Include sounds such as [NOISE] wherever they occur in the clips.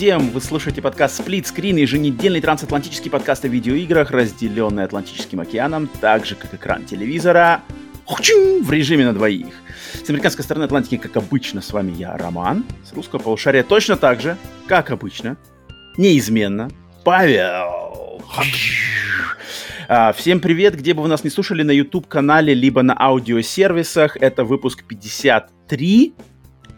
всем! Вы слушаете подкаст Split Screen, еженедельный трансатлантический подкаст о видеоиграх, разделенный Атлантическим океаном, так же, как экран телевизора, в режиме на двоих. С американской стороны Атлантики, как обычно, с вами я, Роман. С русского полушария точно так же, как обычно, неизменно, Павел. А, всем привет, где бы вы нас не слушали, на YouTube-канале, либо на аудиосервисах. Это выпуск 53.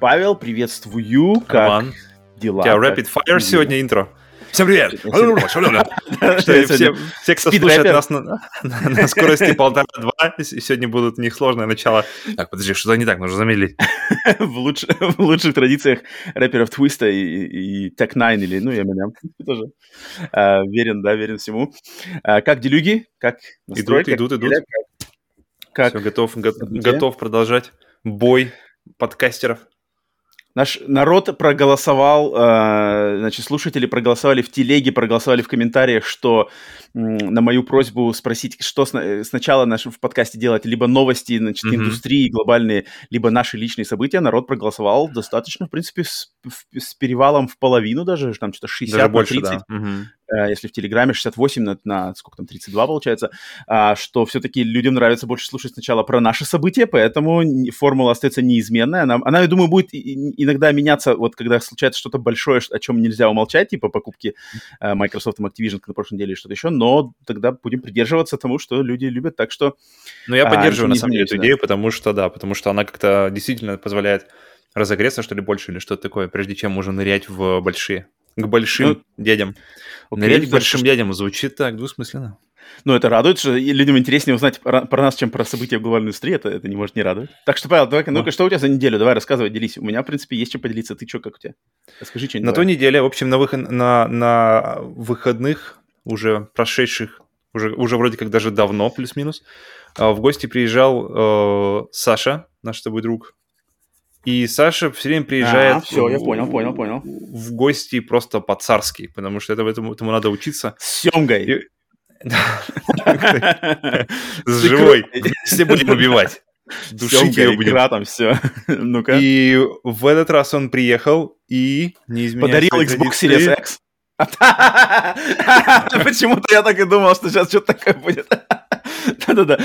Павел, приветствую. Как Роман. Дела? У тебя Rapid Fire сегодня интро. Всем привет! Все, кто слушает нас на [LAUGHS] скорости [LAUGHS] полтора-два, сегодня будут у них сложное начало. Так, подожди, что-то не так, нужно замедлить. [LAUGHS] В лучших традициях рэперов Твиста и Tech Nine или, ну, Eminem тоже. А, верен, да, верен всему. А, как делюги? Как Идут, идут, идут. Как? Все, готов, готов продолжать бой подкастеров. Наш народ проголосовал, э, значит, слушатели проголосовали в телеге, проголосовали в комментариях, что э, на мою просьбу спросить, что сна- сначала наш, в подкасте делать, либо новости, значит, mm-hmm. индустрии глобальные, либо наши личные события, народ проголосовал достаточно, в принципе, с, с перевалом в половину даже, там что-то 60 даже больше, 30. Да. Mm-hmm если в Телеграме 68 на, на сколько там, 32 получается, а, что все-таки людям нравится больше слушать сначала про наши события, поэтому формула остается неизменная. Она, она я думаю, будет иногда меняться, вот когда случается что-то большое, о чем нельзя умолчать, типа покупки uh, Microsoft Activision на прошлой неделе или что-то еще, но тогда будем придерживаться тому, что люди любят, так что... Ну, я поддерживаю, а, на самом деле, эту идею, потому что, да, потому что она как-то действительно позволяет разогреться, что ли, больше или что-то такое, прежде чем уже нырять в большие, к большим ну, дядям. Нырять к большим что... дядям звучит так двусмысленно. Ну, это радует, что людям интереснее узнать про, про нас, чем про события в глобальной индустрии. Это, это не может не радовать. Так что, Павел, давай ну-ка, что у тебя за неделю? Давай рассказывай, делись. У меня, в принципе, есть чем поделиться. Ты что, как у тебя? Расскажи что-нибудь. На той неделе, в общем, на, выход, на, на выходных, уже прошедших, уже, уже вроде как даже давно, плюс-минус, а, в гости приезжал э, Саша, наш с тобой друг, и Саша все время приезжает... А, все, я понял, понял, понял. В гости просто по-царски, потому что это, этому, этому надо учиться. С семгой. [LAUGHS] С живой. Все будем убивать. Душить ее будем. там все. Ну-ка. И в этот раз он приехал и Подарил Xbox Series X. Почему-то я так и думал, что сейчас что-то такое будет. Да-да-да.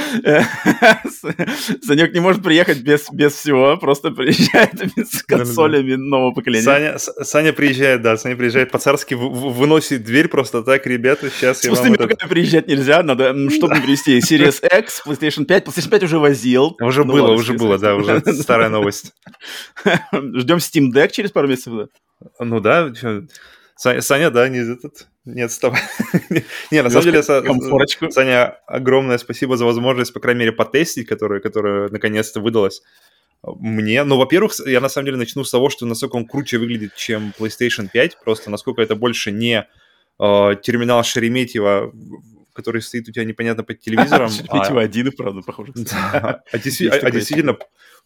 Санек не может приехать без, без всего, просто приезжает с консолями нового поколения. Саня, Саня приезжает, да, Саня приезжает по-царски, выносит дверь просто так, ребята, сейчас я вам... Этот... приезжать нельзя, надо, чтобы привезти Series X, PlayStation 5, PlayStation 5 уже возил. Уже ну, было, уже было, да, уже [LAUGHS] старая новость. Ждем Steam Deck через пару месяцев, да? Ну да, Саня, да, не этот, не отставай. [LAUGHS] не, на самом деле, Саня, огромное спасибо за возможность, по крайней мере, потестить, которая, которая наконец-то выдалась мне. Ну, во-первых, я на самом деле начну с того, что насколько он круче выглядит, чем PlayStation 5, просто насколько это больше не э, терминал Шереметьева, который стоит у тебя непонятно под [LAUGHS] телевизором. Шереметьево а... один, правда, похоже. [LAUGHS] а, а действительно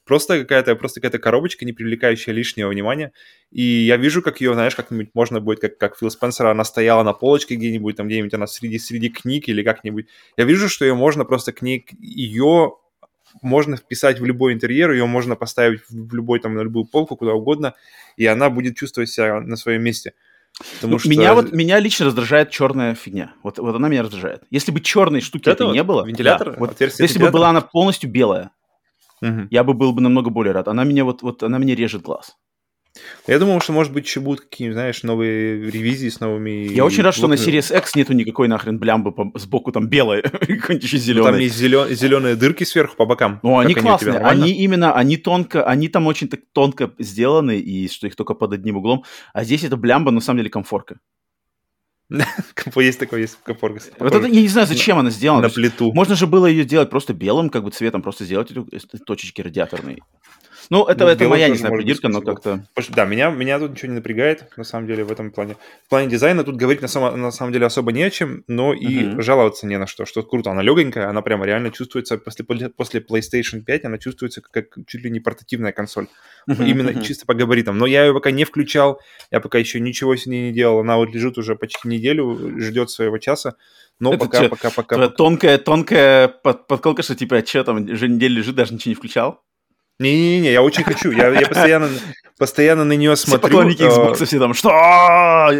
просто какая-то просто какая-то коробочка, не привлекающая лишнего внимания. И я вижу, как ее, знаешь, как-нибудь можно будет, как, как Фил Спенсера, она стояла на полочке где-нибудь, там где-нибудь она среди, среди книг или как-нибудь. Я вижу, что ее можно просто книг, ее можно вписать в любой интерьер, ее можно поставить в любой, там, на любую полку, куда угодно, и она будет чувствовать себя на своем месте. Потому ну, что... меня, вот, меня лично раздражает черная фигня. Вот, вот она меня раздражает. Если бы черной штуки это, это не было... Вентилятор? Да, вот, если бы была она полностью белая, Угу. Я бы был бы намного более рад. Она меня вот, вот она мне режет глаз. Я думал, что, может быть, еще будут какие-нибудь, знаешь, новые ревизии с новыми... Я очень рад, что на Series X нету никакой нахрен блямбы по, сбоку, там белой, [LAUGHS] какой-нибудь еще зеленый. Ну, там есть зелен... зеленые дырки сверху по бокам. Ну, они классные, они, они именно, они тонко, они там очень так тонко сделаны, и что их только под одним углом. А здесь это блямба, на самом деле, комфорка. [LAUGHS] Есть такой, есть капорга. Вот это, я не знаю, зачем она сделана. На плиту. Можно же было ее сделать просто белым, как бы цветом, просто сделать эти точечки радиаторные. Ну, это, ну, это моя, не знаю, придирка, но как-то... Да, меня, меня тут ничего не напрягает, на самом деле, в этом плане. В плане дизайна тут говорить на, само, на самом деле особо не о чем, но и uh-huh. жаловаться не на что. Что круто, она легенькая, она прямо реально чувствуется, после, после PlayStation 5 она чувствуется как чуть ли не портативная консоль. Uh-huh, Именно uh-huh. чисто по габаритам. Но я ее пока не включал, я пока еще ничего с ней не делал. Она вот лежит уже почти неделю, ждет своего часа. Но это пока, что, пока, пока, пока. Тонкая, тонкая под, подколка, что типа, а что там, уже неделю лежит, даже ничего не включал? Не-не-не, я очень хочу. Я, я постоянно, постоянно на нее смотрю. Все поклонники Xbox все там, что?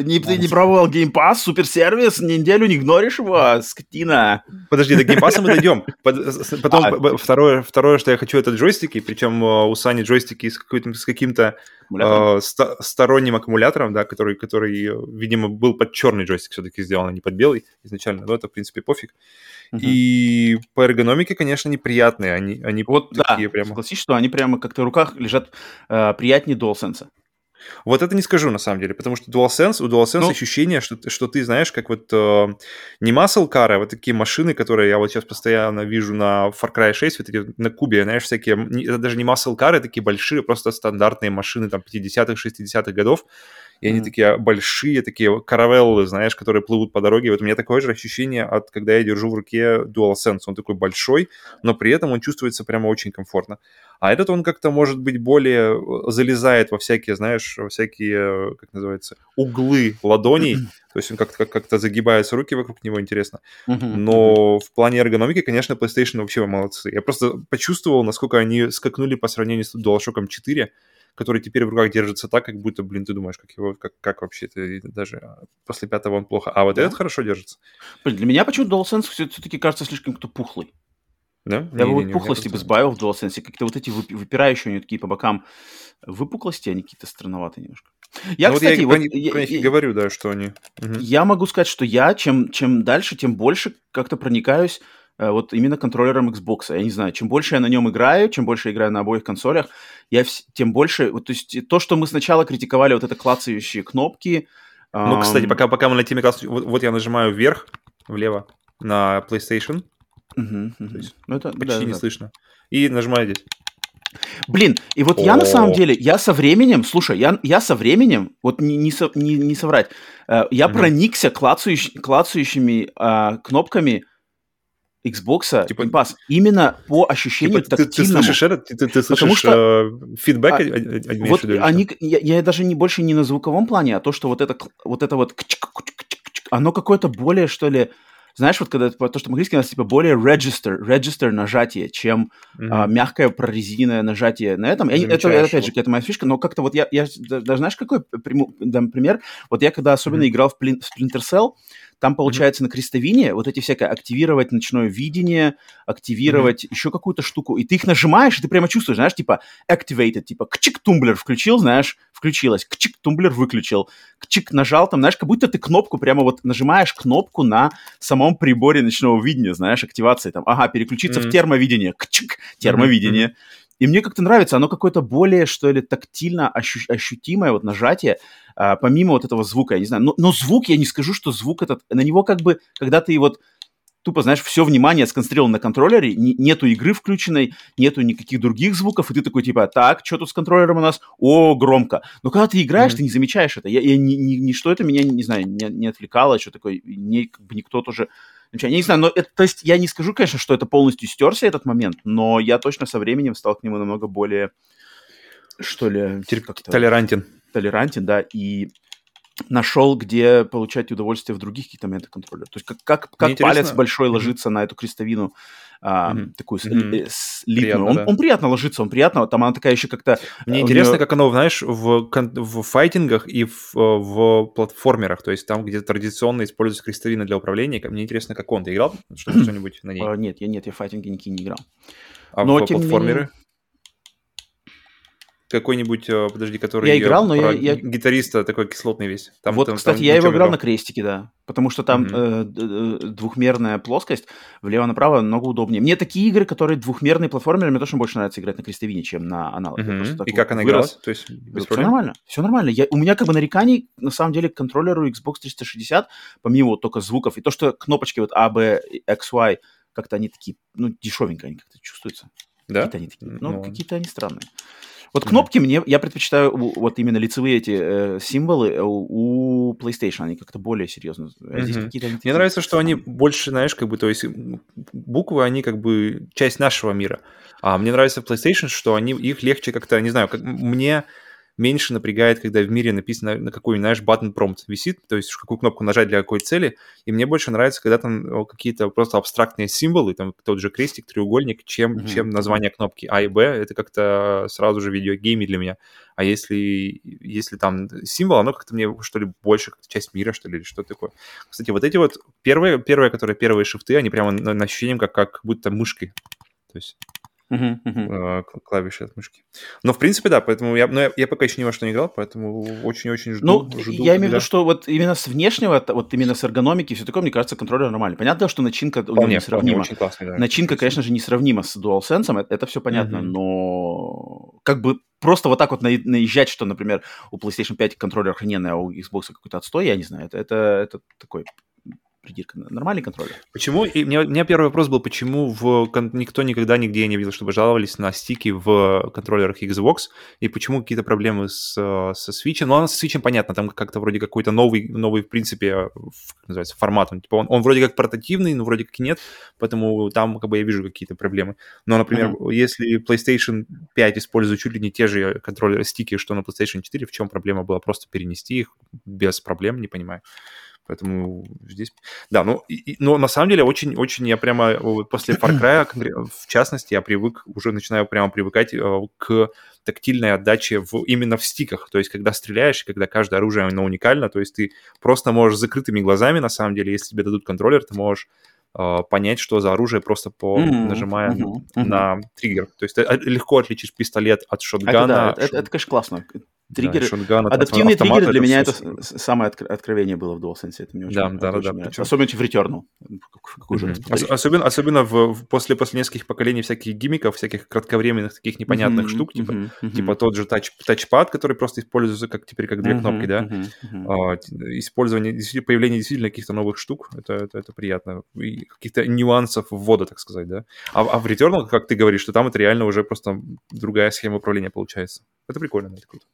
Не, ты не пробовал Game Pass, суперсервис, неделю не игноришь его, скотина. Подожди, до Game Pass мы дойдем. Потом а, второе, второе, что я хочу, это джойстики, причем у Сани джойстики с, с каким-то э, сторонним аккумулятором, да, который, который, видимо, был под черный джойстик все-таки сделан, а не под белый изначально, но это, в принципе, пофиг. И по эргономике, конечно, неприятные. Они, они вот, такие да, прямо... согласись, что они прямо как-то в руках лежат э, приятнее DualSense. Вот это не скажу на самом деле, потому что DualSense, у DualSense ну, ощущение, что, что ты знаешь, как вот э, не muscle car, а вот такие машины, которые я вот сейчас постоянно вижу на Far Cry 6, вот эти на Кубе, знаешь, всякие, это даже не muscle car, а такие большие, просто стандартные машины там 50-х, 60-х годов, и они mm-hmm. такие большие, такие каравеллы, знаешь, которые плывут по дороге. Вот у меня такое же ощущение, от когда я держу в руке DualSense. Он такой большой, но при этом он чувствуется прямо очень комфортно. А этот он как-то, может быть, более э, залезает во всякие, знаешь, во всякие, как называется, углы ладоней. То есть он как-то как то загибается руки вокруг него, интересно. Но в плане эргономики, конечно, PlayStation вообще молодцы. Я просто почувствовал, насколько они скакнули по сравнению с DualShock 4 который теперь в руках держится так, как будто, блин, ты думаешь, как его, как, как вообще это даже а, после пятого он плохо. А вот да. этот хорошо держится. Блин, для меня почему-то DualSense все-таки кажется слишком кто пухлый. Да? Я бы вот пухлости бы сбавил в DualSense. Как-то вот эти выпирающие у него такие по бокам выпуклости, они какие-то странноватые немножко. Я, ну, кстати, вот я, вот, я, я, говорю, да, что они... Угу. Я могу сказать, что я, чем, чем дальше, тем больше как-то проникаюсь вот именно контроллером Xbox. Я не знаю, чем больше я на нем играю, чем больше я играю на обоих консолях, я вс- тем больше... Вот, то есть то, что мы сначала критиковали, вот это клацающие кнопки... Ну, эм... кстати, пока, пока мы на теме клацающих... Вот, вот я нажимаю вверх, влево на PlayStation. Угу, угу. Ну, это, почти да, не да. слышно. И нажимаю здесь. Блин, и вот О. я на самом деле, я со временем, слушай, я, я со временем, вот не, не, со, не, не соврать, э, я угу. проникся клацающ, клацающими э, кнопками Xbox типа, Game Pass именно по ощущению типа, тактильному. Ты, ты слышишь это? Ты, ты слышишь Потому что, э, фидбэк? А, а, вот они, я, я даже не больше не на звуковом плане, а то, что вот это вот, это вот оно какое-то более, что ли, знаешь, вот когда то, что мы говорим, типа более register, register нажатие, чем mm-hmm. а, мягкое прорезиненное нажатие на этом. Я, это, опять же, это моя фишка, но как-то вот я, я даже знаешь, какой приму, дам пример? Вот я когда особенно mm-hmm. играл в Splinter Cell, там, получается, mm-hmm. на крестовине вот эти всякие активировать ночное видение, активировать mm-hmm. еще какую-то штуку, и ты их нажимаешь, и ты прямо чувствуешь, знаешь, типа activated, типа кчик тумблер включил, знаешь, включилось, кчик тумблер выключил, кчик нажал там, знаешь, как будто ты кнопку прямо вот нажимаешь кнопку на самом приборе ночного видения, знаешь, активации там, ага, переключиться mm-hmm. в термовидение, кчик, термовидение. Mm-hmm. И мне как-то нравится, оно какое-то более, что ли, тактильно ощу- ощутимое вот нажатие, а, помимо вот этого звука, я не знаю. Но, но звук, я не скажу, что звук этот, на него как бы, когда ты вот тупо, знаешь, все внимание сконцентрировано на контроллере, не, нету игры включенной, нету никаких других звуков, и ты такой, типа, так, что тут с контроллером у нас? О, громко. Но когда ты играешь, mm-hmm. ты не замечаешь это. Я, я, ни, ни, ничто это меня, не знаю, не, не отвлекало, что такое, не, как бы никто тоже я не знаю, но это, то есть я не скажу, конечно, что это полностью стерся этот момент, но я точно со временем стал к нему намного более, что ли, как-то... Толерантен. Толерантен, да, и нашел, где получать удовольствие в других каких-то моментах контроля. То есть как, как, как палец большой mm-hmm. ложится на эту крестовину, а, mm-hmm. такую mm-hmm. слитную. Приятно, он, да. он приятно ложится, он приятно, там она такая еще как-то... Мне э, интересно, нее... как оно, знаешь, в, в файтингах и в, в платформерах, то есть там, где традиционно используется крестовина для управления, мне интересно, как он. Ты играл [CLEARS THROAT] что-нибудь на ней? Uh, нет, я нет, я файтинги никакие не играл. А Но, в платформеры? Менее какой-нибудь, э, подожди, который... Я играл, но я, я... Гитариста такой кислотный весь. Там, вот, там, кстати, там я его играл на крестике, да. Потому что там mm-hmm. э, двухмерная плоскость, влево-направо намного удобнее. Мне такие игры, которые двухмерные платформеры, мне точно больше нравится играть на крестовине, чем на аналоге. Mm-hmm. И как она игралась? То есть, без все нормально, все нормально. Я, у меня как бы нареканий, на самом деле, к контроллеру Xbox 360, помимо вот только звуков, и то, что кнопочки вот A, B, X, Y, как-то они такие, ну, дешевенько они как-то чувствуются. Да? Какие-то они такие, ну, ну, какие-то они странные. Вот кнопки мне, я предпочитаю вот именно лицевые эти э, символы э, у PlayStation, они как-то более серьезно. А здесь какие-то они Мне нравится, что они больше, знаешь, как бы, то есть буквы, они как бы часть нашего мира. А мне нравится PlayStation, что они, их легче как-то, не знаю, как мне меньше напрягает, когда в мире написано на какой, знаешь, button prompt висит, то есть какую кнопку нажать для какой цели. И мне больше нравится, когда там какие-то просто абстрактные символы, там тот же крестик, треугольник, чем, mm-hmm. чем название кнопки А и Б. Это как-то сразу же видеогейми для меня. А если, если там символ, оно как-то мне, что ли, больше как часть мира, что ли, или что такое. Кстати, вот эти вот первые, первые, которые первые шифты, они прямо на, на ощущением как, как будто мышкой. То есть uh-huh, uh-huh. клавиши от мышки. Но, в принципе, да, поэтому я, но я, я пока еще ни во что не играл, поэтому очень-очень жду. Ну, жду, я имею в виду, что вот именно с внешнего, вот именно с эргономики и все такое, мне кажется, контроллер нормальный. Понятно, что начинка у него несравнима. Классный, да. Начинка, конечно же, несравнима с DualSense, это, это все понятно, uh-huh. но как бы просто вот так вот наезжать, что, например, у PlayStation 5 контроллер охрененный, а у Xbox какой-то отстой, я не знаю, это, это, это такой придирка. Нормальный контроллер. Почему? И мне, у меня первый вопрос был, почему в, никто никогда нигде не видел, чтобы жаловались на стики в контроллерах Xbox, и почему какие-то проблемы с, со Switch? Ну, с Switch понятно, там как-то вроде какой-то новый, новый в принципе, как называется, формат. Он, типа, он, он вроде как портативный, но вроде как и нет, поэтому там как бы я вижу какие-то проблемы. Но, например, uh-huh. если PlayStation 5 использует чуть ли не те же контроллеры стики, что на PlayStation 4, в чем проблема была просто перенести их без проблем, не понимаю. Поэтому здесь... Да, ну, и, но на самом деле очень-очень я прямо после Far Cry, в частности, я привык, уже начинаю прямо привыкать э, к тактильной отдаче в, именно в стиках. То есть, когда стреляешь, когда каждое оружие, оно уникально, то есть ты просто можешь с закрытыми глазами, на самом деле, если тебе дадут контроллер, ты можешь э, понять, что за оружие, просто по mm-hmm. нажимая mm-hmm. на триггер. То есть ты э, легко отличишь пистолет от шотгана. Это, да, это, это, это, конечно, классно триггеры. Да, Адаптивные триггеры для меня это самое откровение было в DualSense. Это мне очень, да, да, очень да, Причем... Особенно в Returnal. Mm-hmm. особенно особенно в, после, после нескольких поколений всяких гиммиков, всяких кратковременных таких непонятных mm-hmm, штук, типа, mm-hmm. типа тот же тач, тачпад, который просто используется как теперь как две mm-hmm, кнопки, да. Mm-hmm. А, использование, появление действительно каких-то новых штук, это, это, это приятно. И каких-то нюансов ввода, так сказать, да. А, а в Returnal, как ты говоришь, что там это реально уже просто другая схема управления получается. Это прикольно, это круто.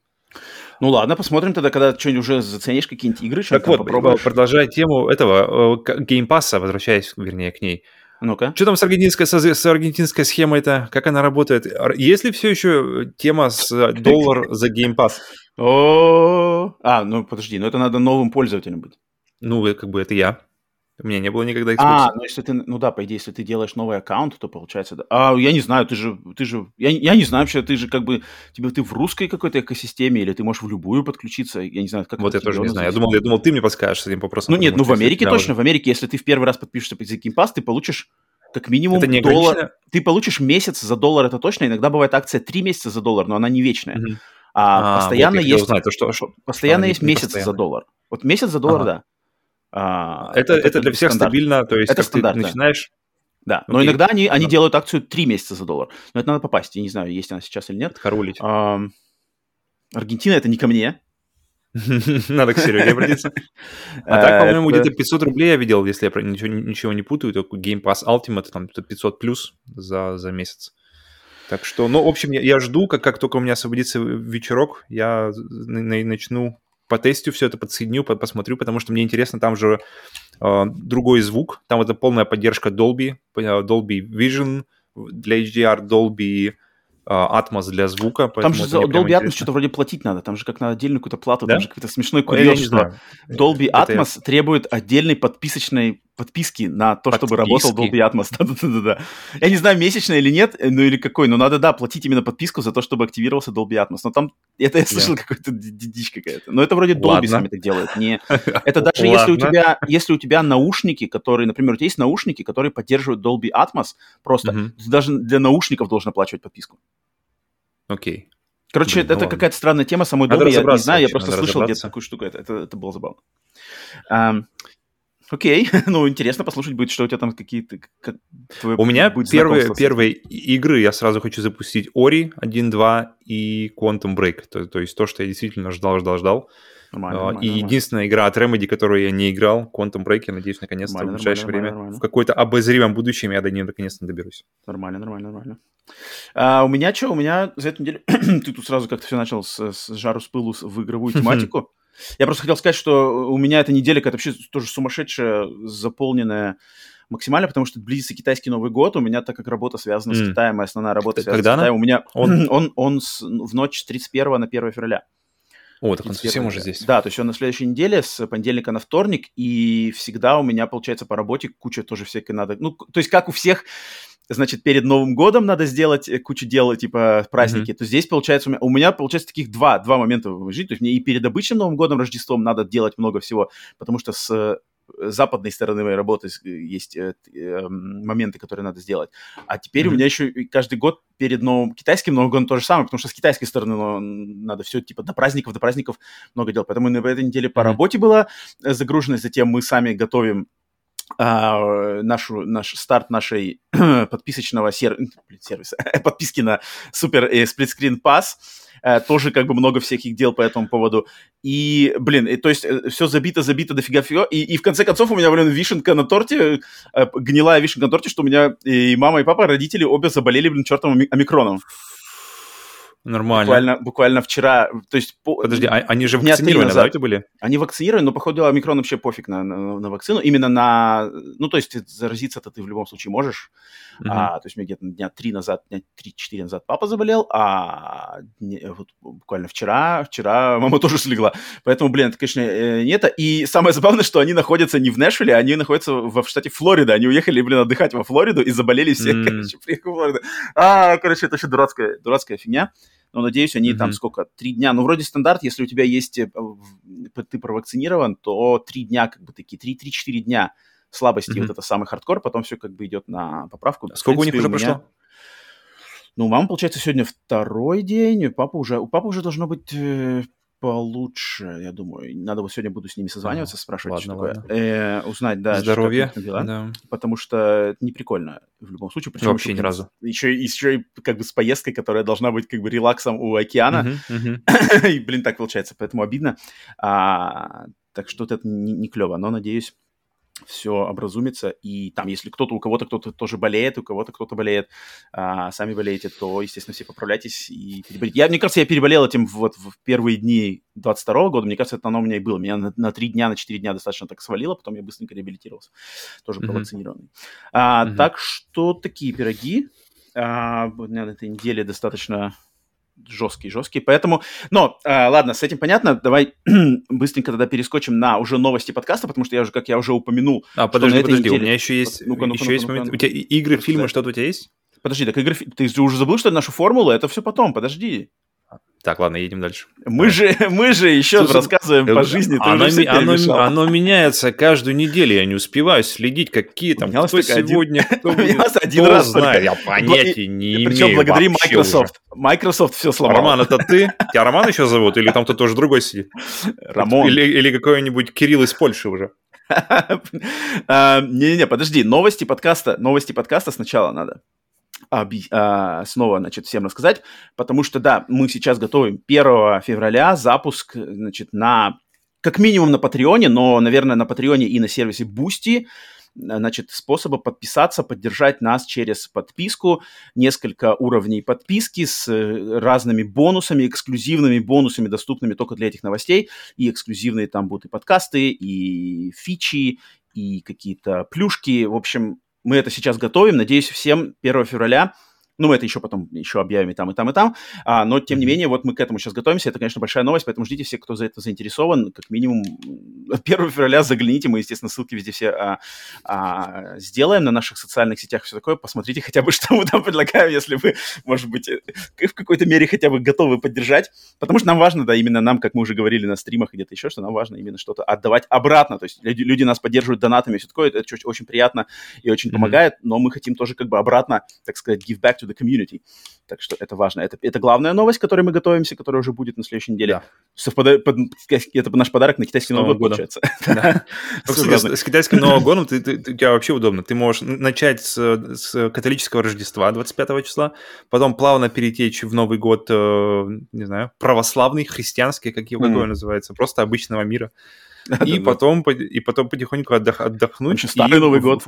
Ну ладно, посмотрим тогда, когда что-нибудь уже заценишь какие-нибудь игры. Так вот, попробуешь. продолжая тему этого Game Pass'а, возвращаясь, вернее, к ней. Ну-ка. Что там с аргентинской, с аргентинской схемой-то? Как она работает? Есть ли все еще тема с [LAUGHS] доллар за Game Pass? О, а, ну подожди, ну это надо новым пользователем быть. Ну, как бы это я. У меня не было никогда Xbox. А, ну если ты, ну да, по идее, если ты делаешь новый аккаунт, то получается, да. А, я не знаю, ты же, ты же, я, я не знаю вообще, ты же как бы, тебе ты в русской какой-то экосистеме или ты можешь в любую подключиться, я не знаю, как Вот я тоже не знаю, я думал, я думал, ты мне подскажешь с этим вопросом. Ну нет, ну в Америке точно, в Америке, если ты в первый раз подпишешься под Game Pass, ты получишь как минимум это не доллар. Ты получишь месяц за доллар, это точно. Иногда бывает акция 3 месяца за доллар, но она не вечная. Mm-hmm. А, а постоянно вот, есть, узнать, то что, постоянно есть месяц постоянно. за доллар. Вот месяц за доллар, ага. да. А, это, это, это для всех стандарт. стабильно, то есть это как стандарт, ты начинаешь... Да, но Окей. иногда они, они да. делают акцию 3 месяца за доллар. Но это надо попасть, я не знаю, есть она сейчас или нет. Хорулить. А, Аргентина это не ко мне. [LAUGHS] Надо к Сереге обратиться. А так, [LAUGHS] по-моему, где-то 500 рублей я видел, если я ничего, не путаю, то Game Pass Ultimate, там 500 плюс за, за месяц. Так что, ну, в общем, я, я жду, как, как только у меня освободится вечерок, я начну по тестю все это подсоединю, посмотрю, потому что мне интересно, там же э, другой звук, там это полная поддержка Dolby, Dolby Vision, для HDR Dolby Atmos для звука. Там же за Dolby Atmos что-то вроде платить надо, там же как на отдельную какую-то плату, да? там же какой-то смешной курьез, что Dolby Atmos это... требует отдельной подписочной подписки на то, подписки. чтобы работал Dolby Atmos. [LAUGHS] Да-да-да. Я не знаю, месячная или нет, ну или какой, но надо, да, платить именно подписку за то, чтобы активировался Dolby Atmos. Но там, это я слышал, yeah. какой-то дичь какая-то. Но это вроде Dolby Ладно. сами так делают. Не... [LAUGHS] Это даже если у, тебя, если у тебя наушники, которые, например, у тебя есть наушники, которые поддерживают Dolby Atmos, просто uh-huh. даже для наушников должен оплачивать подписку. Окей. Okay. Короче, Блин, это ну какая-то странная тема самой Dolby, я не знаю, я просто слышал где-то такую штуку, это, это, это было забавно. Um, Окей, [LAUGHS] ну интересно послушать будет, что у тебя там какие-то... Как, у меня первые, первые игры я сразу хочу запустить Ori 1, 2 и Quantum Break, то, то есть то, что я действительно ждал, ждал, ждал. Нормально, а, нормально, и нормально. единственная игра от Remedy, которую я не играл, Quantum Break, я надеюсь, наконец-то в ближайшее время, нормально. в какое-то обозримом будущем я до нее наконец-то доберусь. Нормально, нормально, нормально. А, у меня что? У меня за эту неделю... [CLEARS THROAT] Ты тут сразу как-то все начал с, с жару с пылу в игровую [LAUGHS] тематику. Я просто хотел сказать, что у меня эта неделя какая-то вообще тоже сумасшедшая, заполненная максимально, потому что близится китайский Новый год. У меня, так как работа связана mm. с Китаем, моя основная работа связана Когда с Китаем, у меня он, [CLEARS THROAT] он, он с, в ночь с 31 на 1 февраля. О, так он совсем уже здесь. Да, то есть он на следующей неделе с понедельника на вторник, и всегда у меня получается по работе куча тоже всякой надо. Ну, то есть как у всех, значит, перед Новым годом надо сделать э, кучу дел, типа праздники, mm-hmm. то здесь получается у меня, у меня получается таких два, два момента в жизни. То есть мне и перед обычным Новым годом, Рождеством надо делать много всего, потому что с западной стороны моей работы есть э, э, моменты, которые надо сделать. А теперь mm-hmm. у меня еще каждый год перед новым китайским Новым годом то же самое, потому что с китайской стороны ну, надо все типа до праздников, до праздников много дел. Поэтому на этой неделе по mm-hmm. работе была загруженность, затем мы сами готовим а, нашу, наш старт нашей [CLEARS THROAT] подписочного сер... сервиса, [LAUGHS] подписки на супер э, сплитскрин пас Э, тоже как бы много всяких дел по этому поводу. И, блин, и, то есть э, все забито, забито дофига фига. И, и в конце концов у меня, блин, вишенка на торте, э, гнилая вишенка на торте, что у меня и мама, и папа, родители обе заболели, блин, чертовым омикроном. Нормально. Буквально, буквально вчера, то есть... По... Подожди, а, они же вакцинированы, да, это были? Они вакцинированы, но, походу, омикрон вообще пофиг на, на, на вакцину. Именно на... Ну, то есть заразиться-то ты в любом случае можешь. Uh-huh. А, то есть мне где-то дня три назад, дня три-четыре назад папа заболел, а не, вот буквально вчера, вчера мама [LAUGHS] тоже слегла. Поэтому, блин, это, конечно, э, не это. И самое забавное, что они находятся не в Нэшвилле, они находятся в, в штате Флорида. Они уехали, блин, отдыхать во Флориду и заболели все, mm. короче, приехали в Флориду. А, короче, это еще дурацкая, дурацкая фигня но надеюсь, они mm-hmm. там сколько, три дня, ну, вроде стандарт, если у тебя есть, э, ты провакцинирован, то три дня, как бы такие, три-три-четыре дня слабости, mm-hmm. вот это самый хардкор, потом все как бы идет на поправку. Сколько принципе, у них уже меня... прошло? Ну, у мамы, получается, сегодня второй день, у папы уже, у папы уже должно быть э, получше, я думаю. Надо вот сегодня буду с ними созваниваться, а, спрашивать, ладно, что ладно. такое. Э, узнать, да, Здоровье, что, дела, да. потому что это не прикольно в любом случае. Причем Вообще ни разу. Еще, еще и как бы с поездкой, которая должна быть как бы релаксом у океана. Uh-huh, [COUGHS] uh-huh. и, блин, так получается, поэтому обидно. А, так что это не, не клево, но надеюсь все образумится, и там, если кто-то, у кого-то кто-то тоже болеет, у кого-то кто-то болеет, а, сами болеете, то, естественно, все поправляйтесь и переболите. Я, мне кажется, я переболел этим вот в первые дни 22 года, мне кажется, это оно у меня и было. Меня на, на 3 дня, на 4 дня достаточно так свалило, потом я быстренько реабилитировался, тоже mm-hmm. провакцинированный. А, mm-hmm. Так что такие пироги. А, на этой неделе достаточно жесткий, жесткий. Поэтому, но, э, ладно, с этим понятно. Давай [CLEARS THROAT] быстренько тогда перескочим на уже новости подкаста, потому что я уже, как я уже упомянул, а, подожди, подожди, неделе... у меня еще есть, ну-ка, ну-ка, еще ну-ка, есть ну-ка, момент. У тебя игры, фильмы, что-то у тебя есть? Подожди, так игры, ты уже забыл, что это наша формула? Это все потом, подожди. Так, ладно, едем дальше. Мы же, [LAUGHS] мы же еще Слушай, рассказываем по жизни. Оно, оно, оно меняется каждую неделю, я не успеваю следить, какие там, кто сегодня, [LAUGHS] кто один раз знает, я понятия не имею Причем благодаря Microsoft. Microsoft все сломал. Роман, это ты? Тебя Роман еще зовут? Или там кто-то уже другой сидит? [LAUGHS] Роман. Или, или какой-нибудь Кирилл из Польши уже? А, не-не-не, подожди, новости подкаста, новости подкаста сначала надо снова, значит, всем рассказать, потому что, да, мы сейчас готовим 1 февраля запуск, значит, на, как минимум на Патреоне, но, наверное, на Патреоне и на сервисе Boosty, значит, способа подписаться, поддержать нас через подписку, несколько уровней подписки с э, разными бонусами, эксклюзивными бонусами, доступными только для этих новостей, и эксклюзивные там будут и подкасты, и фичи, и какие-то плюшки, в общем, мы это сейчас готовим. Надеюсь, всем 1 февраля ну, мы это еще потом еще объявим и там, и там, и там. А, но, тем не менее, вот мы к этому сейчас готовимся. Это, конечно, большая новость, поэтому ждите все, кто за это заинтересован. Как минимум 1 [LAUGHS] февраля загляните. Мы, естественно, ссылки везде все а, а, сделаем на наших социальных сетях, все такое. Посмотрите хотя бы, [LAUGHS] что мы там предлагаем, если вы, может быть, э, в какой-то мере хотя бы готовы поддержать. Потому что нам важно, да, именно нам, как мы уже говорили на стримах где-то еще, что нам важно именно что-то отдавать обратно. То есть люди, люди нас поддерживают донатами, все такое. Это очень приятно и очень mm-hmm. помогает. Но мы хотим тоже как бы обратно, так сказать, give back to the community. Так что это важно. Это, это главная новость, к которой мы готовимся, которая уже будет на следующей неделе. Да. Совпадает, под, это наш подарок на китайский Новый год, получается. [LAUGHS] [LAUGHS] С китайским Новым годом у тебя вообще удобно. Ты можешь начать с католического Рождества 25 числа, потом плавно перетечь в Новый год, э, не знаю, православный, христианский, как его называется, просто обычного мира. [LAUGHS] И потом, и потом потихоньку отдохнуть. Старый Новый год.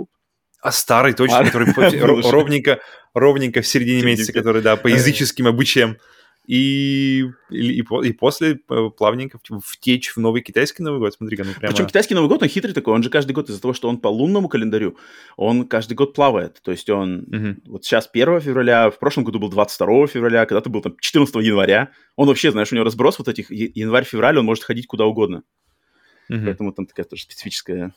А старый, точно, а, который [LAUGHS] ровненько, ровненько в середине месяца, который, да, по языческим обычаям. и, и, и после э, плавненько втечь в новый китайский Новый год. Смотри-ка, ну прямо... Причем китайский Новый год, он хитрый такой, он же каждый год из-за того, что он по лунному календарю, он каждый год плавает. То есть он угу. вот сейчас 1 февраля, в прошлом году был 22 февраля, когда-то был там 14 января. Он вообще, знаешь, у него разброс вот этих январь-февраль, он может ходить куда угодно. Угу. Поэтому там такая тоже специфическая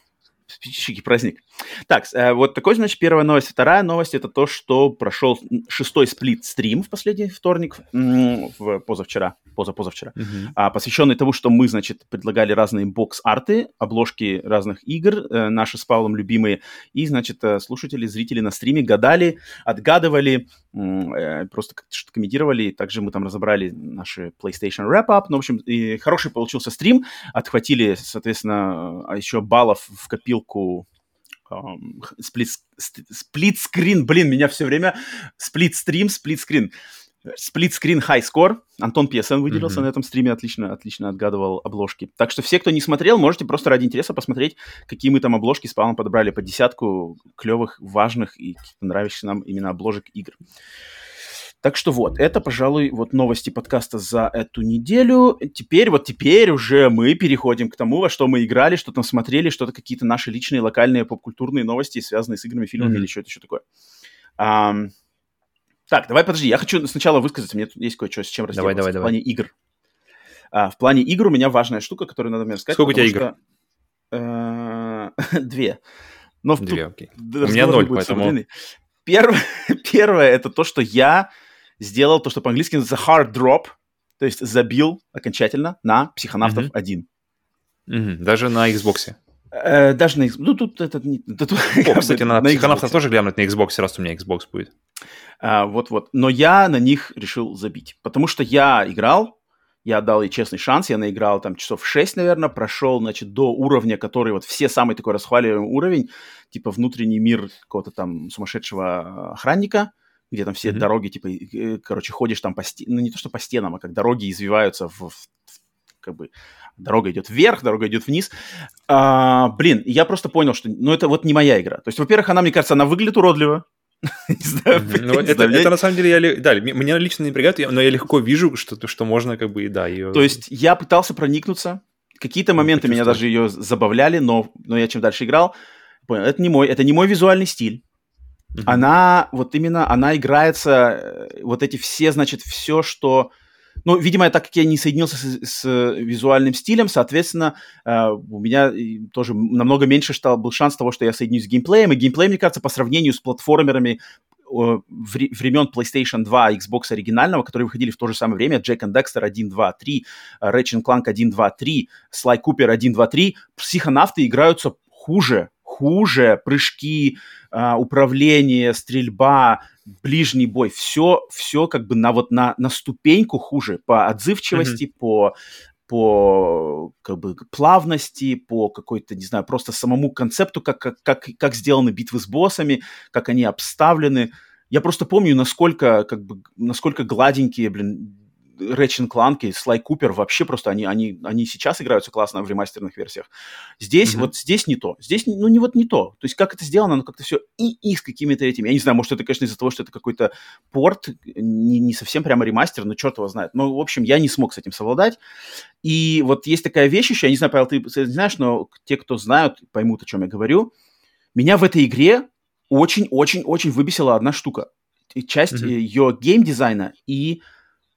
специфический праздник. Так, э, вот такой, значит, первая новость. Вторая новость — это то, что прошел шестой сплит-стрим в последний вторник, в позавчера, позапозавчера, uh-huh. посвященный тому, что мы, значит, предлагали разные бокс-арты, обложки разных игр, э, наши с Павлом любимые, и, значит, э, слушатели, зрители на стриме гадали, отгадывали, просто что-то комментировали, также мы там разобрали наши PlayStation Wrap-Up, ну, в общем, и хороший получился стрим, отхватили, соответственно, еще баллов в копилку копилку сплит-скрин, блин, меня все время сплит-стрим, сплит-скрин. Сплит-скрин high score. Антон Пьесен выделился mm-hmm. на этом стриме, отлично, отлично отгадывал обложки. Так что все, кто не смотрел, можете просто ради интереса посмотреть, какие мы там обложки с Павлом подобрали по десятку клевых, важных и нравящихся нам именно обложек игр. Так что вот, это, пожалуй, вот новости подкаста за эту неделю. Теперь, вот теперь уже мы переходим к тому, во что мы играли, что там смотрели, что-то какие-то наши личные локальные поп-культурные новости, связанные с играми, фильмами mm-hmm. или что-то еще такое. Um, так, давай подожди, я хочу сначала высказаться, мне тут есть кое-что, с чем разделаться давай, давай, в давай. плане игр. А, в плане игр у меня важная штука, которую надо мне рассказать. Сколько у тебя игр? Что, э, [LAUGHS] две. Но Две, окей. У меня ноль, поэтому... [LAUGHS] Первое, первое это то, что я сделал то, что по-английски называется hard drop, то есть забил окончательно на психонавтов mm-hmm. 1. Mm-hmm. Даже на Xbox. Э, даже на Xbox. Ну, тут это не... [LAUGHS] Тут, О, кстати, на, на психонавтов тоже глянуть на Xbox, раз у меня Xbox будет. А, вот-вот. Но я на них решил забить. Потому что я играл, я дал ей честный шанс, я наиграл там часов 6, наверное, прошел, значит, до уровня, который вот все самый такой расхваливаемый уровень, типа внутренний мир какого-то там сумасшедшего охранника, где там все mm-hmm. дороги, типа, короче, ходишь там по стенам, ну не то что по стенам, а как дороги извиваются в, в как бы дорога идет вверх, дорога идет вниз. А, блин, я просто понял, что, ну это вот не моя игра. То есть, во-первых, она, мне кажется, она выглядит уродливо. [LAUGHS] Ну, это, на самом деле, я, да, меня лично не напрягает, но я легко вижу, что, что можно как бы, да, ее... То есть я пытался проникнуться, какие-то моменты меня даже ее забавляли, но, но я чем дальше играл, понял, это не мой, это не мой визуальный стиль. Mm-hmm. Она вот именно, она играется, э, вот эти все, значит, все, что... Ну, видимо, так как я не соединился с, с визуальным стилем, соответственно, э, у меня тоже намного меньше стал, был шанс того, что я соединюсь с геймплеем. И геймплей, мне кажется, по сравнению с платформерами времен PlayStation 2, Xbox оригинального, которые выходили в то же самое время, Jack and Dexter 1, 2, 3, Ratchet Clank 1, 2, 3, Sly Cooper 1, 2, 3, психонавты играются хуже, хуже, прыжки, а, управление, стрельба, ближний бой, все, все как бы на вот на, на ступеньку хуже по отзывчивости, mm-hmm. по по как бы плавности, по какой-то, не знаю, просто самому концепту, как, как, как, как сделаны битвы с боссами, как они обставлены. Я просто помню, насколько, как бы, насколько гладенькие, блин, Ratchet Clank и Sly Cooper вообще просто они, они, они сейчас играются классно в ремастерных версиях. Здесь, mm-hmm. вот здесь не то. Здесь, ну, не вот не то. То есть как это сделано, ну, как-то все и, и с какими-то этими. Я не знаю, может, это, конечно, из-за того, что это какой-то порт, не, не совсем прямо ремастер, но черт его знает. Но, в общем, я не смог с этим совладать. И вот есть такая вещь еще, я не знаю, Павел, ты знаешь, но те, кто знают, поймут, о чем я говорю. Меня в этой игре очень-очень-очень выбесила одна штука. Часть mm-hmm. ее геймдизайна и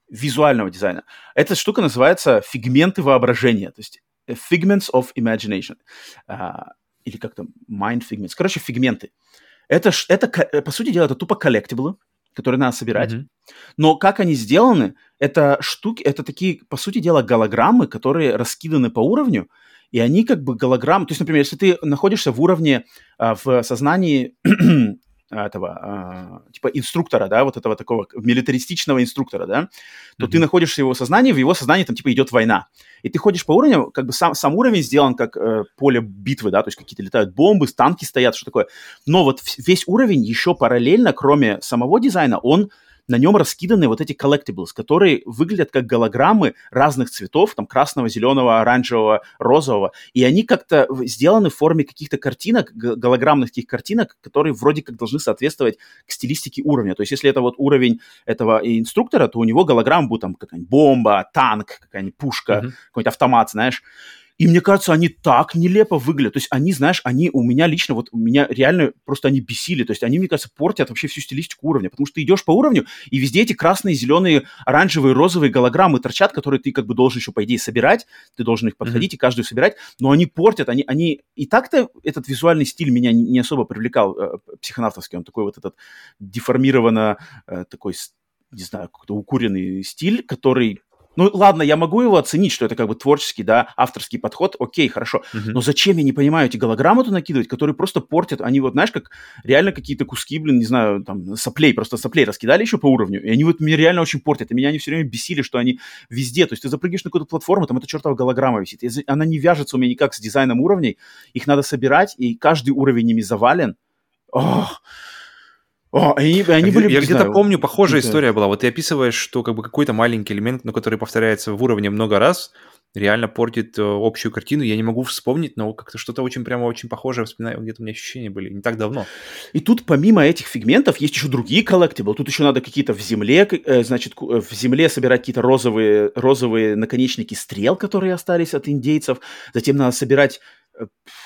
визуального дизайна. Эта штука называется фигменты воображения, то есть figments of imagination. Uh, или как там, mind figments. Короче, фигменты. Это, это, э, по сути дела, это тупо коллектиблы, которые надо собирать. Mm-hmm. Но как они сделаны, это штуки, это такие, по сути дела, голограммы, которые раскиданы по уровню, и они как бы голограммы. То есть, например, если ты находишься в уровне а, в сознании этого, э, типа инструктора, да, вот этого такого милитаристичного инструктора, да, то mm-hmm. ты находишься в его сознании, в его сознании там типа идет война. И ты ходишь по уровню, как бы сам, сам уровень сделан как э, поле битвы, да, то есть какие-то летают бомбы, танки стоят, что такое. Но вот весь уровень еще параллельно, кроме самого дизайна, он на нем раскиданы вот эти collectibles, которые выглядят как голограммы разных цветов, там красного, зеленого, оранжевого, розового, и они как-то сделаны в форме каких-то картинок, голограммных таких картинок, которые вроде как должны соответствовать к стилистике уровня. То есть если это вот уровень этого инструктора, то у него голограмма будет там какая-нибудь бомба, танк, какая-нибудь пушка, mm-hmm. какой-нибудь автомат, знаешь. И мне кажется, они так нелепо выглядят. То есть они, знаешь, они у меня лично, вот у меня реально просто они бесили. То есть они, мне кажется, портят вообще всю стилистику уровня. Потому что ты идешь по уровню, и везде эти красные, зеленые, оранжевые, розовые голограммы торчат, которые ты как бы должен еще, по идее, собирать. Ты должен их подходить mm-hmm. и каждую собирать. Но они портят, они, они... И так-то этот визуальный стиль меня не особо привлекал, э, психонавтовский. Он такой вот этот деформированно э, такой не знаю, какой-то укуренный стиль, который ну, ладно, я могу его оценить, что это как бы творческий, да, авторский подход, окей, хорошо. Uh-huh. Но зачем, я не понимаю, эти голограммы туда накидывать, которые просто портят, они вот, знаешь, как реально какие-то куски, блин, не знаю, там, соплей, просто соплей раскидали еще по уровню, и они вот меня реально очень портят, и меня они все время бесили, что они везде, то есть ты запрыгиваешь на какую-то платформу, там эта чертова голограмма висит, и она не вяжется у меня никак с дизайном уровней, их надо собирать, и каждый уровень ими завален. Ох, о, они, они были, я где-то помню, похожая это... история была. Вот ты описываешь, что как бы какой-то маленький элемент, но который повторяется в уровне много раз, реально портит э, общую картину. Я не могу вспомнить, но как-то что-то очень прямо очень похожее вспоминаю. Где-то у меня ощущения были не так давно. И тут помимо этих фигментов есть еще другие коллектибл. Тут еще надо какие-то в земле, э, значит, э, в земле собирать какие-то розовые, розовые наконечники стрел, которые остались от индейцев. Затем надо собирать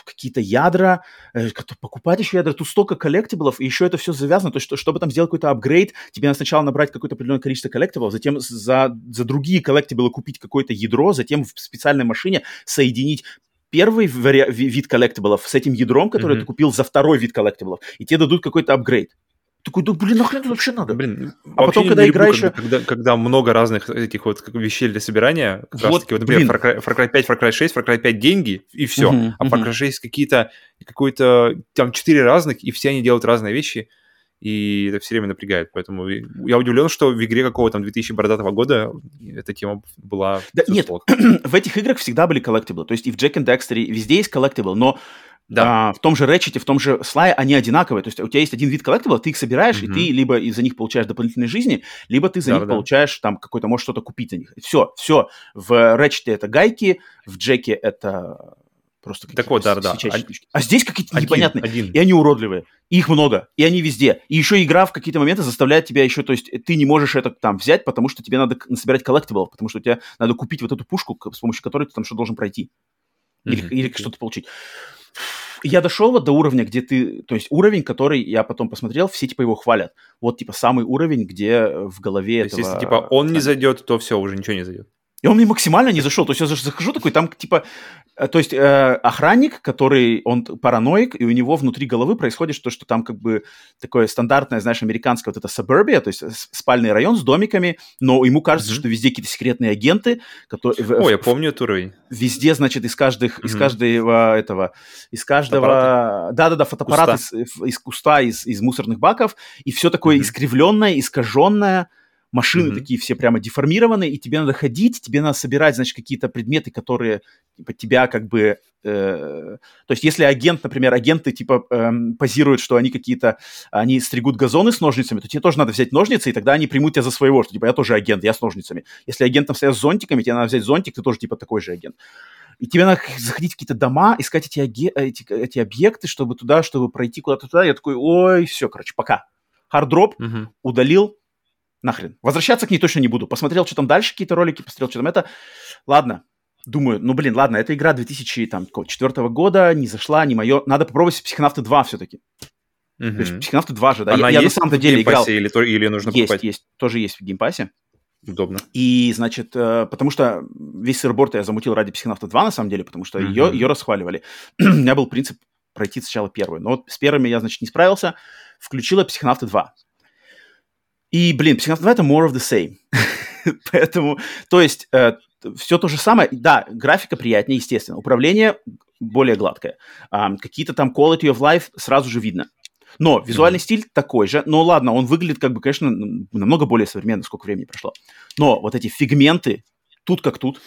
какие-то ядра, э, покупать еще ядра, тут столько коллектиблов, и еще это все завязано, то есть, чтобы там сделать какой-то апгрейд, тебе надо сначала набрать какое-то определенное количество коллектиблов, затем за, за другие коллектиблы купить какое-то ядро, затем в специальной машине соединить первый вид коллектиблов с этим ядром, который mm-hmm. ты купил за второй вид коллектиблов, и тебе дадут какой-то апгрейд. Такой, да блин, нахрен это вообще надо? Блин, а потом, когда играешь... Когда, когда, когда много разных этих вот вещей для собирания, как вот, раз таки, вот, например, Far Cry, Far Cry 5, Far Cry 6, Far Cry 5 деньги, и все. Uh-huh, а Far Cry 6 какие-то, какой-то, там четыре разных, и все они делают разные вещи, и это все время напрягает. Поэтому я удивлен, что в игре какого там 2000 бородатого года эта тема была... Да, нет, [CLEARS THROAT] в этих играх всегда были коллектиблы. То есть и в Jack and Dexter везде есть коллектибл, но да. А, в том же Ratchet, в том же Sly они одинаковые. То есть у тебя есть один вид коллектива, ты их собираешь, mm-hmm. и ты либо из-за них получаешь дополнительные жизни, либо ты за да, них да. получаешь там какой-то, можешь что-то купить за них. Все, все. В Ratchet это гайки, в Джеке это просто какие-то так вот, да, да. штучки. А здесь какие-то один, непонятные. Один. И они уродливые. И их много. И они везде. И еще игра в какие-то моменты заставляет тебя еще... То есть ты не можешь это там взять, потому что тебе надо собирать коллектибл, потому что тебе надо купить вот эту пушку, с помощью которой ты там что должен пройти. Или, mm-hmm. или что-то получить я дошел вот до уровня, где ты, то есть уровень, который я потом посмотрел, все типа его хвалят. Вот типа самый уровень, где в голове то этого... Есть, если типа он не зайдет, то все, уже ничего не зайдет. И он мне максимально не зашел. То есть я захожу такой, там типа, э, то есть э, охранник, который, он параноик, и у него внутри головы происходит то, что там как бы такое стандартное, знаешь, американское вот это suburbia, то есть спальный район с домиками, но ему кажется, mm-hmm. что везде какие-то секретные агенты, которые... О, я помню этот уровень. Везде, значит, из каждых, mm-hmm. из каждого этого, из каждого... Да-да-да, фотоаппарат куста. Из, из куста, из, из мусорных баков, и все такое mm-hmm. искривленное, искаженное, машины mm-hmm. такие все прямо деформированные, и тебе надо ходить, тебе надо собирать, значит, какие-то предметы, которые типа, тебя как бы... Э, то есть если агент, например, агенты типа э, позируют, что они какие-то... Они стригут газоны с ножницами, то тебе тоже надо взять ножницы, и тогда они примут тебя за своего, что типа я тоже агент, я с ножницами. Если агентом стоят с зонтиками, тебе надо взять зонтик, ты тоже типа такой же агент. И тебе надо заходить в какие-то дома, искать эти, эти, эти объекты, чтобы туда, чтобы пройти куда-то туда. Я такой, ой, все, короче, пока. Hard drop, угу. удалил, нахрен. Возвращаться к ней точно не буду. Посмотрел, что там дальше, какие-то ролики, посмотрел, что там это. Ладно, думаю, ну, блин, ладно, эта игра 2004 года, не зашла, не мое. Надо попробовать Психонавты 2 все-таки. Угу. То есть Психонавты 2 же, да? Она я, есть я на самом деле играл. Или, или нужно есть, покупать? Есть, тоже есть в Game Pass'е. Удобно. И, значит, э, потому что весь сырборд я замутил ради Психонавта 2, на самом деле, потому что uh-huh. ее, ее расхваливали. [CLEARS THROAT] У меня был принцип пройти сначала первую. Но вот с первыми я, значит, не справился. Включила Психонавты 2. И, блин, 2 это more of the same. [LAUGHS] Поэтому, то есть, э, все то же самое. Да, графика приятнее, естественно. Управление более гладкое. Э, какие-то там quality of life сразу же видно. Но визуальный mm-hmm. стиль такой же. Но ладно, он выглядит как бы, конечно, намного более современно, сколько времени прошло. Но вот эти фигменты, тут как тут.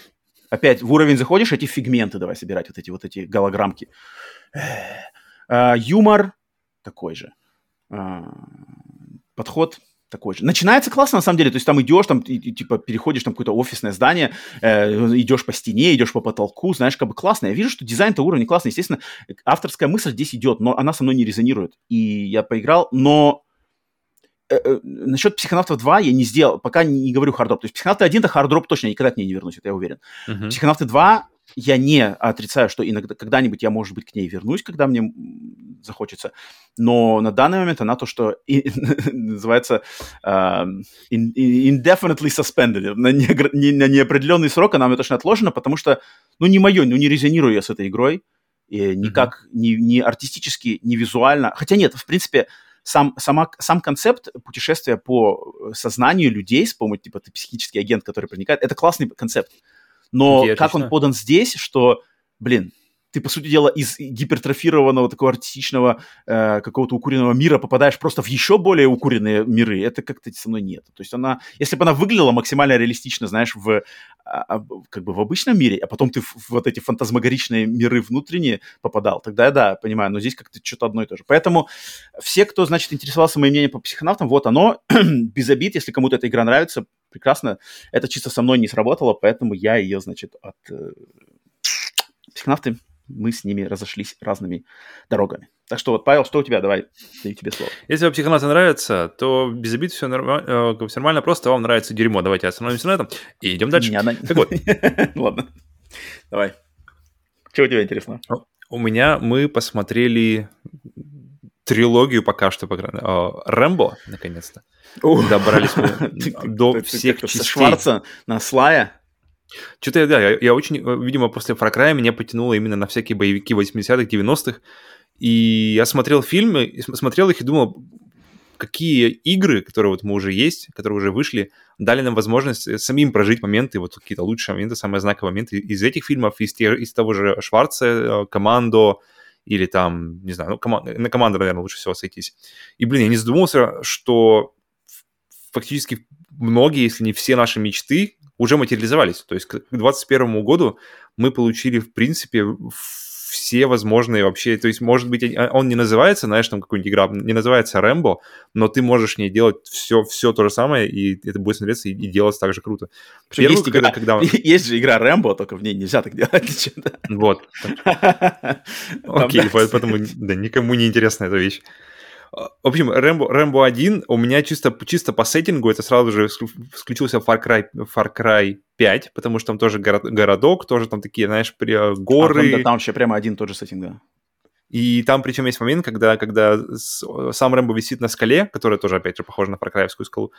Опять в уровень заходишь, эти фигменты давай собирать, вот эти вот эти голограммки. Э, юмор такой же. Э, подход такой же. Начинается классно, на самом деле, то есть там идешь, там, и, и, типа, переходишь там какое-то офисное здание, э, идешь по стене, идешь по потолку, знаешь, как бы классно. Я вижу, что дизайн-то уровень классный. Естественно, авторская мысль здесь идет, но она со мной не резонирует. И я поиграл, но э, э, насчет Психонавтов 2 я не сделал, пока не, не говорю hard drop. То есть Психонавты 1 это hard drop точно, я никогда к ней не вернусь, это я уверен. Uh-huh. Психонавты 2 я не отрицаю, что иногда, когда-нибудь я, может быть, к ней вернусь, когда мне захочется. Но на данный момент она то, что и, [LAUGHS] называется uh, indefinitely suspended, на, не, не, на неопределенный срок она мне точно отложена, потому что, ну, не мое, ну, не резонирую я с этой игрой. И никак, mm-hmm. ни, ни артистически, ни визуально. Хотя нет, в принципе, сам, сама, сам концепт путешествия по сознанию людей с помощью, типа, ты психический агент, который проникает, это классный концепт. Но Окей, как он подан здесь, что, блин, ты, по сути дела, из гипертрофированного такого артистичного э, какого-то укуренного мира попадаешь просто в еще более укуренные миры. Это как-то со мной нет. То есть она, если бы она выглядела максимально реалистично, знаешь, в, а, а как бы в обычном мире, а потом ты в, в вот эти фантазмагоричные миры внутренние попадал, тогда я, да, понимаю, но здесь как-то что-то одно и то же. Поэтому все, кто, значит, интересовался моим мнением по психонавтам, вот оно, [CLEARS THROAT] без обид, если кому-то эта игра нравится, прекрасно. Это чисто со мной не сработало, поэтому я ее, значит, от э, психонавты, мы с ними разошлись разными дорогами. Так что вот, Павел, что у тебя? Давай, даю тебе слово. Если вам психонавты нравятся, то без обид все, норма... э, все нормально, просто вам нравится дерьмо. Давайте остановимся на этом и идем дальше. Она... Так вот. [LAUGHS] Ладно, давай. Что у тебя интересно? У меня мы посмотрели трилогию пока что, по Рэмбо, наконец-то. Добрались [LAUGHS] до всех частей. Шварца на Слая? Что-то я, да, я, я очень, видимо, после Far Cry меня потянуло именно на всякие боевики 80-х, 90-х. И я смотрел фильмы, смотрел их и думал, какие игры, которые вот мы уже есть, которые уже вышли, дали нам возможность самим прожить моменты, вот какие-то лучшие моменты, самые знаковые моменты из этих фильмов, из, те, из того же Шварца, э, Командо, или там, не знаю, ну, команд, на команду, наверное, лучше всего сойтись. И, блин, я не задумывался, что фактически многие, если не все наши мечты уже материализовались. То есть к 2021 году мы получили, в принципе, все возможные вообще, то есть, может быть, он не называется, знаешь, там какой-нибудь игра, не называется Рэмбо, но ты можешь в ней делать все, все то же самое, и это будет смотреться и, и делаться так же круто. Первый, есть, игра, когда, когда... [LAUGHS] есть же игра Рэмбо, только в ней нельзя так делать. [LAUGHS] Вот. [LAUGHS] Окей, поэтому да, никому не интересна эта вещь. В общем, Рэмбо, Рэмбо 1 у меня чисто, чисто по сеттингу это сразу же включился Far Cry, Far Cry 5, потому что там тоже город, городок, тоже там такие, знаешь, при, горы. А, там, да, там вообще прямо один тот же сеттинг, да. И там причем есть момент, когда, когда сам Рэмбо висит на скале, которая тоже, опять же, похожа на Фаркраевскую скалу,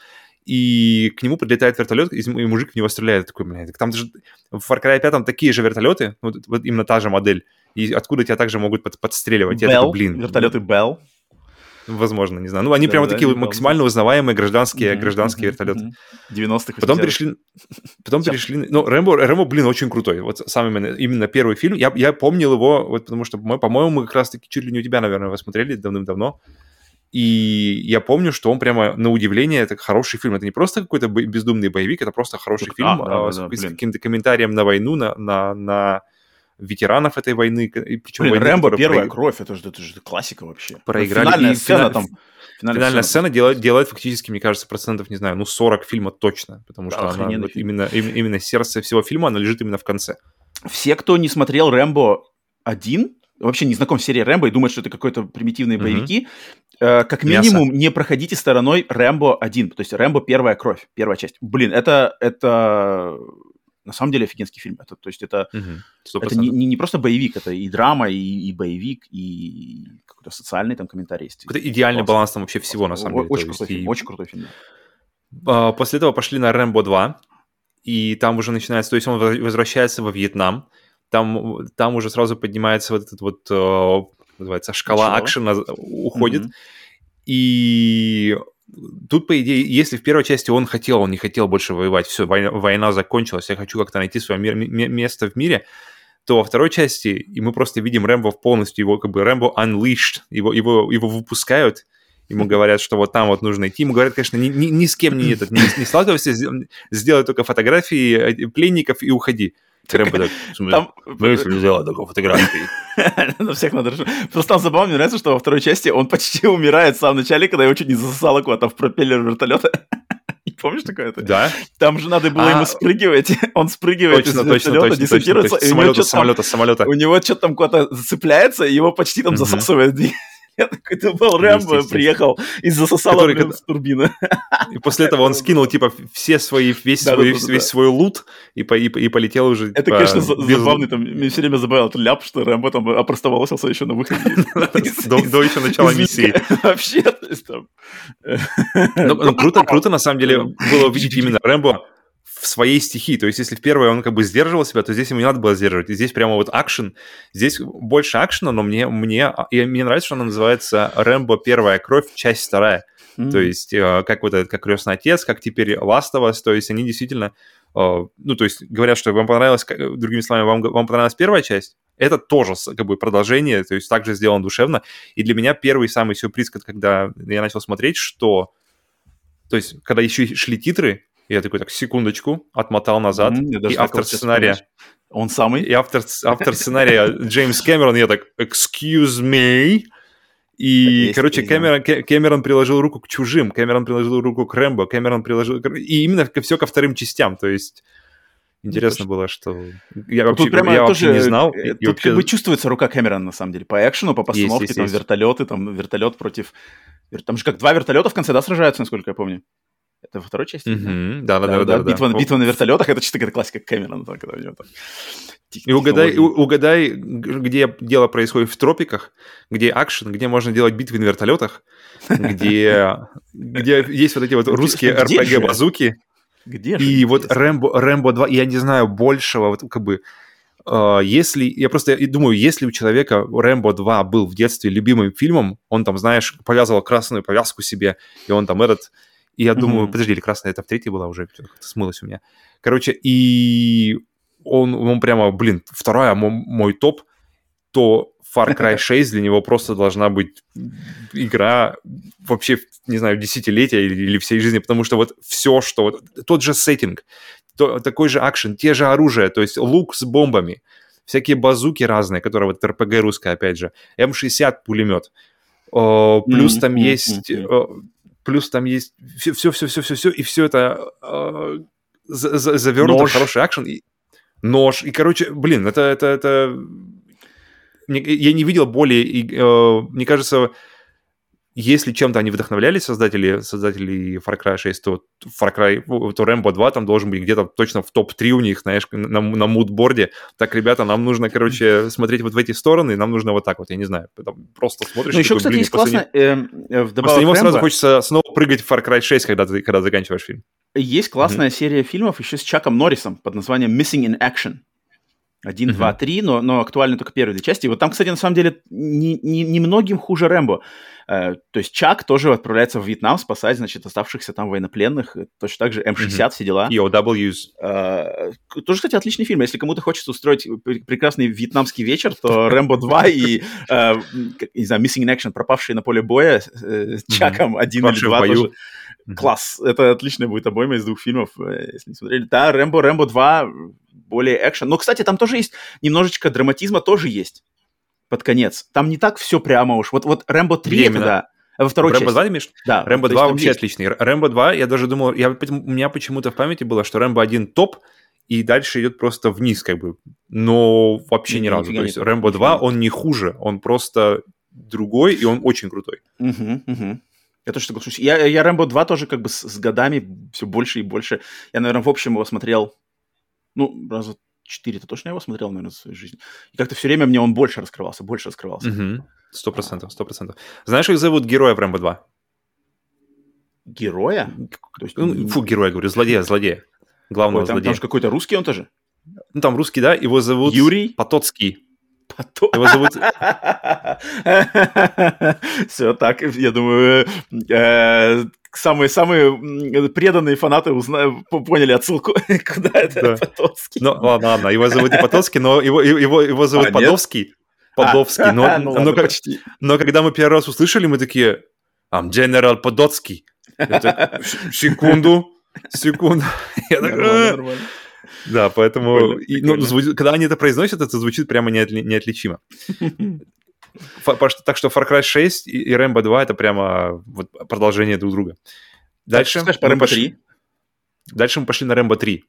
и к нему подлетает вертолет, и, мужик в него стреляет. Такой, блядь, там же в Far Cry 5 такие же вертолеты, вот, вот именно та же модель, и откуда тебя также могут под, подстреливать. Bell, такой, блин. Вертолеты Bell. Возможно, не знаю. Ну, они да, прямо да, такие максимально узнаваемые гражданские, mm-hmm, гражданские mm-hmm, вертолеты. 90-х. Потом перешли... Потом перешли... Ну, Рэмбо, Рэмбо, блин, очень крутой. Вот сам именно, именно первый фильм. Я, я помнил его, вот потому что, по-моему, мы как раз-таки чуть ли не у тебя, наверное, его смотрели давным-давно. И я помню, что он прямо, на удивление, это хороший фильм. Это не просто какой-то бездумный боевик, это просто хороший а, фильм да, да, с, да, с каким-то комментарием на войну, на, на, на ветеранов этой войны. И причем Блин, войны, Рэмбо первая про... кровь, это же, это же классика вообще. Проиграли. Финальная сцена финаль... там. Финальная, финальная сцена, сцена делает, делает фактически, мне кажется, процентов, не знаю, ну 40 фильма точно, потому да, что она, вот, именно, именно сердце всего фильма, она лежит именно в конце. Все, кто не смотрел Рэмбо 1, вообще не знаком с серией Рэмбо и думает, что это какой-то примитивные боевики, mm-hmm. э, как минимум Мясо. не проходите стороной Рэмбо 1, то есть Рэмбо первая кровь, первая часть. Блин, это, это на самом деле офигенский фильм. Это, то есть это, угу, это не, не, не просто боевик, это и драма, и, и боевик, и какой-то социальный там комментарий есть. Это идеальный баланс там вообще всего, на самом деле. Очень крутой фильм, и... очень крутой фильм. А, после этого пошли на Рэмбо 2, и там уже начинается, то есть он возвращается во Вьетнам, там, там уже сразу поднимается вот этот вот, э, называется, шкала акшена уходит, mm и тут, по идее, если в первой части он хотел, он не хотел больше воевать, все, война, война закончилась, я хочу как-то найти свое мир, место в мире, то во второй части, и мы просто видим Рэмбо полностью, его как бы Рэмбо unleashed, его, его, его выпускают, ему говорят, что вот там вот нужно идти, ему говорят, конечно, ни, ни, ни с кем не, [CLEARS THROAT] этот, не, не сталкивайся, сделай только фотографии э, пленников и уходи. Рэмбо так, там... мы сделать такую фотографию. [LAUGHS] На всех надо Просто там забавно, мне нравится, что во второй части он почти [LAUGHS] умирает в самом начале, когда его чуть не засосало куда-то в пропеллер вертолета. [LAUGHS] Помнишь такое-то? Да. Там же надо было а... ему спрыгивать. Он спрыгивает точно, из точно, точно, десантируется. Точно, точно. Самолета, самолета, самолета. У него что-то там куда-то зацепляется, и его почти там засасывает. Я такой думал, Рэмбо приехал и засосал Который, блин, с турбины. И после этого он скинул, типа, все свои, весь, да, свой, да, да, весь да. свой лут и, по, и, и полетел уже, Это, типа, конечно, без... забавный, там, мне все время забавил этот ляп, что Рэмбо там опростовался еще на выходе. [LAUGHS] До еще начала миссии. [LAUGHS] Вообще, то есть там... Ну, круто, круто, на самом деле, было увидеть именно Рэмбо в своей стихии. То есть, если в первой он как бы сдерживал себя, то здесь ему не надо было сдерживать. И здесь прямо вот акшен. Здесь больше акшена, но мне, мне, и мне нравится, что она называется «Рэмбо. Первая кровь. Часть вторая». Mm-hmm. То есть, э, как вот этот, как «Крестный отец», как теперь «Last of Us», то есть они действительно, э, ну, то есть говорят, что вам понравилось, другими словами, вам, вам понравилась первая часть, это тоже как бы продолжение, то есть также сделано душевно. И для меня первый самый сюрприз, когда я начал смотреть, что... То есть, когда еще шли титры, я такой, так, секундочку, отмотал назад. Mm-hmm, и автор сценария... Он самый? И автор, автор сценария [LAUGHS] Джеймс Кэмерон, я так, excuse me. И, так короче, Кэмерон, Кэмерон приложил руку к чужим, Кэмерон приложил руку к Рэмбо, Кэмерон приложил... И именно все ко вторым частям, то есть... Интересно было, что я вообще, прямо я тоже, вообще не знал. Тут вообще... как бы чувствуется рука Кэмерона, на самом деле, по экшену, по постановке, есть, есть, там есть. вертолеты, там вертолет против... Там же как два вертолета в конце, да, сражаются, насколько я помню? Это во второй части? Да, да, да, да. Битва, битва на вертолетах, это чисто какая-то классика Кэмерона. Когда у него там и угадай, угадай, где дело происходит в тропиках, где акшен, где можно делать битвы на вертолетах, где, [LAUGHS] где есть вот эти вот русские RPG-базуки. Где же? И вот Рэмбо, Рэмбо 2, я не знаю большего, вот как бы, Uh, если, я просто думаю, если у человека Рэмбо 2 был в детстве любимым фильмом, он там, знаешь, повязывал красную повязку себе, и он там этот, и я думаю, mm-hmm. подожди, или красная, это в третьей была уже, смылась у меня. Короче, и он, он прямо, блин, вторая мой, мой топ, то Far [LAUGHS] Cry 6 для него просто должна быть игра вообще, не знаю, десятилетия или, или всей жизни, потому что вот все, что... Вот, тот же сеттинг, то, такой же акшен, те же оружия, то есть лук с бомбами, всякие базуки разные, которые вот РПГ русская, опять же, М60 пулемет, плюс там есть плюс там есть все-все-все-все-все, и все это э, завернуто в хороший акшен. И, нож. И, короче, блин, это... это, это... Я не видел более... Э, мне кажется, если чем-то они вдохновлялись, создатели, создатели Far Cry 6, то Far Cry, то Rambo 2 там должен быть где-то точно в топ-3 у них, знаешь, на, на мудборде. Так, ребята, нам нужно, короче, смотреть вот в эти стороны, нам нужно вот так вот, я не знаю, там просто смотришь. Ну, еще, такой, кстати, блин, есть классно... Э, э, после него сразу хочется снова прыгать в Far Cry 6, когда ты когда заканчиваешь фильм. Есть классная mm-hmm. серия фильмов еще с Чаком Норрисом под названием «Missing in Action». Один, uh-huh. два, три, но, но актуальны только первые две части. И вот там, кстати, на самом деле, не, не, немногим хуже Рэмбо. Э, то есть Чак тоже отправляется в Вьетнам спасать, значит, оставшихся там военнопленных. Точно так же М60, uh-huh. все дела. POWs. Э, тоже, кстати, отличный фильм. Если кому-то хочется устроить прекрасный вьетнамский вечер, то Рэмбо 2 и, э, [LAUGHS] не знаю, Missing in Action, пропавшие на поле боя с Чаком один или два тоже. Класс. Это отличная будет обойма из двух фильмов, если не смотрели. Да, Рэмбо, Рэмбо 2 более экшен. Но, кстати, там тоже есть немножечко драматизма, тоже есть под конец. Там не так все прямо уж. Вот, вот Рэмбо 3 Временно. это да. Во второй Рэмбо части. 2 имеешь? Да. Рэмбо 2 вообще есть. отличный. Рэмбо 2, я даже думал, я, у меня почему-то в памяти было, что Рэмбо 1 топ, и дальше идет просто вниз, как бы. Но вообще ни разу. То есть Рэмбо 2, он не хуже, он просто другой, и он очень крутой. Угу, угу. Я тоже соглашусь. Я, я Рэмбо 2 тоже как бы с, с годами все больше и больше. Я, наверное, в общем его смотрел ну, раза четыре ты точно его смотрел, наверное, в своей жизни. И как-то все время мне он больше раскрывался, больше раскрывался. Сто процентов, сто процентов. Знаешь, как зовут героя в Рэмбо 2? Героя? То есть, ну, фу, героя, говорю, злодея, злодея. Главного там, злодея. Там же какой-то русский он тоже? Ну, там русский, да, его зовут... Юрий? Потоцкий. Потом... Его зовут... Все так, я думаю, э, самые-самые преданные фанаты узнали, поняли отсылку, [LAUGHS] куда это да. Потоцкий. Ну, ладно, ладно, его зовут не Потоцкий, но его, его, его зовут а, Подовский. Подовский, а, но, [LAUGHS] ну, ладно, но, почти. но когда мы первый раз услышали, мы такие, I'm General Подоцкий. [LAUGHS] секунду, секунду. Я так, Да, поэтому, и, ну, когда они это произносят, это звучит прямо неотли- неотличимо. Так что Far Cry 6 и Rambo 2 это прямо вот продолжение друг друга. Дальше... Скажешь по Rambo 3? Дальше мы пошли на Rambo 3.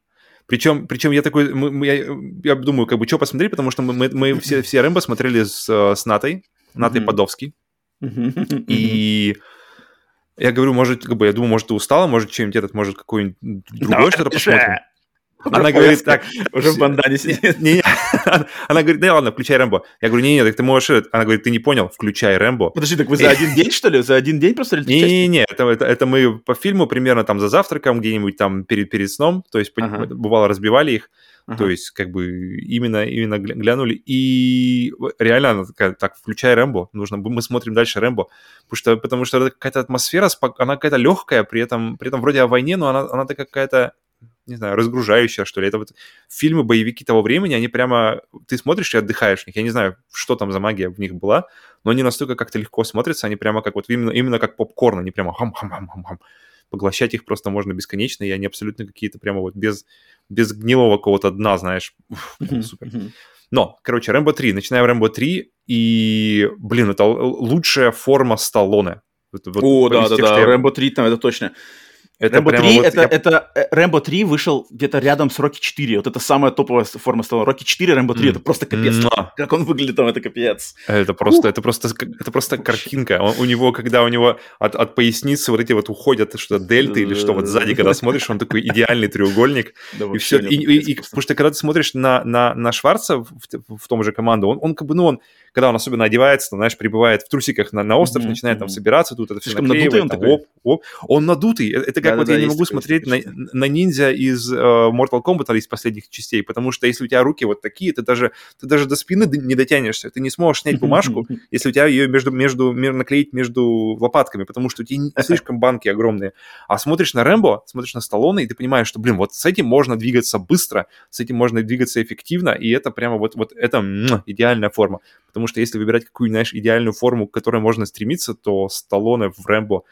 Причем, причем я такой, мы, мы, я, я думаю, как бы, что посмотреть, потому что мы, мы все, все Рэмбо смотрели с, с Натой, Натой mm-hmm. Подовский. Mm-hmm. И я говорю, может, как бы, я думаю, может, ты устала, может, чем-нибудь этот, может, какой-нибудь другой что-то посмотрим. Она говорит так... Уже в бандане сидит. Не, не. [LAUGHS] Она говорит, да ладно, включай Рэмбо. Я говорю, не-не, так ты можешь... Она говорит, ты не понял, включай Рэмбо. Подожди, так вы за один день, что ли? За один день просто Не-не-не, это, это, это мы по фильму примерно там за завтраком где-нибудь там перед, перед сном, то есть ага. бывало разбивали их, ага. то есть как бы именно, именно глянули. И реально она такая, так, включай Рэмбо, нужно, мы смотрим дальше Рэмбо, потому что, потому что какая-то атмосфера, она какая-то легкая, при этом, при этом вроде о войне, но она, она такая какая-то не знаю, разгружающая, что ли. Это вот фильмы, боевики того времени, они прямо... Ты смотришь и отдыхаешь в них. Я не знаю, что там за магия в них была, но они настолько как-то легко смотрятся, они прямо как вот именно, именно как попкорн, они прямо хам-хам-хам-хам-хам. Поглощать их просто можно бесконечно, и они абсолютно какие-то прямо вот без, без гнилого какого-то дна, знаешь. супер. Но, короче, Рэмбо 3. Начинаем Рэмбо 3, и, блин, это лучшая форма Сталлоне. Вот, О, да-да-да, Рэмбо 3 там, это точно. Это Рэмбо 3, вот это, я... это э, Рэмбо 3 вышел где-то рядом с Рокки 4. Вот это самая топовая форма стала. Рокки 4, Рэмбо 3, mm. это просто капец. Но. Как он выглядит там, это капец. Это просто, это просто, это просто картинка. Он, у него, когда у него от, от поясницы вот эти вот уходят что дельты или что, вот сзади, когда смотришь, он такой идеальный треугольник. и все. И, и, и, потому что когда ты смотришь на, на, на Шварца в, в том же команду, он, он как бы, ну, он когда он особенно одевается, там, знаешь, прибывает в трусиках на, на остров, mm-hmm. начинает там собираться, тут это все Слишком надутый он там, оп, оп. Он надутый. Э, это как да, вот да, я не могу смотреть на, на ниндзя из uh, Mortal Kombat из последних частей, потому что если у тебя руки вот такие, ты даже, ты даже до спины не дотянешься, ты не сможешь снять бумажку, если у тебя ее между, между, наклеить между лопатками, потому что у тебя слишком банки огромные. А смотришь на Рэмбо, смотришь на Сталлоне, и ты понимаешь, что, блин, вот с этим можно двигаться быстро, с этим можно двигаться эффективно, и это прямо вот, вот это идеальная форма. Потому что если выбирать какую, знаешь, идеальную форму, к которой можно стремиться, то Сталлоне в Рэмбо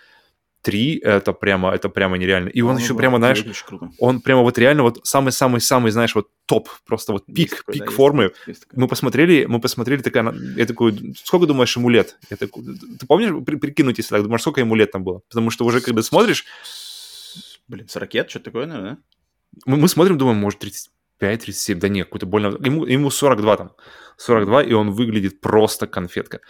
3 это прямо, это прямо нереально. И он ну, еще прямо, знаешь, он прямо вот реально вот самый-самый-самый, знаешь, вот топ, просто вот пик, есть пик такой, формы. Есть, есть мы посмотрели, мы посмотрели, такая, я такой, сколько думаешь ему лет? Я такой, ты помнишь, при, прикинуть, если так, думаешь, сколько ему лет там было? Потому что уже когда смотришь... Блин, с ракет, что такое, наверное, мы, мы смотрим, думаем, может, 35, 37, да нет, какой-то больно... Ему, ему 42 там. 42, и он выглядит просто конфетка.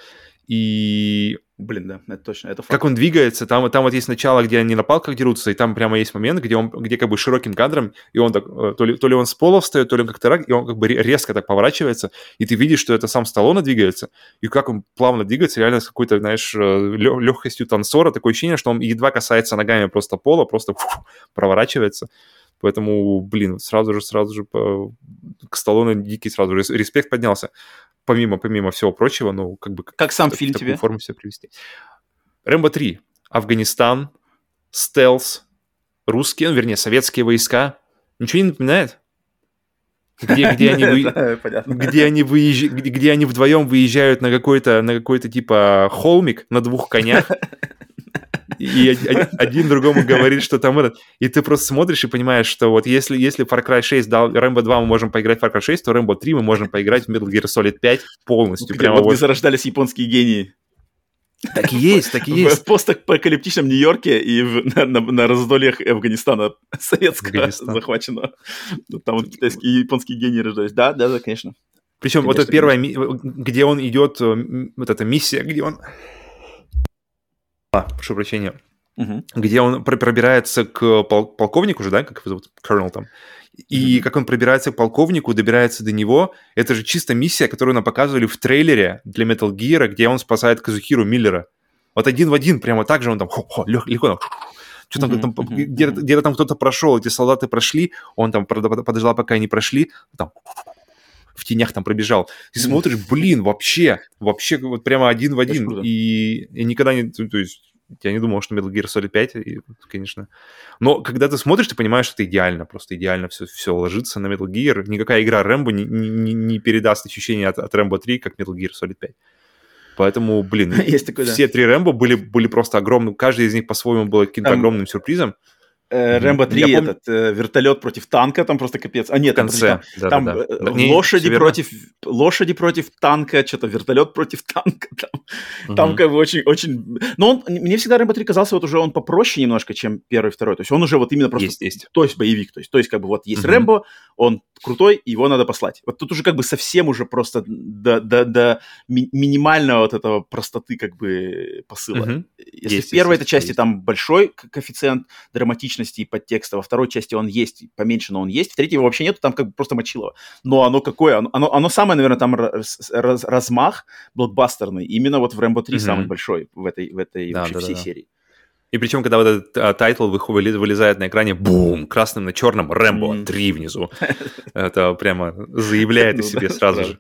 И... Блин, да, это точно, это факт. Как он двигается, там, там вот есть начало, где они на палках дерутся, и там прямо есть момент, где он, где как бы широким кадром, и он так, э, то ли, то ли он с пола встает, то ли он как-то рак, и он как бы резко так поворачивается, и ты видишь, что это сам Сталлоне двигается, и как он плавно двигается, реально с какой-то, знаешь, э, легкостью танцора, такое ощущение, что он едва касается ногами просто пола, просто фу, проворачивается. Поэтому, блин, сразу же, сразу же по... к Сталлоне дикий сразу же респект поднялся. Помимо, помимо всего прочего, ну, как бы... Как сам фильм тебе? форму все привести. Рэмбо 3. Афганистан, стелс, русские, ну, вернее, советские войска. Ничего не напоминает? Где, [LAUGHS] где они, вы... где, они выезж... где они вдвоем выезжают на какой-то, на какой-то типа холмик на двух конях, [LAUGHS] и один другому говорит, что там этот... И ты просто смотришь и понимаешь, что вот если, если Far Cry 6 дал Rainbow 2 мы можем поиграть в Far Cry 6, то Rainbow 3 мы можем поиграть в Metal Gear Solid 5 полностью. Прямо вот, вот. зарождались японские гении. Так и есть, так и есть. В постапокалиптичном Нью-Йорке и в, на, на, на раздольях Афганистана [LAUGHS] советского Афганистан. захваченного. Там вот китайские и японские гении рождались. Да, да, да, конечно. Причем конечно, вот это первое, где он идет, э, вот эта миссия, где он а, прошу прощения, угу. где он пробирается к пол полковнику же, да, как его зовут, Colonel там, и mm как он пробирается к полковнику, добирается до него, это же чисто миссия, которую нам показывали в трейлере для Metal Gear, где он спасает Казухиру Миллера. Вот один в один, прямо так же он там хо, хо, легко, там, что там, mm-hmm. там где-то, где там кто-то прошел, эти солдаты прошли, он там подождал, пока они прошли, там в тенях там пробежал. Ты смотришь, блин, вообще, вообще вот прямо один в один. И, и никогда не... То есть я не думал, что Metal Gear Solid 5, и, конечно. Но когда ты смотришь, ты понимаешь, что это идеально, просто идеально все, все ложится на Metal Gear. Никакая игра Рэмбо не, не, не передаст ощущение от, от Рэмбо 3, как Metal Gear Solid 5. Поэтому, блин, [LAUGHS] Есть такой, все да. три Рэмбо были, были просто огромным. Каждый из них по-своему был каким-то Там... огромным сюрпризом. Э, Рэмбо 3 помню... этот э, вертолет против танка, там просто капец. А нет, в конце. Там, да, там да, да. Э, лошади не, против лошади против танка, что-то вертолет против [LAUGHS] танка. Там, угу. там как бы очень, очень. Но он мне всегда Рэмбо 3 казался вот уже он попроще немножко, чем первый, второй. То есть он уже вот именно просто. Есть, есть. То есть боевик, то есть, то есть как бы вот есть угу. Рэмбо, он крутой, его надо послать. Вот тут уже как бы совсем уже просто до, до, до ми- минимального вот этого простоты как бы посыла. Угу. Если есть, в первой этой части есть. там большой коэффициент драматичности и подтекста, во второй части он есть, поменьше, но он есть, в третьей его вообще нету, там как бы просто мочилово. Но оно какое? Оно, оно, оно самое, наверное, там раз, раз, размах блокбастерный, именно вот в Рэмбо 3 угу. самый большой в этой, в этой да, вообще да, всей да. серии. И причем, когда вот этот а, title вылезает на экране, бум, красным на черном, Рэмбо mm. 3 внизу. Это прямо заявляет о ну себе сразу же.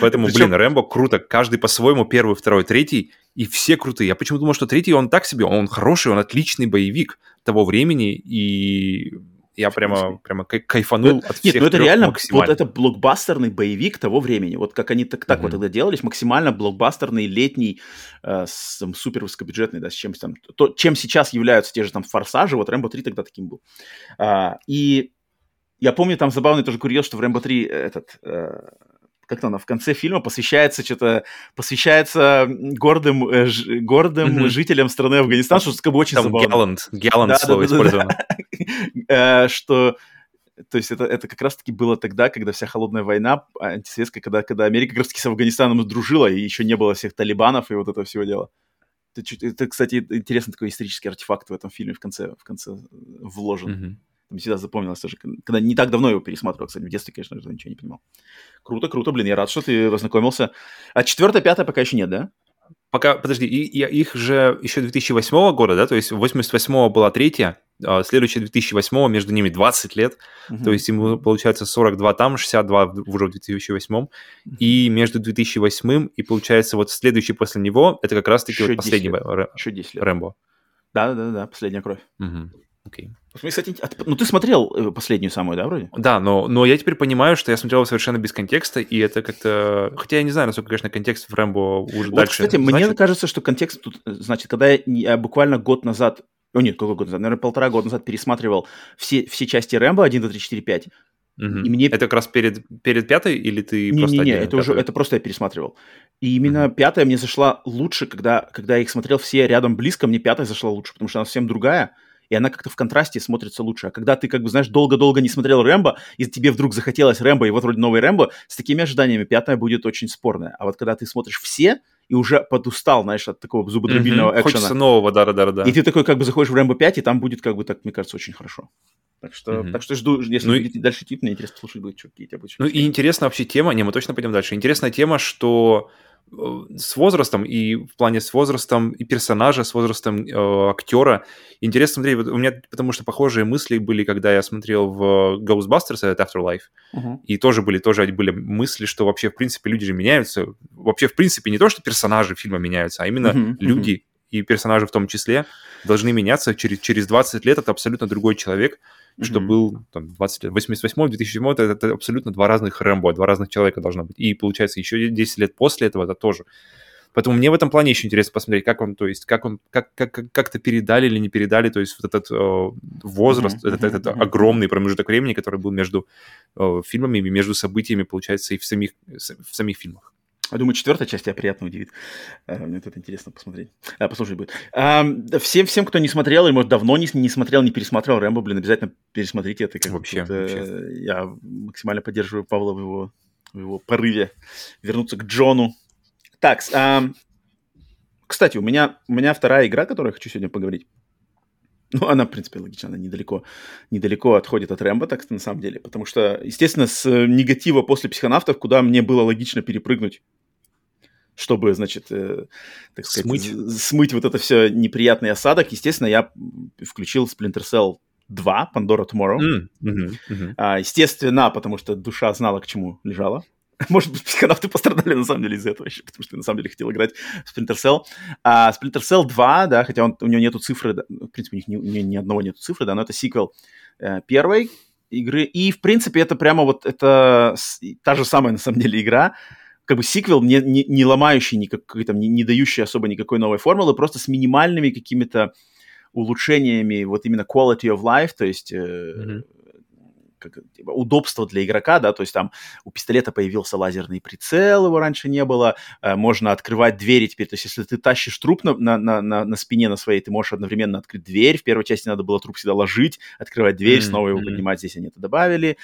Поэтому, блин, Рэмбо круто. Каждый по-своему, первый, второй, третий, и все крутые. Я почему думал, что третий, он так себе, он хороший, он отличный боевик того времени, и я прямо, прямо кайфанул ну, от всех Нет, ну это реально, вот это блокбастерный боевик того времени. Вот как они так, так mm-hmm. вот тогда делались, максимально блокбастерный, летний, э, с, там, супер высокобюджетный, да, с чем там, то, чем сейчас являются те же там Форсажи, вот Рэмбо 3 тогда таким был. А, и я помню, там забавный тоже курьез, что в Рэмбо 3 этот... Э, как-то она в конце фильма посвящается что-то, посвящается гордым, э, ж, гордым mm-hmm. жителям страны Афганистан, что как бы очень Там забавно. Галлант, галлант да, слово да, использовано. [LAUGHS] Э, что то есть это, это как раз-таки было тогда, когда вся холодная война антисоветская, когда, когда Америка как раз-таки с Афганистаном дружила, и еще не было всех талибанов и вот этого всего дела. Это, это, кстати, интересный такой исторический артефакт в этом фильме в конце, в конце вложен. Mm-hmm. Всегда запомнилось тоже, когда не так давно его пересматривал, кстати, в детстве, конечно, ничего не понимал. Круто, круто, блин, я рад, что ты познакомился. А четвертая, пятая пока еще нет, да? Пока, подожди, и, и, их же еще 2008 года, да, то есть 88 была третья, а следующая 2008 между ними 20 лет, uh-huh. то есть ему получается 42 там, 62 уже в 2008, uh-huh. и между 2008 и получается вот следующий после него, это как раз-таки вот последний Рэ... Рэмбо. Да-да-да, последняя кровь. Uh-huh. Окей. Okay. Кстати, ну ты смотрел э, последнюю самую, да, вроде? Да, но, но я теперь понимаю, что я смотрел совершенно без контекста, и это как-то... Хотя я не знаю, насколько, конечно, контекст в Рэмбо уже вот, дальше кстати, значит. мне кажется, что контекст тут... Э, значит, когда я, я буквально год назад... О, нет, какой год назад? Наверное, полтора года назад пересматривал все, все части Рэмбо 1, 2, 3, 4, 5. Угу. И мне... Это как раз перед, перед пятой или ты не, просто... Не-не-не, это уже это просто я пересматривал. И именно угу. пятая мне зашла лучше, когда, когда я их смотрел все рядом близко, мне пятая зашла лучше, потому что она совсем другая и она как-то в контрасте смотрится лучше. А когда ты, как бы, знаешь, долго-долго не смотрел Рэмбо, и тебе вдруг захотелось Рэмбо, и вот вроде новый Рэмбо, с такими ожиданиями пятая будет очень спорная. А вот когда ты смотришь все, и уже подустал, знаешь, от такого зубодробильного mm-hmm. экшена. Хочется нового, да-да-да. И ты такой как бы заходишь в Рэмбо 5, и там будет, как бы, так, мне кажется, очень хорошо. Так что, mm-hmm. так что жду, если ну, будете дальше идти, мне интересно послушать будет, что какие тебя будут. Ну и интересная вообще тема, не, мы точно пойдем дальше. Интересная тема, что Э, с возрастом, и в плане с возрастом и персонажа, с возрастом э, актера. Интересно смотреть, вот у меня потому что похожие мысли были, когда я смотрел в Ghostbusters, это Afterlife, uh-huh. и тоже были, тоже были мысли, что вообще, в принципе, люди же меняются. Вообще, в принципе, не то, что персонажи фильма меняются, а именно uh-huh. люди и персонажи в том числе должны меняться. Через, через 20 лет это абсолютно другой человек, mm-hmm. что был там, 20 лет. 88 2007 это, это абсолютно два разных Рэмбо, два разных человека должно быть. И получается еще 10 лет после этого это тоже. Поэтому мне в этом плане еще интересно посмотреть, как он, то есть, как он, как, как, как-то передали или не передали, то есть, вот этот э, возраст, mm-hmm. этот, этот mm-hmm. огромный промежуток времени, который был между э, фильмами, между событиями, получается, и в самих, в самих фильмах. Я думаю, четвертая часть тебя приятно удивит. Э, мне тут интересно посмотреть. А, послушать будет. А, всем, всем, кто не смотрел, или, может, давно не, не смотрел, не пересмотрел Рэмбо, блин, обязательно пересмотрите это. Как вообще, вообще. Я максимально поддерживаю Павла в его, в его порыве вернуться к Джону. Так, а, кстати, у меня, у меня вторая игра, которую я хочу сегодня поговорить. Ну, она, в принципе, логично, она недалеко, недалеко отходит от Рэмбо, так на самом деле. Потому что, естественно, с негатива после психонавтов, куда мне было логично перепрыгнуть чтобы, значит, э, так сказать, смыть. смыть вот это все неприятный осадок, естественно, я включил Splinter Cell 2, Pandora Tomorrow. Mm, mm-hmm, mm-hmm. А, естественно, потому что душа знала, к чему лежала. [LAUGHS] Может быть, психонавты пострадали на самом деле из-за этого еще, потому что я на самом деле хотел играть в Splinter Cell. А Splinter Cell 2, да, хотя он, у него нету цифры, да, в принципе, у них ни, ни, ни одного нету цифры, да, но это сиквел э, первой игры. И, в принципе, это прямо вот, это та же самая, на самом деле, игра, как бы сиквел, не, не, не ломающий никакой, там, не, не дающий особо никакой новой формулы, просто с минимальными какими-то улучшениями вот именно quality of life, то есть mm-hmm как, типа, удобство для игрока, да, то есть там у пистолета появился лазерный прицел, его раньше не было, э, можно открывать двери теперь, то есть если ты тащишь труп на, на, на, на спине на своей, ты можешь одновременно открыть дверь, в первой части надо было труп всегда ложить, открывать дверь, mm-hmm. снова его поднимать, здесь они это добавили.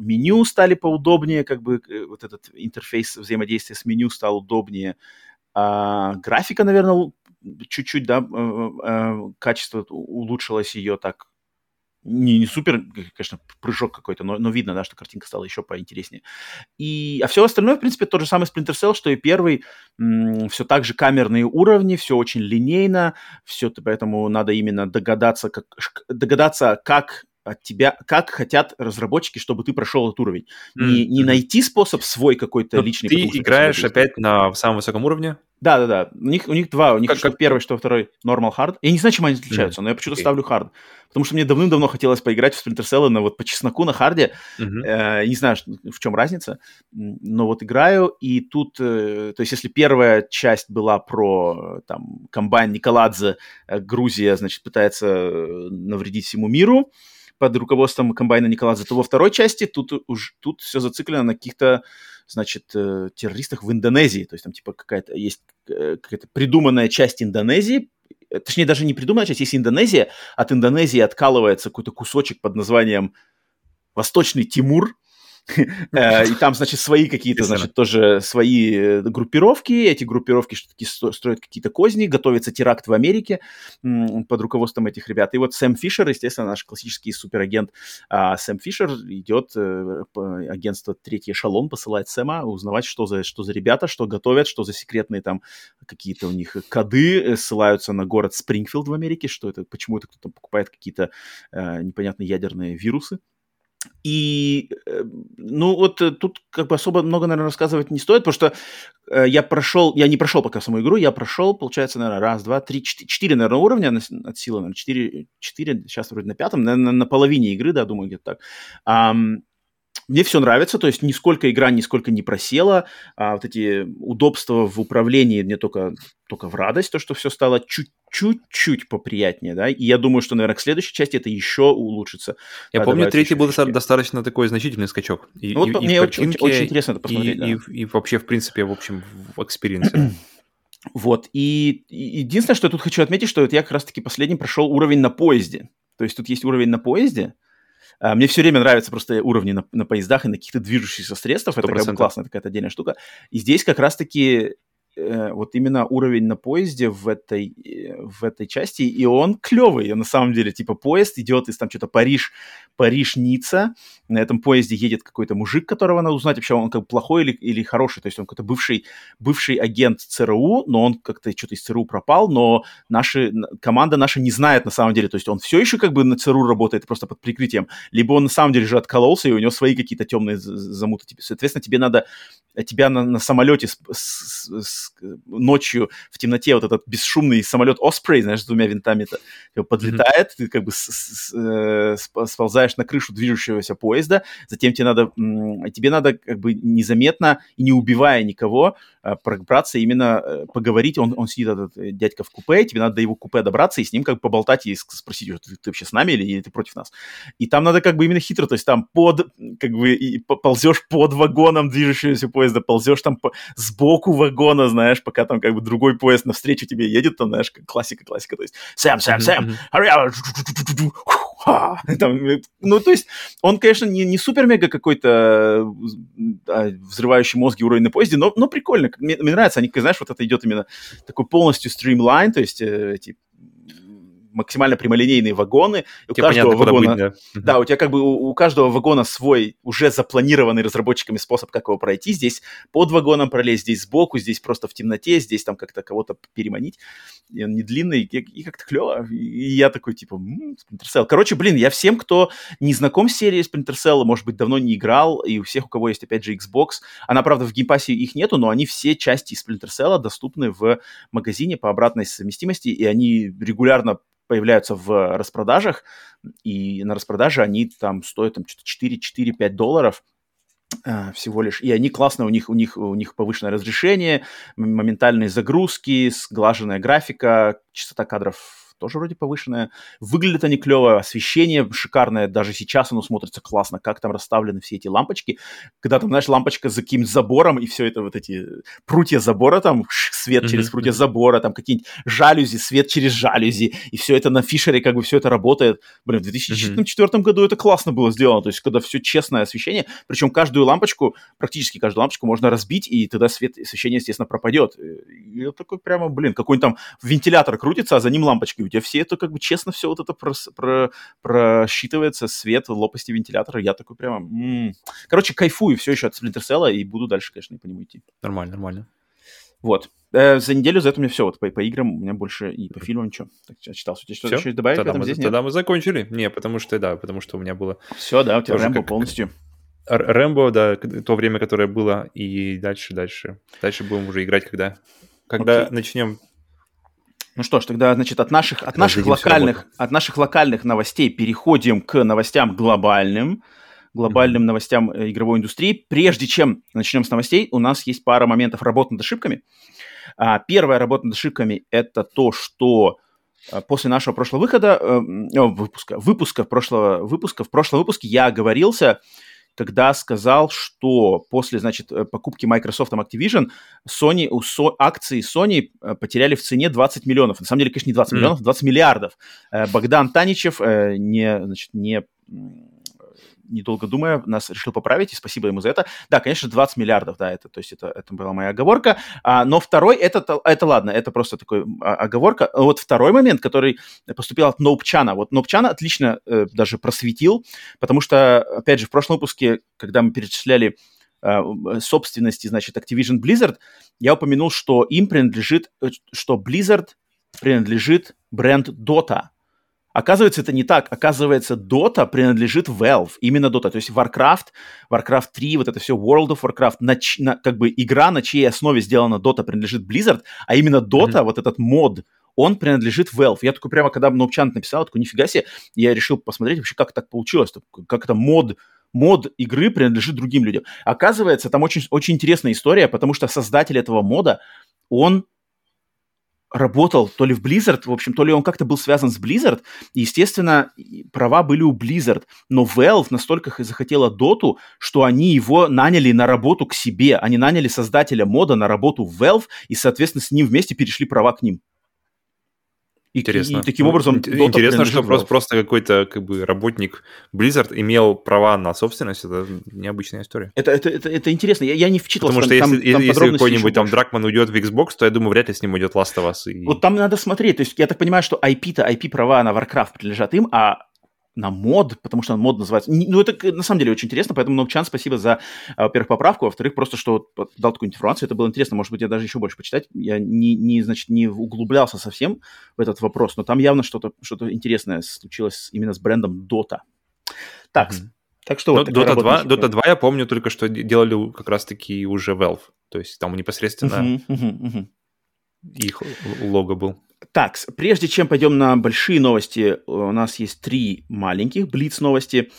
Меню стали поудобнее, как бы э, вот этот интерфейс взаимодействия с меню стал удобнее. А, графика, наверное, чуть-чуть, да, э, качество улучшилось ее так не, не супер, конечно, прыжок какой-то, но, но видно, да, что картинка стала еще поинтереснее. И, а все остальное, в принципе, тот же самый Splinter Cell, что и первый. М- все так же камерные уровни, все очень линейно, все, поэтому надо именно догадаться, как, догадаться, как от тебя, как хотят разработчики, чтобы ты прошел этот уровень. Mm-hmm. Не, не найти способ свой какой-то личный. Ты играешь опять на самом высоком уровне? Да, да, да. У них, у них два. У них как, что как... первый, что второй normal hard. Я не знаю, чем они отличаются, mm-hmm. но я почему-то okay. ставлю hard. Потому что мне давным-давно хотелось поиграть в Splinter Cell на вот по чесноку на харде. Mm-hmm. Э, не знаю, в чем разница. Но вот играю, и тут... Э, то есть если первая часть была про там комбайн Николадзе, э, Грузия, значит, пытается э, навредить всему миру, под руководством комбайна Николадзе, то во второй части тут, уж, тут все зациклено на каких-то, значит, э, террористах в Индонезии. То есть там типа какая-то есть э, какая-то придуманная часть Индонезии, э, точнее даже не придуманная часть, есть Индонезия, от Индонезии откалывается какой-то кусочек под названием Восточный Тимур, [LAUGHS] и там, значит, свои какие-то, значит, тоже свои э, группировки. Эти группировки строят какие-то козни, готовится теракт в Америке под руководством этих ребят. И вот Сэм Фишер, естественно, наш классический суперагент а Сэм Фишер идет, э, агентство «Третий эшелон» посылает Сэма узнавать, что за, что за ребята, что готовят, что за секретные там какие-то у них коды, ссылаются на город Спрингфилд в Америке, что это, почему это кто-то покупает какие-то э, непонятные ядерные вирусы. И, э, ну, вот э, тут как бы особо много, наверное, рассказывать не стоит, потому что э, я прошел, я не прошел пока саму игру, я прошел, получается, наверное, раз, два, три, четыре, четыре наверное, уровня от силы, наверное, четыре, четыре, сейчас вроде на пятом, наверное, на половине игры, да, думаю, где-то так. Um, мне все нравится, то есть нисколько игра нисколько не просела, а вот эти удобства в управлении мне только, только в радость, то, что все стало чуть-чуть поприятнее, да, и я думаю, что, наверное, к следующей части это еще улучшится. Я помню, третий был фишки. достаточно такой значительный скачок. И, ну, вот и, мне и очень, очень интересно это посмотреть. И, да. и, и вообще, в принципе, в общем, в experience'е. [CLEARS THROAT] Вот, и, и единственное, что я тут хочу отметить, что вот я как раз-таки последний прошел уровень на поезде. То есть тут есть уровень на поезде, а, мне все время нравятся просто уровни на, на поездах и на каких-то движущихся средствах. 100%. Это как бы классная какая-то отдельная штука. И здесь как раз-таки э, вот именно уровень на поезде в этой, э, в этой части, и он клевый, на самом деле. Типа поезд идет из там что-то Париж, Париж-Ницца. На этом поезде едет какой-то мужик, которого надо узнать вообще, он как плохой или, или хороший. То есть он какой-то бывший, бывший агент ЦРУ, но он как-то что-то из ЦРУ пропал, но наши, команда наша не знает на самом деле. То есть он все еще как бы на ЦРУ работает просто под прикрытием, либо он на самом деле же откололся, и у него свои какие-то темные замуты. Соответственно, тебе надо, тебя на, на самолете с, с, с, ночью в темноте вот этот бесшумный самолет Osprey, знаешь, с двумя винтами-то, подлетает, mm-hmm. ты как бы с, с, э, сползаешь на крышу движущегося поезда, затем тебе надо, тебе надо как бы незаметно и не убивая никого а, пробраться именно э, поговорить. Он, он сидит, этот э, дядька в купе, тебе надо до его купе добраться и с ним как бы поболтать и спросить, ты, ты вообще с нами или, или ты против нас. И там надо как бы именно хитро, то есть там под, как бы, и ползешь под вагоном движущегося поезда, ползешь там по, сбоку вагона, знаешь, пока там как бы другой поезд навстречу тебе едет, там, знаешь, классика, классика, то есть Сэм, Сэм, Сэм! Там, ну, то есть он, конечно, не, не супер-мега какой-то а, взрывающий мозги уровень на поезде, но, но прикольно. Мне, мне нравится, они, знаешь, вот это идет именно такой полностью стримлайн, то есть э, эти максимально прямолинейные вагоны. У Тебе каждого понятно, вагона, быть, да. да, у тебя как бы у, у каждого вагона свой уже запланированный разработчиками способ, как его пройти. Здесь под вагоном пролезть, здесь сбоку, здесь просто в темноте, здесь там как-то кого-то переманить. И он не длинный, и, и как-то клево. И я такой, типа, м-м, Splinter Cell. Короче, блин, я всем, кто не знаком с серией Splinter Cell, может быть, давно не играл, и у всех, у кого есть, опять же, Xbox, она, правда, в Game Pass'е их нету, но они все части Splinter Cell доступны в магазине по обратной совместимости, и они регулярно появляются в распродажах, и на распродаже они там стоят там, что-то 4-4-5 долларов, Uh, всего лишь. И они классно, у них, у них, у них повышенное разрешение, моментальные загрузки, сглаженная графика, частота кадров тоже вроде повышенное. Выглядят они клево, освещение шикарное, даже сейчас оно смотрится классно, как там расставлены все эти лампочки. Когда там, знаешь, лампочка за каким-то забором, и все это вот эти прутья забора, там [LAUGHS] свет mm-hmm. через прутья забора, там какие-нибудь жалюзи, свет через жалюзи, и все это на фишере, как бы все это работает. Блин, в 2004 mm-hmm. году это классно было сделано, то есть когда все честное освещение, причем каждую лампочку, практически каждую лампочку можно разбить, и тогда свет, освещение, естественно, пропадет. И я такой прямо, блин, какой-нибудь там вентилятор крутится, а за ним лампочки. У тебя все это как бы честно все вот это про, про, просчитывается, свет, лопасти вентилятора. Я такой прямо... М-м. Короче, кайфую все еще от Splinter Cell, и буду дальше, конечно, по нему идти. Нормально, нормально. Вот. Э, за неделю за это у меня все. Вот по, по играм у меня больше и по фильмам ничего. Так, я читал. У тебя что-то еще добавить тогда в этом мы, здесь? Тогда нет? мы закончили. Не, потому что, да, потому что у меня было... Все, да, у тебя Рэмбо как... полностью. Рэмбо, да, то время, которое было, и дальше, дальше. Дальше будем уже играть, когда, когда Окей. начнем ну что ж, тогда, значит, от наших, от наших локальных, от наших локальных новостей переходим к новостям глобальным, глобальным новостям э, игровой индустрии. Прежде чем начнем с новостей, у нас есть пара моментов работы над ошибками. А, первая работа над ошибками – это то, что а, после нашего прошлого выхода, э, выпуска, выпуска прошлого выпуска, в прошлом выпуске я оговорился, когда сказал, что после, значит, э, покупки Microsoft Activision Sony, у so, акции Sony э, потеряли в цене 20 миллионов. На самом деле, конечно, не 20 mm. миллионов, 20 миллиардов. Э, Богдан Таничев не, значит, не недолго думая, нас решил поправить, и спасибо ему за это. Да, конечно, 20 миллиардов, да, это, то есть это, это была моя оговорка. А, но второй, это, это ладно, это просто такой а, оговорка. Вот второй момент, который поступил от Ноупчана. Вот Ноупчана отлично э, даже просветил, потому что, опять же, в прошлом выпуске, когда мы перечисляли э, собственности, значит, Activision Blizzard, я упомянул, что им принадлежит, э, что Blizzard принадлежит бренд Dota. Оказывается, это не так. Оказывается, Dota принадлежит Valve, именно Dota. То есть Warcraft, Warcraft 3, вот это все World of Warcraft, на, на, как бы игра, на чьей основе сделана Dota, принадлежит Blizzard, а именно Dota, mm-hmm. вот этот мод, он принадлежит Valve. Я такой прямо, когда Нопчант написал, такой, нифига себе, я решил посмотреть вообще, как так получилось, как это мод мод игры принадлежит другим людям. Оказывается, там очень, очень интересная история, потому что создатель этого мода, он работал то ли в Blizzard, в общем, то ли он как-то был связан с Blizzard, естественно, права были у Blizzard, но Valve настолько захотела Доту, что они его наняли на работу к себе, они наняли создателя мода на работу в Valve, и, соответственно, с ним вместе перешли права к ним. И, интересно. И, таким образом... Интересно, что просто, просто какой-то как бы работник Blizzard имел права на собственность. Это необычная история. Это, это, это, это интересно. Я, я не вчитывался. Потому что там, если, там если какой-нибудь там Дракман уйдет в Xbox, то я думаю, вряд ли с ним уйдет Last of Us. И... Вот там надо смотреть. То есть я так понимаю, что IP-то, IP-права на Warcraft принадлежат им, а на мод, потому что он мод называется. Ну, это на самом деле очень интересно, поэтому Нокчан, спасибо за, а, во-первых, поправку, во-вторых, просто, что дал такую информацию, это было интересно, может быть, я даже еще больше почитать. Я не, не, значит, не углублялся совсем в этот вопрос, но там явно что-то что интересное случилось именно с брендом Dota. Так, mm-hmm. Так что вот Dota 2, Dota 2 я помню только, что делали как раз-таки уже Valve. То есть там непосредственно uh-huh, uh-huh, uh-huh. их лого был. Так, прежде чем пойдем на большие новости, у нас есть три маленьких блиц новости.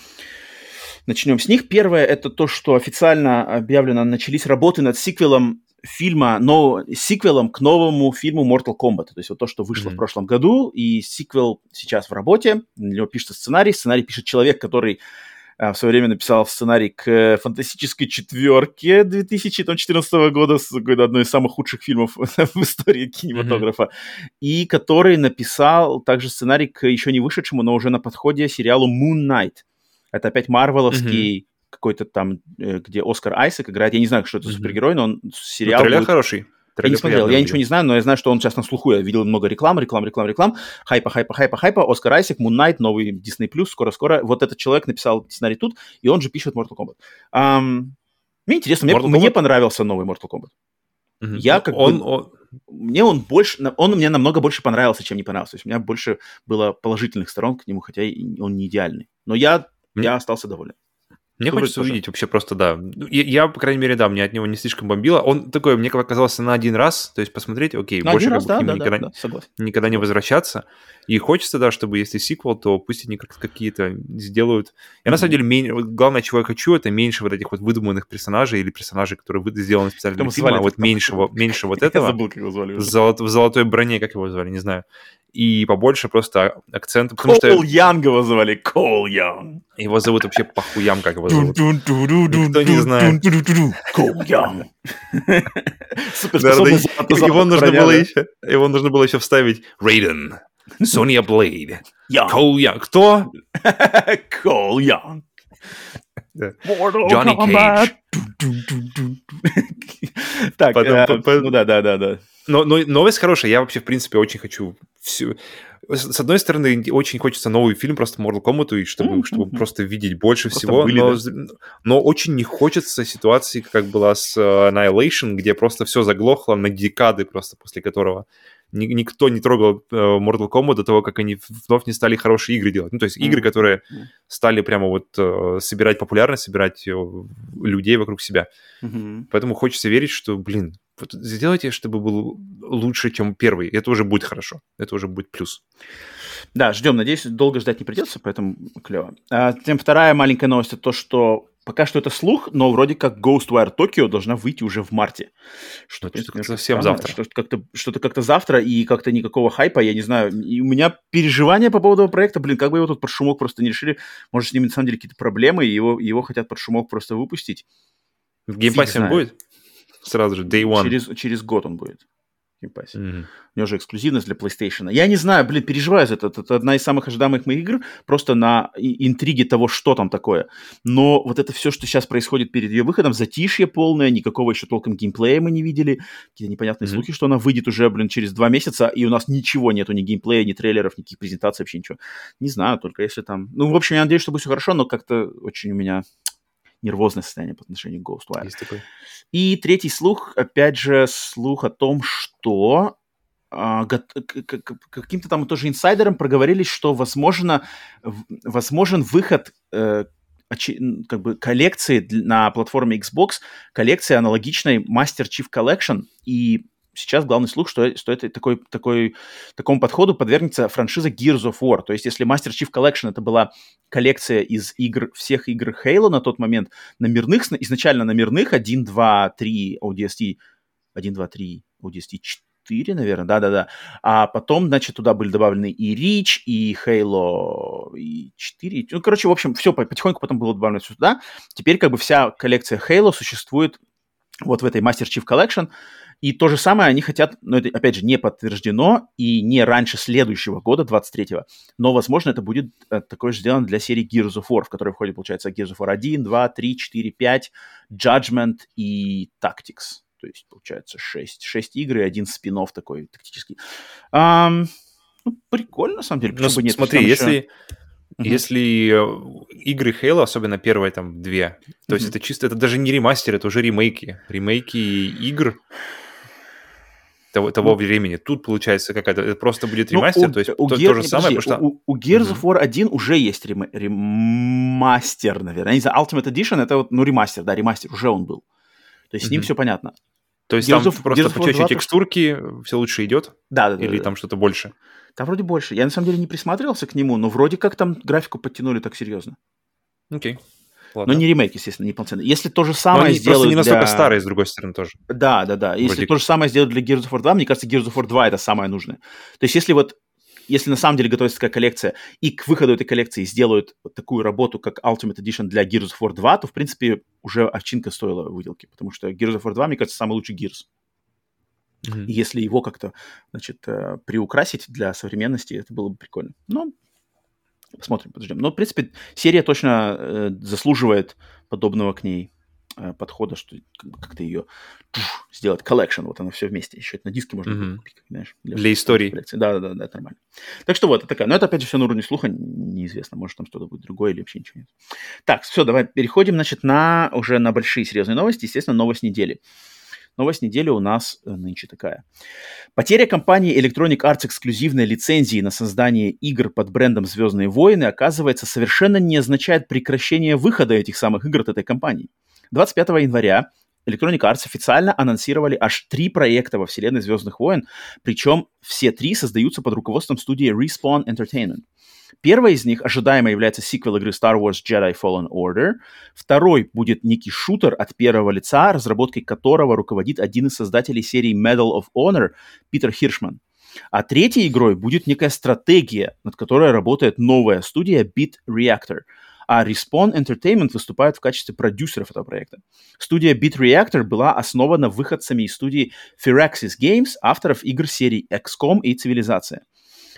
Начнем с них. Первое это то, что официально объявлено, начались работы над сиквелом фильма, но сиквелом к новому фильму Mortal Kombat. То есть вот то, что вышло mm-hmm. в прошлом году, и сиквел сейчас в работе. Для него пишется сценарий. Сценарий пишет человек, который в свое время написал сценарий к э, фантастической четверке 2014 года, с одной из самых худших фильмов [LAUGHS] в истории кинематографа, mm-hmm. и который написал также сценарий к еще не вышедшему, но уже на подходе сериалу Moon Knight. Это опять марвеловский mm-hmm. какой-то там, э, где Оскар Айсек играет. Я не знаю, что это mm-hmm. супергерой, но он сериал... Ну, трейлер будет... хороший. Я не смотрел, я ничего не знаю, но я знаю, что он сейчас на слуху. Я видел много рекламы, реклам, реклам, реклам. Хайпа, хайпа, хайпа, хайпа. Оскар Айсек, Moon Knight, новый Disney+, скоро-скоро. Вот этот человек написал сценарий тут, и он же пишет Mortal Kombat. Um, мне интересно, мне, мне понравился новый Mortal Kombat. Угу. Я как он, бы... Он... Мне он больше... Он мне намного больше понравился, чем не понравился. То есть у меня больше было положительных сторон к нему, хотя он не идеальный. Но я, я остался доволен. Мне хочется тоже. увидеть вообще просто, да. Ну, я, я, по крайней мере, да, мне от него не слишком бомбило. Он такой, мне показался на один раз, то есть посмотреть, окей, на больше как раз, бы да, да, никогда, да, да, никогда не возвращаться. И хочется, да, чтобы если сиквел, то пусть они как-то какие-то сделают. Я mm-hmm. на самом деле, меньше, главное, чего я хочу, это меньше вот этих вот выдуманных персонажей или персонажей, которые сделаны специально для фильма, а вот меньше, меньше [LAUGHS] вот этого. Забыл, как его звали. В золотой броне, как его звали, не знаю. И побольше просто акцента. Потому Кол что... Янг его звали, Кол Янг. Его зовут вообще похуям, как его зовут. Никто не знает. Кол Янг. Его нужно было еще, его нужно было еще вставить Рейден, Соня Блейд, Кол Янг. Кто? Кол Янг. Джонни Кейдж. Так, ну да, да, да, да. Но, но новость хорошая. Я вообще, в принципе, очень хочу всю... С одной стороны, очень хочется новый фильм просто Mortal Kombat, и чтобы, mm-hmm. чтобы просто видеть больше просто всего, были, но, да. но очень не хочется ситуации, как была с uh, Annihilation, где просто все заглохло на декады просто после которого никто не трогал uh, Mortal Kombat до того, как они вновь не стали хорошие игры делать. Ну, то есть игры, которые стали прямо вот uh, собирать популярность, собирать uh, людей вокруг себя. Поэтому хочется верить, что, блин, вот сделайте, чтобы был лучше, чем первый. Это уже будет хорошо. Это уже будет плюс. Да, ждем. Надеюсь, долго ждать не придется, поэтому клево. А, тем вторая маленькая новость это то, что пока что это слух, но вроде как Ghostwire Tokyo должна выйти уже в марте. Что, что принципе, совсем завтра. Что-то как-то, что-то как-то завтра, и как-то никакого хайпа, я не знаю. И у меня переживания по поводу проекта, блин, как бы его тут под шумок просто не решили. Может, с ними на самом деле какие-то проблемы, и его, его хотят под шумок просто выпустить. В Game Pass е он будет? Сразу же, day one. Через, через год он будет. Mm-hmm. У него же эксклюзивность для PlayStation. Я не знаю, блин, переживаю за это. Это одна из самых ожидаемых моих игр, просто на интриге того, что там такое. Но вот это все, что сейчас происходит перед ее выходом, затишье полное, никакого еще толком геймплея мы не видели, какие-то непонятные mm-hmm. слухи, что она выйдет уже, блин, через два месяца, и у нас ничего нету, ни геймплея, ни трейлеров, никаких презентаций, вообще ничего. Не знаю, только если там... Ну, в общем, я надеюсь, что будет все хорошо, но как-то очень у меня нервозное состояние по отношению к Ghostwire. И третий слух, опять же, слух о том, что а, каким-то там тоже инсайдерам проговорились, что возможно, возможен выход э, как бы коллекции на платформе Xbox, коллекции аналогичной Master Chief Collection, и сейчас главный слух, что, что это такой, такой, такому подходу подвергнется франшиза Gears of War. То есть если Master Chief Collection это была коллекция из игр, всех игр Halo на тот момент, номерных, изначально номерных 1, 2, 3 ODST, 1, 2, 3 ODST 4, наверное, да-да-да. А потом, значит, туда были добавлены и Reach, и Halo, и 4. Ну, короче, в общем, все потихоньку потом было добавлено сюда. Теперь как бы вся коллекция Halo существует вот в этой Master Chief Collection. И то же самое они хотят, но это, опять же, не подтверждено и не раньше следующего года, 23-го, но, возможно, это будет э, такое же сделано для серии Gears of War, в которой входит, получается, Gears of War 1, 2, 3, 4, 5, Judgment и Tactics. То есть, получается, 6, 6 игр и один спин такой тактический. Um, ну, прикольно, на самом деле. Ну, нет, смотри, если... Еще... Uh-huh. Если э, игры Halo, особенно первые там две, то uh-huh. есть это чисто, это даже не ремастер, это уже ремейки. Ремейки игр того, того ну, времени. Тут получается какая-то, это просто будет ну, ремастер, ну, у, то есть у то, Gear, то же самое, подожди, потому что... У, у Gears of War 1 уже есть рем, ремастер, наверное. Я не знаю, Ultimate Edition это вот, ну, ремастер, да, ремастер, уже он был. То есть с ним все понятно. То есть Gears там of, просто Gears почаще текстурки, все лучше идет? Да, да, Или да, там да. что-то больше? Там вроде больше. Я на самом деле не присматривался к нему, но вроде как там графику подтянули так серьезно. Окей. Okay. Ладно. Но не ремейк, естественно, не полноценный. Если то же самое Но они сделают просто не настолько для... старые, с другой стороны, тоже. Да, да, да. Если Вроде... то же самое сделают для Gears of War 2, мне кажется, Gears of War 2 это самое нужное. То есть если вот если на самом деле готовится такая коллекция, и к выходу этой коллекции сделают такую работу, как Ultimate Edition для Gears of War 2, то, в принципе, уже овчинка стоила выделки, потому что Gears of War 2, мне кажется, самый лучший Gears. Mm-hmm. И если его как-то, значит, э, приукрасить для современности, это было бы прикольно. Но Посмотрим, подождем. Но, в принципе, серия точно э, заслуживает подобного к ней э, подхода, что как-то ее туш, сделать collection, вот оно все вместе. Еще это на диске можно mm-hmm. купить, знаешь. Для, для истории. Да, да, да, да, это нормально. Так что вот, это такая. Но это, опять же, все на уровне слуха, неизвестно, может, там что-то будет другое или вообще ничего нет. Так, все, давай переходим, значит, на уже на большие серьезные новости. Естественно, новость недели. Новость недели у нас э, нынче такая. Потеря компании Electronic Arts эксклюзивной лицензии на создание игр под брендом «Звездные войны» оказывается совершенно не означает прекращение выхода этих самых игр от этой компании. 25 января Electronic Arts официально анонсировали аж три проекта во вселенной Звездных войн, причем все три создаются под руководством студии Respawn Entertainment. Первый из них ожидаемо является сиквел игры Star Wars Jedi Fallen Order. Второй будет некий шутер от первого лица, разработкой которого руководит один из создателей серии Medal of Honor Питер Хиршман. А третьей игрой будет некая стратегия, над которой работает новая студия Beat Reactor. А Respawn Entertainment выступает в качестве продюсеров этого проекта. Студия Beat Reactor была основана выходцами из студии Firaxis Games, авторов игр серий XCOM и Цивилизация.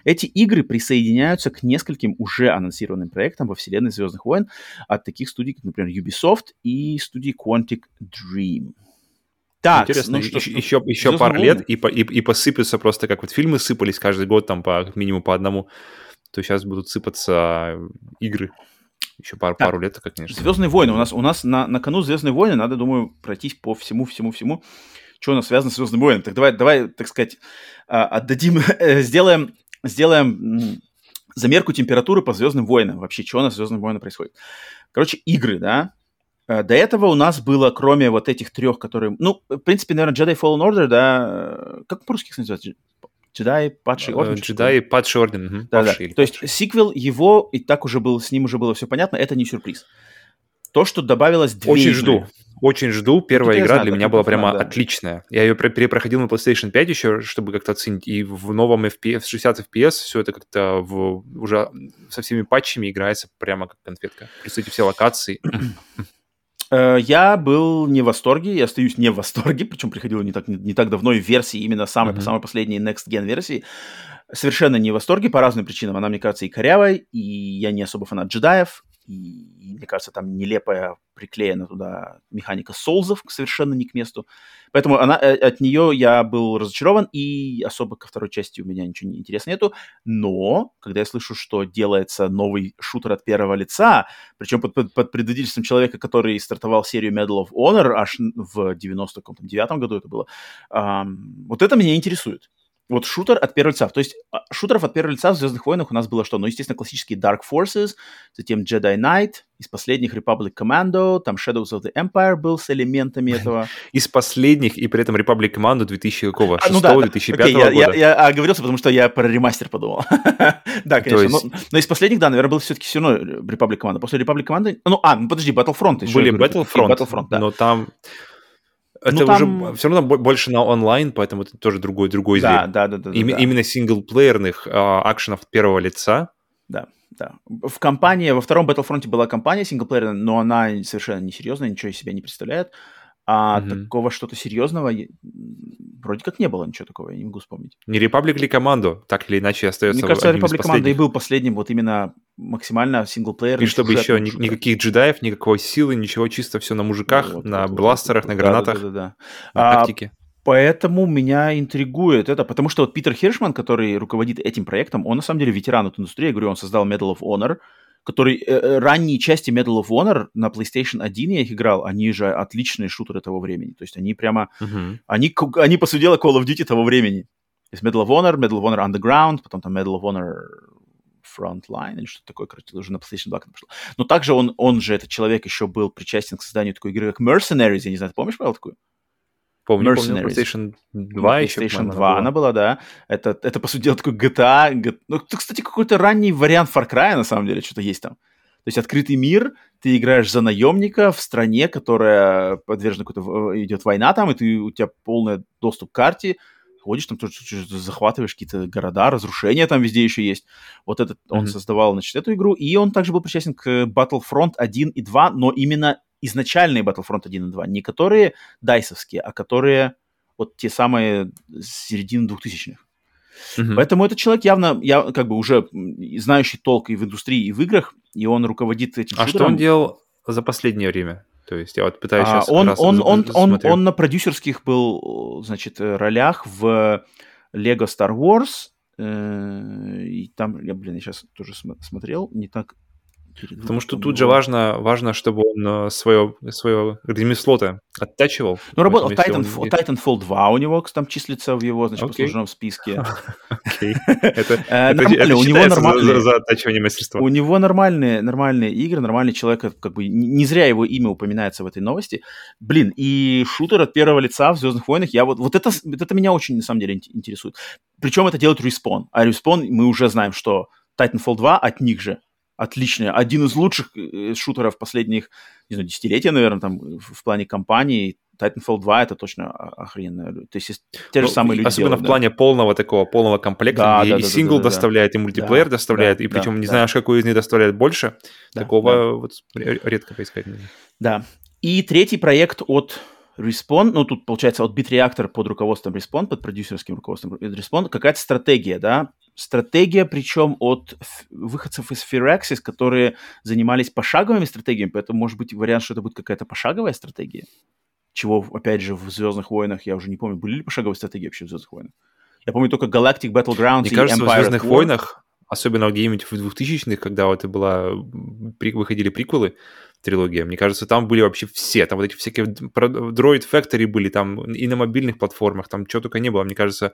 Эти игры присоединяются к нескольким уже анонсированным проектам во вселенной Звездных войн от таких студий, как, например, Ubisoft и студии Quantic Dream. Так, Интересно, ну, что, еще, еще, еще пару лет и, и, и посыпятся просто, как вот фильмы сыпались каждый год, там по как минимум по одному, то сейчас будут сыпаться игры. Еще пару, так, пару лет, конечно. Звездные войны. У нас, у нас на, на кону Звездные войны надо, думаю, пройтись по всему, всему, всему, что у нас связано с Звездными войнами. Так давай, давай, так сказать, а, отдадим, [LAUGHS] сделаем сделаем замерку температуры по Звездным войнам. Вообще, что в Звездных войнах происходит. Короче, игры, да. Э, до этого у нас было, кроме вот этих трех, которые... Ну, в принципе, наверное, Jedi Fallen Order, да... Как по-русски называется? Джедай Падший Орден? Джедай Падший Орден. Да, да. То есть сиквел его, и так уже был, с ним уже было все понятно, это не сюрприз. То, что добавилось две Очень игры. жду. Очень жду. Первая ну, игра знаю, для меня была прямо да. отличная. Я ее перепроходил на PlayStation 5 еще, чтобы как-то оценить. И в новом FPS, 60 FPS все это как-то в, уже со всеми патчами играется прямо как конфетка. Эти все локации. Э, я был не в восторге, я остаюсь не в восторге, причем приходил не так, не, не так давно в версии, именно самой, mm-hmm. самой последней Next Gen версии. Совершенно не в восторге по разным причинам. Она, мне кажется, и корявой, и я не особо фанат джедаев, и, мне кажется, там нелепая приклеена туда механика солзов совершенно не к месту. Поэтому она, э, от нее я был разочарован, и особо ко второй части у меня ничего не интересного нету. Но, когда я слышу, что делается новый шутер от первого лица, причем под, под, под предводительством человека, который стартовал серию Medal of Honor аж в 99 году это было, эм, вот это меня интересует вот шутер от первого лица. То есть а, шутеров от первого лица в «Звездных войнах» у нас было что? Ну, естественно, классические Dark Forces, затем Jedi Knight, из последних Republic Commando, там Shadows of the Empire был с элементами этого. Из последних, и при этом Republic Commando 2000 какого? 6 а, ну, да, 2005 окей, года? Я, я, я оговорился, потому что я про ремастер подумал. [LAUGHS] да, конечно. Есть... Но, но из последних, да, наверное, был все-таки все равно Republic Commando. После Republic Commando... Ну, а, ну подожди, Battlefront еще. Были Battlefront, Battlefront да. но там это ну, там... уже все равно больше на онлайн, поэтому это тоже другой другой да, зверь. Да, да, да, Им, да. Именно синглплеерных э, акшенов первого лица. Да, да. В компании, во втором Battlefront была компания синглплеерная, но она совершенно несерьезная, ничего из себя не представляет. А mm-hmm. такого что-то серьезного вроде как не было ничего такого, я не могу вспомнить. Не Republic или Команду, так или иначе остается Мне кажется, Republic Команда и был последним вот именно максимально синглплеерным. И чтобы еще ни, никаких джедаев, никакой силы, ничего, чисто все на мужиках, вот, на вот, бластерах, вот, на гранатах, да, да, да, да. на а, тактике. Поэтому меня интригует это, потому что вот Питер Хиршман, который руководит этим проектом, он на самом деле ветеран этой индустрии, я говорю, он создал Medal of Honor, который э, э, ранние части Medal of Honor на PlayStation 1 я их играл, они же отличные шутеры того времени. То есть они прямо, uh-huh. они, они по сути дела Call of Duty того времени. То есть Medal of Honor, Medal of Honor Underground, потом там Medal of Honor Frontline или что-то такое, короче, уже на PlayStation 2 пошло. Но также он, он же, этот человек, еще был причастен к созданию такой игры, как Mercenaries, я не знаю, ты помнишь, Павел, такую? Помню, помню, PlayStation 2 еще, PlayStation 2 была. она была, да. Это, это, по сути дела, такой GTA. GTA. Ну, кстати, какой-то ранний вариант Far Cry, на самом деле, что-то есть там. То есть открытый мир, ты играешь за наемника в стране, которая подвержена какой-то... Идет война там, и ты, у тебя полный доступ к карте, ходишь там, тоже захватываешь какие-то города, разрушения там везде еще есть. Вот этот, mm-hmm. он создавал, значит, эту игру, и он также был причастен к Battlefront 1 и 2, но именно изначальные Battlefront 1 и 2, не которые дайсовские, а которые вот те самые середины 2000-х. Mm-hmm. Поэтому этот человек явно, я как бы уже знающий толк и в индустрии, и в играх, и он руководит этим А шутером. что он делал за последнее время? То есть я вот пытаюсь а, сейчас он, он, он, он, он на продюсерских был, значит, ролях в Lego Star Wars, э, и там, я, блин, я сейчас тоже смотрел, не так Потому что тут же важно, важно, чтобы он свое, э, свое ремесло-то оттачивал. Ну, работал Titanfall, он... Titanfall 2 у него там числится в его, значит, okay. послужном списке. [LAUGHS] Окей. [LAUGHS] Э, нормально, у него. За оттачивание мастерства. У него нормальные, нормальные игры, нормальный человек, как бы не зря его имя упоминается в этой новости. Блин, и шутер от первого лица в «Звездных войнах», я вот, вот это, это меня очень, на самом деле, интересует. Причем это делает Respawn. А Respawn, мы уже знаем, что Titanfall 2 от них же отличный, один из лучших э, шутеров последних, не знаю, десятилетия, наверное, там в плане компании. Titanfall 2 это точно охрененно. То есть те же ну, самые люди Особенно делают, в плане да. полного такого, полного комплекта, да, где да, и да, сингл да, да, доставляет, да. и мультиплеер да, доставляет, да, и причем да, не да. знаешь, какой из них доставляет больше. Да, Такого да. вот редко поискать. Да. И третий проект от Respawn, ну тут получается от BitReactor под руководством Respawn, под продюсерским руководством Respawn, какая-то стратегия, да, стратегия, причем от выходцев из Firaxis, которые занимались пошаговыми стратегиями, поэтому может быть вариант, что это будет какая-то пошаговая стратегия, чего, опять же, в «Звездных войнах», я уже не помню, были ли пошаговые стратегии вообще в «Звездных войнах»? Я помню только Galactic Battlegrounds Мне и кажется, Empire в «Звездных войнах», особенно где-нибудь в 2000-х, когда вот это была, выходили приквелы, трилогия. Мне кажется, там были вообще все. Там вот эти всякие Droid Factory были, там и на мобильных платформах, там чего только не было. Мне кажется,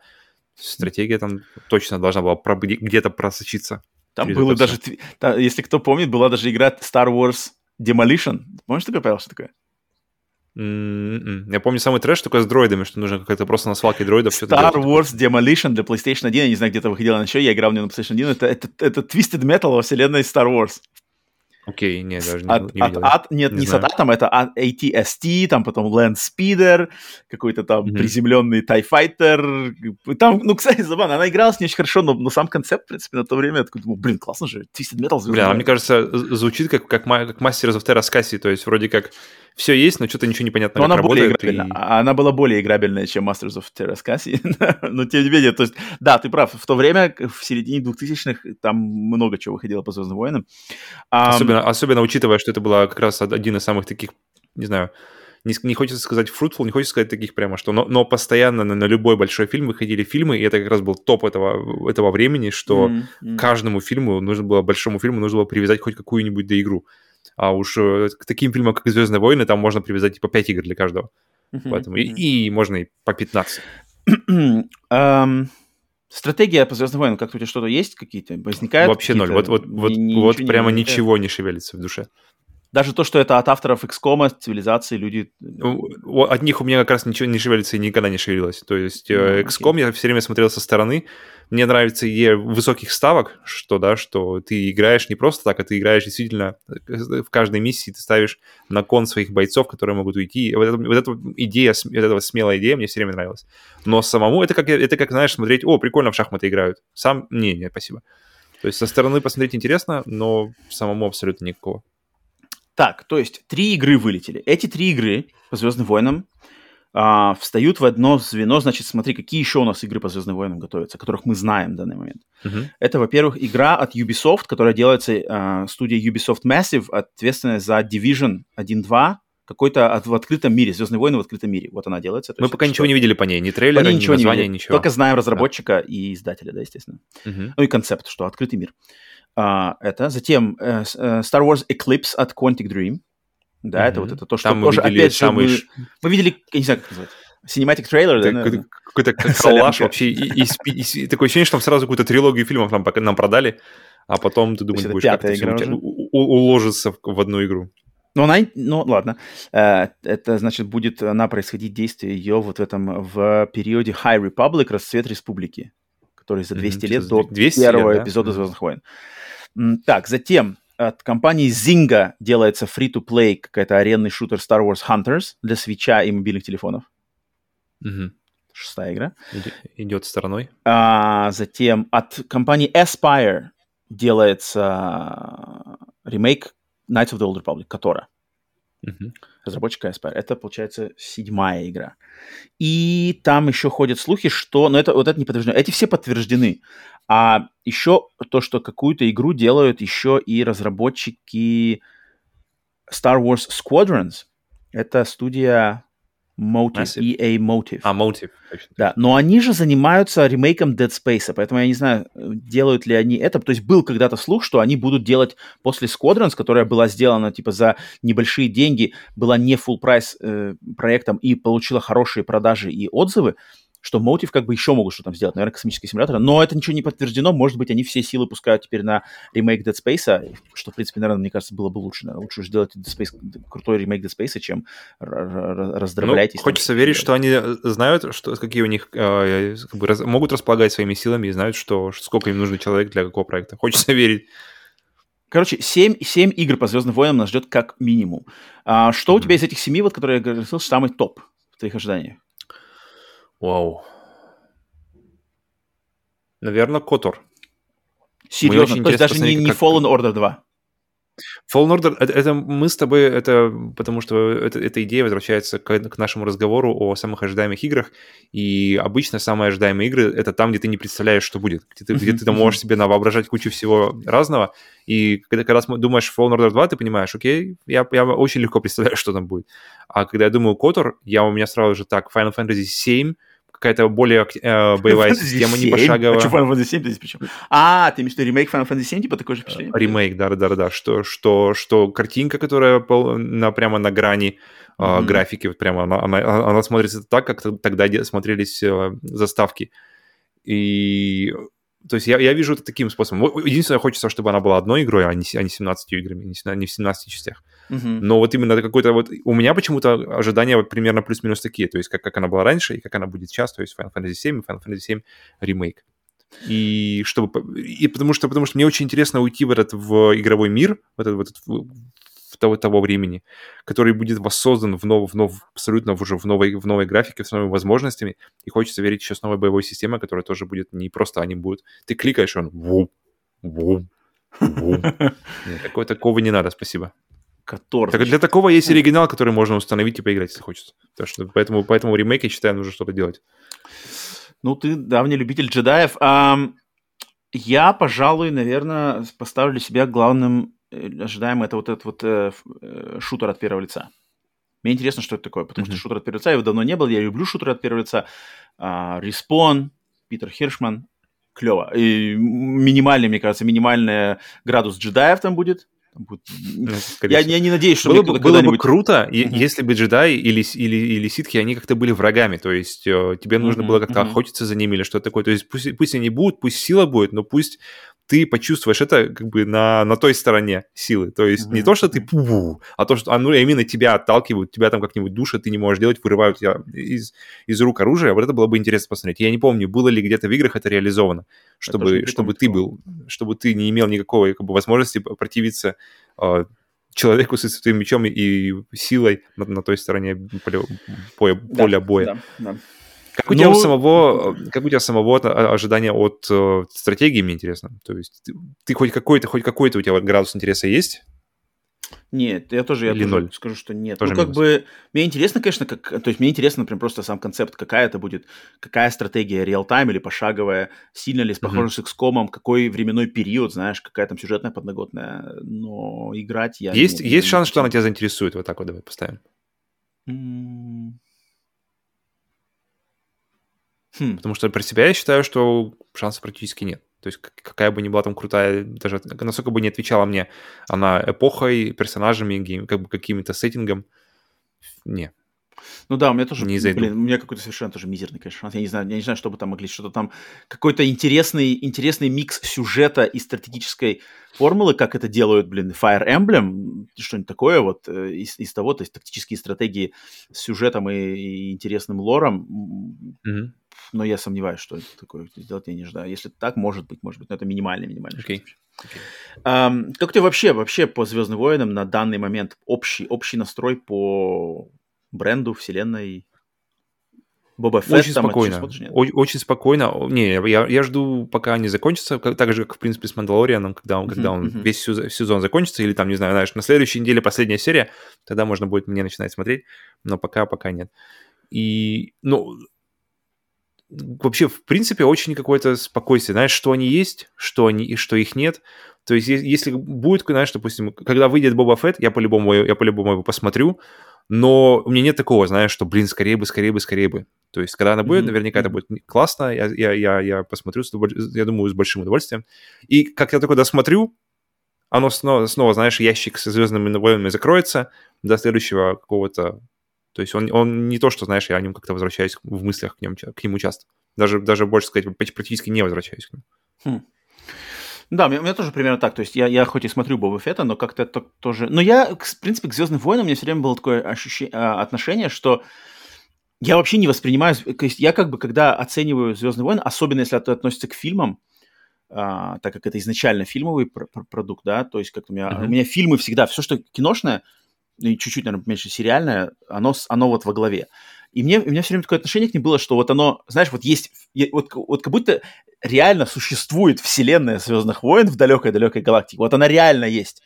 стратегия там точно должна была где-то просочиться. Там было даже, если кто помнит, была даже игра Star Wars Demolition. Помнишь такое, что такое? Mm-mm. Я помню самый трэш только с дроидами, что нужно как-то просто на свалке дроидов что-то Star Wars Demolition для PlayStation 1, я не знаю, где-то выходила на еще, я играл в нее на PlayStation 1, это, это, это Twisted Metal во вселенной Star Wars. Окей, нет, даже от, не, не видел. От, нет, не, не с атом, это от ATST, там потом Land Speeder, какой-то там mm-hmm. приземленный TIE Fighter. Там, ну, кстати, забавно, она игралась не очень хорошо, но, но сам концепт, в принципе, на то время, я такой думал, блин, классно же, Twisted Metal. Бля, мне кажется, звучит как, как, как Masters of Terra Scassi, то есть вроде как все есть, но что-то ничего не понятно, но она. Более и... А, она была более играбельная, чем Masters of Terrascasi, но тем не менее, то есть, да, ты прав, в то время, в середине 2000-х, там много чего выходило по «Звездным войнам». Особенно, um... особенно учитывая, что это была как раз один из самых таких, не знаю, не, не хочется сказать fruitful, не хочется сказать таких прямо, что, но, но постоянно на, на любой большой фильм выходили фильмы, и это как раз был топ этого, этого времени, что mm-hmm. каждому фильму нужно было, большому фильму нужно было привязать хоть какую-нибудь доигру. игру а уж э, к таким фильмам, как «Звездные войны», там можно привязать типа 5 игр для каждого. Uh-huh, Поэтому uh-huh. И, и можно и по 15. um, [CLEARS THROAT] стратегия по «Звездным войнам», как-то у тебя что-то есть какие-то? Возникают Вообще ноль. Вот, вот, вот, вот прямо не ничего не шевелится в душе. Даже то, что это от авторов XCOM, цивилизации, люди... Ну, от них у меня как раз ничего не шевелится и никогда не шевелилось. То есть mm, XCOM okay. я все время смотрел со стороны. Мне нравится идея высоких ставок, что, да, что ты играешь не просто так, а ты играешь действительно э, в каждой миссии, ты ставишь на кон своих бойцов, которые могут уйти. Вот, это, вот эта идея, вот эта смелая идея мне все время нравилась. Но самому это как, это как, знаешь, смотреть, о, прикольно в шахматы играют. Сам, не, не, спасибо. То есть со стороны посмотреть интересно, но самому абсолютно никакого. Так, то есть три игры вылетели. Эти три игры по Звездным войнам а, встают в одно звено. Значит, смотри, какие еще у нас игры по Звездным войнам готовятся, которых мы знаем в данный момент. Uh-huh. Это, во-первых, игра от Ubisoft, которая делается а, студией Ubisoft Massive, ответственная за Division 1-2, какой-то от, в открытом мире, Звездные войны в открытом мире. Вот она делается. Мы пока ничего не видели по ней, ни трейлера, ни ничего названия, не ничего. Только знаем разработчика да. и издателя, да, естественно. Uh-huh. Ну и концепт, что открытый мир. А, это. Затем э, э, Star Wars Eclipse от Quantic Dream. Да, mm-hmm. это вот это то, что Там тоже, мы видели опять самый... же, мы, мы видели, я не знаю, как назвать, Cinematic трейлер, да? Какой-то, [LAUGHS] какой-то коллаж вообще. И, и, и, такое ощущение, что там сразу какую-то трилогию фильмов нам, нам продали, а потом ты думаешь, будешь как-то уложиться в, в одну игру. Ну, она, ну, ладно. Э, это, значит, будет она происходить, действие ее вот в этом, в периоде High Republic, расцвет республики, который за 200 mm-hmm. лет до 200 первого лет, да? эпизода mm-hmm. «Звездных войн». Так, затем от компании Zynga делается free-to-play какая-то аренный шутер Star Wars Hunters для свеча и мобильных телефонов. Угу. Шестая игра. Идет стороной. А, затем от компании Aspire делается ремейк Knights of the Old Republic, которая. Угу. Разработчика Aspire. Это, получается, седьмая игра. И там еще ходят слухи, что... Но это, вот это не подтверждено. Эти все подтверждены. А еще то, что какую-то игру делают еще и разработчики Star Wars Squadrons. Это студия Motive. EA Motive. А, Motive. Точно. Да, но они же занимаются ремейком Dead Space, поэтому я не знаю, делают ли они это. То есть был когда-то слух, что они будут делать после Squadrons, которая была сделана типа за небольшие деньги, была не full прайс э, проектом и получила хорошие продажи и отзывы, что Motive как бы еще могут что-то там сделать, наверное, космический симулятор, но это ничего не подтверждено, может быть, они все силы пускают теперь на ремейк Dead Space, что, в принципе, наверное, мне кажется, было бы лучше. Наверное, лучше сделать Dead Space, крутой ремейк Dead Space, чем раздроблять. Ну, хочется верить, что они знают, что, какие у них, э, как бы, раз, могут располагать своими силами и знают, что, сколько им нужно человек для какого проекта. Хочется [LAUGHS] верить. Короче, 7, 7 игр по Звездным войнам нас ждет как минимум. А, что mm-hmm. у тебя из этих семи, вот, которые я говорил, самый топ? в твоих ожиданиях? Вау. Наверное, Котор. Серьезно? То есть даже не, не Fallen Order 2? Fallen Order, это, это мы с тобой, это потому что это, эта идея возвращается к, к нашему разговору о самых ожидаемых играх, и обычно самые ожидаемые игры — это там, где ты не представляешь, что будет, где ты, где ты там [LAUGHS] можешь себе воображать кучу всего разного, и когда, когда думаешь Fallen Order 2, ты понимаешь, окей, я, я очень легко представляю, [LAUGHS] что там будет. А когда я думаю Котор, я у меня сразу же так, Final Fantasy 7, какая-то более э, боевая Final система, не пошаговая. А что Final Fantasy 7 здесь причем? А, ты имеешь в виду ремейк Final Fantasy 7, типа такой же впечатление? Ремейк, да-да-да, что, что, что картинка, которая пол, на, прямо на грани э, mm-hmm. графики, вот прямо она, она, она смотрится так, как тогда смотрелись э, заставки. И то есть я, я вижу это таким способом. Единственное, хочется, чтобы она была одной игрой, а не, а не 17 играми, не, не в 17 частях. Uh-huh. Но вот именно какой-то вот... У меня почему-то ожидания вот примерно плюс-минус такие. То есть как, как она была раньше и как она будет сейчас. То есть Final Fantasy 7 и Final Fantasy 7 ремейк. И чтобы... И потому что, потому что мне очень интересно уйти в этот в игровой мир, в этот, в этот того, того времени, который будет воссоздан в нов, в нов, абсолютно уже в новой, в новой графике, с новыми возможностями, и хочется верить еще с новой боевой системой, которая тоже будет не просто они будут. Ты кликаешь, он вум, вум, вум. [LAUGHS] Такого, такого не надо, спасибо. Который... Так для такого есть оригинал, который можно установить и поиграть, если хочется. Так что поэтому, поэтому ремейк, я считаю, нужно что-то делать. Ну, ты давний любитель джедаев. А, я, пожалуй, наверное, поставлю себя главным Э, ожидаем это вот этот вот э, э, шутер от первого лица. Мне интересно, что это такое, потому mm-hmm. что шутер от первого лица его давно не был. Я люблю шутер от первого лица. Респон, Питер Хиршман, клево. И минимальный, мне кажется, минимальный градус джедаев там будет. Ну, я, я не надеюсь, что было, бы, было бы круто, mm-hmm. если бы джедаи или, или, или ситхи, они как-то были врагами, то есть э, тебе нужно mm-hmm. было как-то mm-hmm. охотиться за ними или что-то такое. То есть пусть, пусть они будут, пусть сила будет, но пусть ты почувствуешь это как бы на, на той стороне силы. То есть mm-hmm. не то, что ты пу а то, что а, ну, именно тебя отталкивают, тебя там как-нибудь душат, ты не можешь делать, вырывают тебя из, из рук оружия. Вот это было бы интересно посмотреть. Я не помню, было ли где-то в играх это реализовано, чтобы, это чтобы ты был, чтобы ты не имел никакой как бы, возможности противиться э, человеку со своим мечом и силой на, на той стороне поля, поля, да, боя. Да, да. Как у ну, тебя самого, как у тебя самого ожидания от э, стратегии, мне интересно. То есть ты, ты хоть какой-то, хоть какой-то у тебя градус интереса есть? Нет, я тоже, я Или тоже ноль? скажу, что нет. Тоже ну, как минус. бы, мне интересно, конечно, как, то есть мне интересно, например, просто сам концепт, какая это будет, какая стратегия, реал-тайм или пошаговая, сильно ли похоже uh-huh. с XCOM, какой временной период, знаешь, какая там сюжетная подноготная, но играть я... Есть, не, есть не шанс, что она тебя заинтересует, вот так вот давай поставим. Хм. Потому что про себя я считаю, что шансов практически нет. То есть какая бы ни была там крутая, даже насколько бы не отвечала мне она эпохой, персонажами, как бы каким-то сеттингом, не, ну да, у меня тоже, не блин, у меня какой-то совершенно тоже мизерный, конечно, шанс. Я не знаю, я не знаю, что бы там могли, что-то там, какой-то интересный, интересный микс сюжета и стратегической формулы, как это делают, блин, Fire Emblem, что-нибудь такое вот э, из, из того, то есть тактические стратегии с сюжетом и, и интересным лором. Mm-hmm. Но я сомневаюсь, что это такое сделать, я не ждаю. Если так, может быть, может быть, но это минимальный, минимальный okay. Okay. Um, как тебе вообще, вообще по Звездным войнам на данный момент общий, общий настрой по бренду, вселенной, Боба Фетт очень там спокойно. О- очень спокойно. Не, я, я жду, пока они закончатся, как, так же, как, в принципе, с Мандалорианом, когда он, mm-hmm. когда он mm-hmm. весь сезон закончится, или там, не знаю, знаешь, на следующей неделе последняя серия, тогда можно будет мне начинать смотреть, но пока, пока нет. И, ну, вообще, в принципе, очень какое-то спокойствие. Знаешь, что они есть, что они и что их нет. То есть, если будет, знаешь, допустим, когда выйдет Боба Фетт, я по-любому, я по-любому его посмотрю, но у меня нет такого, знаешь, что, блин, скорее бы, скорее бы, скорее бы. То есть, когда она будет, mm-hmm. наверняка это будет классно, я, я, я, я посмотрю, я думаю, с большим удовольствием. И как я только досмотрю, оно снова, снова, знаешь, ящик со звездными войнами закроется до следующего какого-то... То есть он, он не то, что, знаешь, я о нем как-то возвращаюсь в мыслях к, нем, к нему часто. Даже, даже больше сказать, практически не возвращаюсь к нему. Хм. Да, у меня, у меня тоже примерно так. То есть я, я хоть и смотрю Боба Фетта, но как-то это тоже... Но я, в принципе, к «Звездным войнам» у меня все время было такое ощущение, а, отношение, что я вообще не воспринимаю... То есть я как бы, когда оцениваю «Звездные войны», особенно если это относится к фильмам, а, так как это изначально фильмовый пр- пр- продукт, да, то есть как у меня... Mm-hmm. У меня фильмы всегда, все, что киношное, ну и чуть-чуть, наверное, меньше сериальное, оно, оно вот во главе. И мне, у меня все время такое отношение к ним было, что вот оно, знаешь, вот есть, вот, вот как будто реально существует вселенная Звездных войн в далекой-далекой галактике. Вот она реально есть.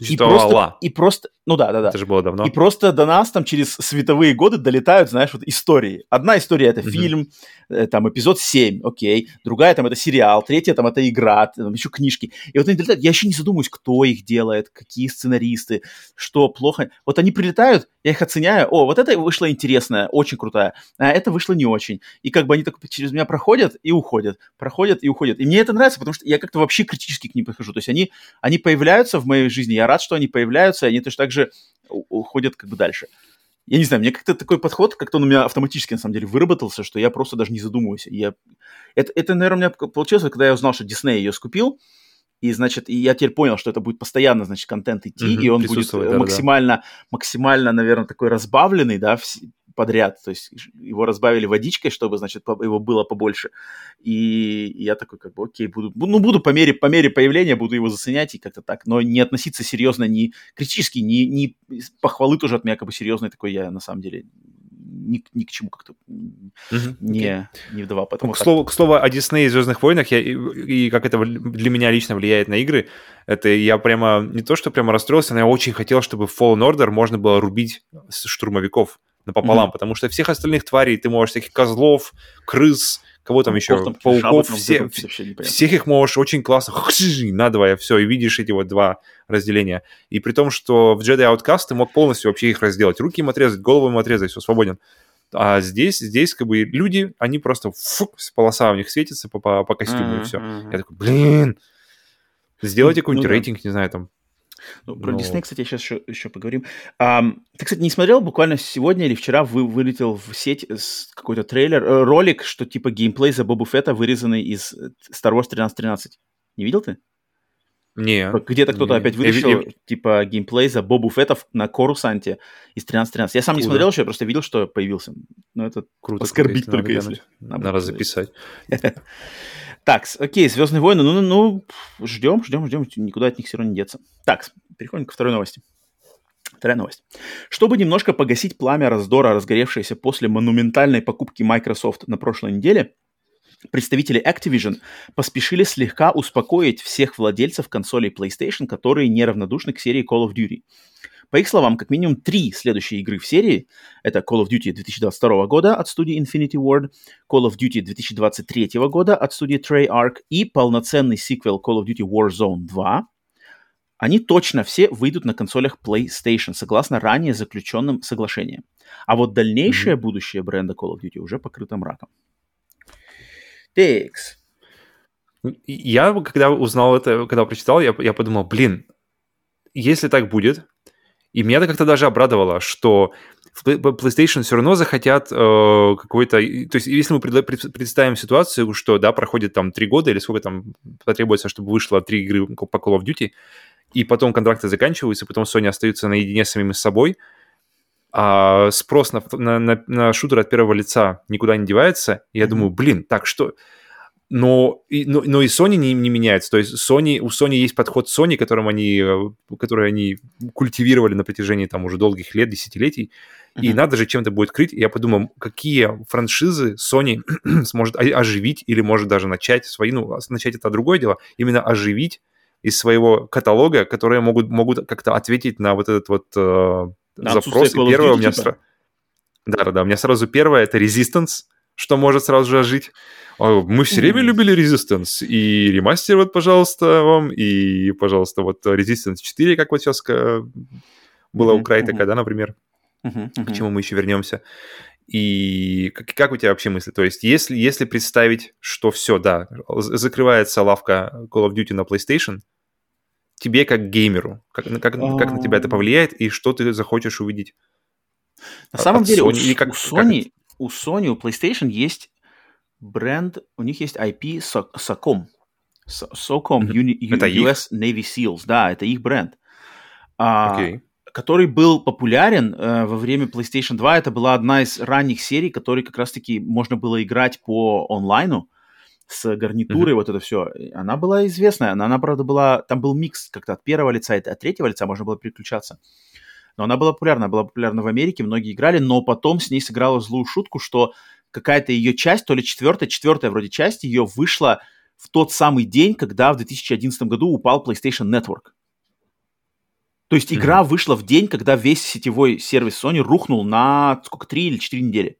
И просто, и просто, ну да, да, да. Это же было давно. И просто до нас там через световые годы долетают, знаешь, вот истории. Одна история это mm-hmm. фильм, э, там эпизод 7, окей. Другая там это сериал, третья там это игра, там еще книжки. И вот они долетают, я еще не задумываюсь, кто их делает, какие сценаристы, что плохо. Вот они прилетают, я их оценяю, о, вот это вышло интересное, очень крутая, а это вышло не очень. И как бы они так через меня проходят и уходят, проходят и уходят. И мне это нравится, потому что я как-то вообще критически к ним подхожу. То есть они, они появляются в моей жизни, я рад, что они появляются, и они точно так же уходят как бы дальше. Я не знаю, мне как-то такой подход, как-то он у меня автоматически, на самом деле, выработался, что я просто даже не задумываюсь. Я... Это, это, наверное, у меня получилось, когда я узнал, что Дисней ее скупил, и, значит, и я теперь понял, что это будет постоянно, значит, контент идти, mm-hmm, и он будет да, максимально, да. максимально, наверное, такой разбавленный, да, подряд. То есть его разбавили водичкой, чтобы, значит, его было побольше. И, я такой, как бы, окей, буду, ну, буду по мере, по мере появления, буду его заценять и как-то так. Но не относиться серьезно, ни критически, ни, ни похвалы тоже от меня как бы серьезной такой я на самом деле ни, ни к чему как-то mm-hmm. не, okay. не вдова. Поэтому к, слову, к слову о Диснее и Звездных войнах, я, и, и как это для меня лично влияет на игры, это я прямо, не то что прямо расстроился, но я очень хотел, чтобы в Fallen Order можно было рубить штурмовиков напополам, mm-hmm. потому что всех остальных тварей ты можешь, всяких козлов, крыс, кого там ну, еще, там, пауков, все, всех их можешь очень классно [LAUGHS] надвое все, и видишь эти вот два разделения. И при том, что в Jedi Outcast ты мог полностью вообще их разделать. Руки им отрезать, голову им отрезать, все, свободен. А здесь, здесь как бы люди, они просто фук, полоса у них светится по, по, по костюму, mm-hmm. и все. Я такой, блин, сделайте ну какой-нибудь ну, рейтинг, да. не знаю, там, ну, про Но... Disney, кстати, сейчас еще, еще поговорим. А, ты, кстати, не смотрел, буквально сегодня или вчера вы, вылетел в сеть какой-то трейлер, э, ролик, что типа геймплей за Бобу Фетта вырезанный из э, Star Wars 1313. Не видел ты? Не. Где-то кто-то опять вытащил, я, я... типа, геймплей за Бобу Фетта на Корусанте из 1313. Я сам Куда? не смотрел еще, я просто видел, что появился. Но это Круто, оскорбить только если. Надо, надо записать. [LAUGHS] Так, окей, Звездные войны, ну, ну, ну, ждем, ждем, ждем, никуда от них все равно не деться. Так, переходим ко второй новости. Вторая новость. Чтобы немножко погасить пламя раздора, разгоревшееся после монументальной покупки Microsoft на прошлой неделе, представители Activision поспешили слегка успокоить всех владельцев консолей PlayStation, которые неравнодушны к серии Call of Duty. По их словам, как минимум три следующие игры в серии — это Call of Duty 2022 года от студии Infinity Ward, Call of Duty 2023 года от студии Treyarch и полноценный сиквел Call of Duty Warzone 2, они точно все выйдут на консолях PlayStation, согласно ранее заключенным соглашениям. А вот дальнейшее mm-hmm. будущее бренда Call of Duty уже покрыто мраком. Текс. Я, когда узнал это, когда прочитал, я, я подумал, блин, если так будет, и меня это как-то даже обрадовало, что PlayStation все равно захотят э, какой-то... То есть если мы представим ситуацию, что, да, проходит там три года или сколько там потребуется, чтобы вышло три игры по Call of Duty, и потом контракты заканчиваются, потом Sony остаются наедине с самими собой, а спрос на, на, на, на шутер от первого лица никуда не девается, и я думаю, блин, так что но, и, но, но и Sony не, не меняется. То есть Sony, у Sony есть подход Sony, которым они, э, который они культивировали на протяжении там уже долгих лет, десятилетий. Uh-huh. И надо же чем-то будет крыть. И я подумал, какие франшизы Sony [CLEARS THROAT] сможет оживить или может даже начать свои, ну, начать это другое дело, именно оживить из своего каталога, которые могут, могут как-то ответить на вот этот вот э, запрос. И первое у меня... Типа? Да-да-да, у меня сразу первое — это Resistance, что может сразу же ожить. Мы все время любили Resistance, и ремастер вот, пожалуйста, вам, и, пожалуйста, вот Resistance 4, как вот сейчас было у Крайтека, да, например, к чему мы еще вернемся. И как, как у тебя вообще мысли? То есть, если, если представить, что все, да, закрывается лавка Call of Duty на PlayStation, тебе как геймеру, как, как, как на тебя это повлияет и что ты захочешь увидеть? На самом деле, Sony, у, как, у Sony, как у Sony, у PlayStation есть бренд, у них есть IP SOCOM. SOCOM, это US их? Navy SEALs, да, это их бренд. Okay. А, который был популярен э, во время PlayStation 2. Это была одна из ранних серий, которые как раз-таки можно было играть по онлайну с гарнитурой, mm-hmm. вот это все. Она была известная. Она, она, правда, была... Там был микс как-то от первого лица и от третьего лица можно было переключаться. Но она была популярна, была популярна в Америке, многие играли, но потом с ней сыграла злую шутку, что какая-то ее часть, то ли четвертая, четвертая вроде часть ее вышла в тот самый день, когда в 2011 году упал PlayStation Network. То есть игра mm-hmm. вышла в день, когда весь сетевой сервис Sony рухнул на сколько, три или четыре недели.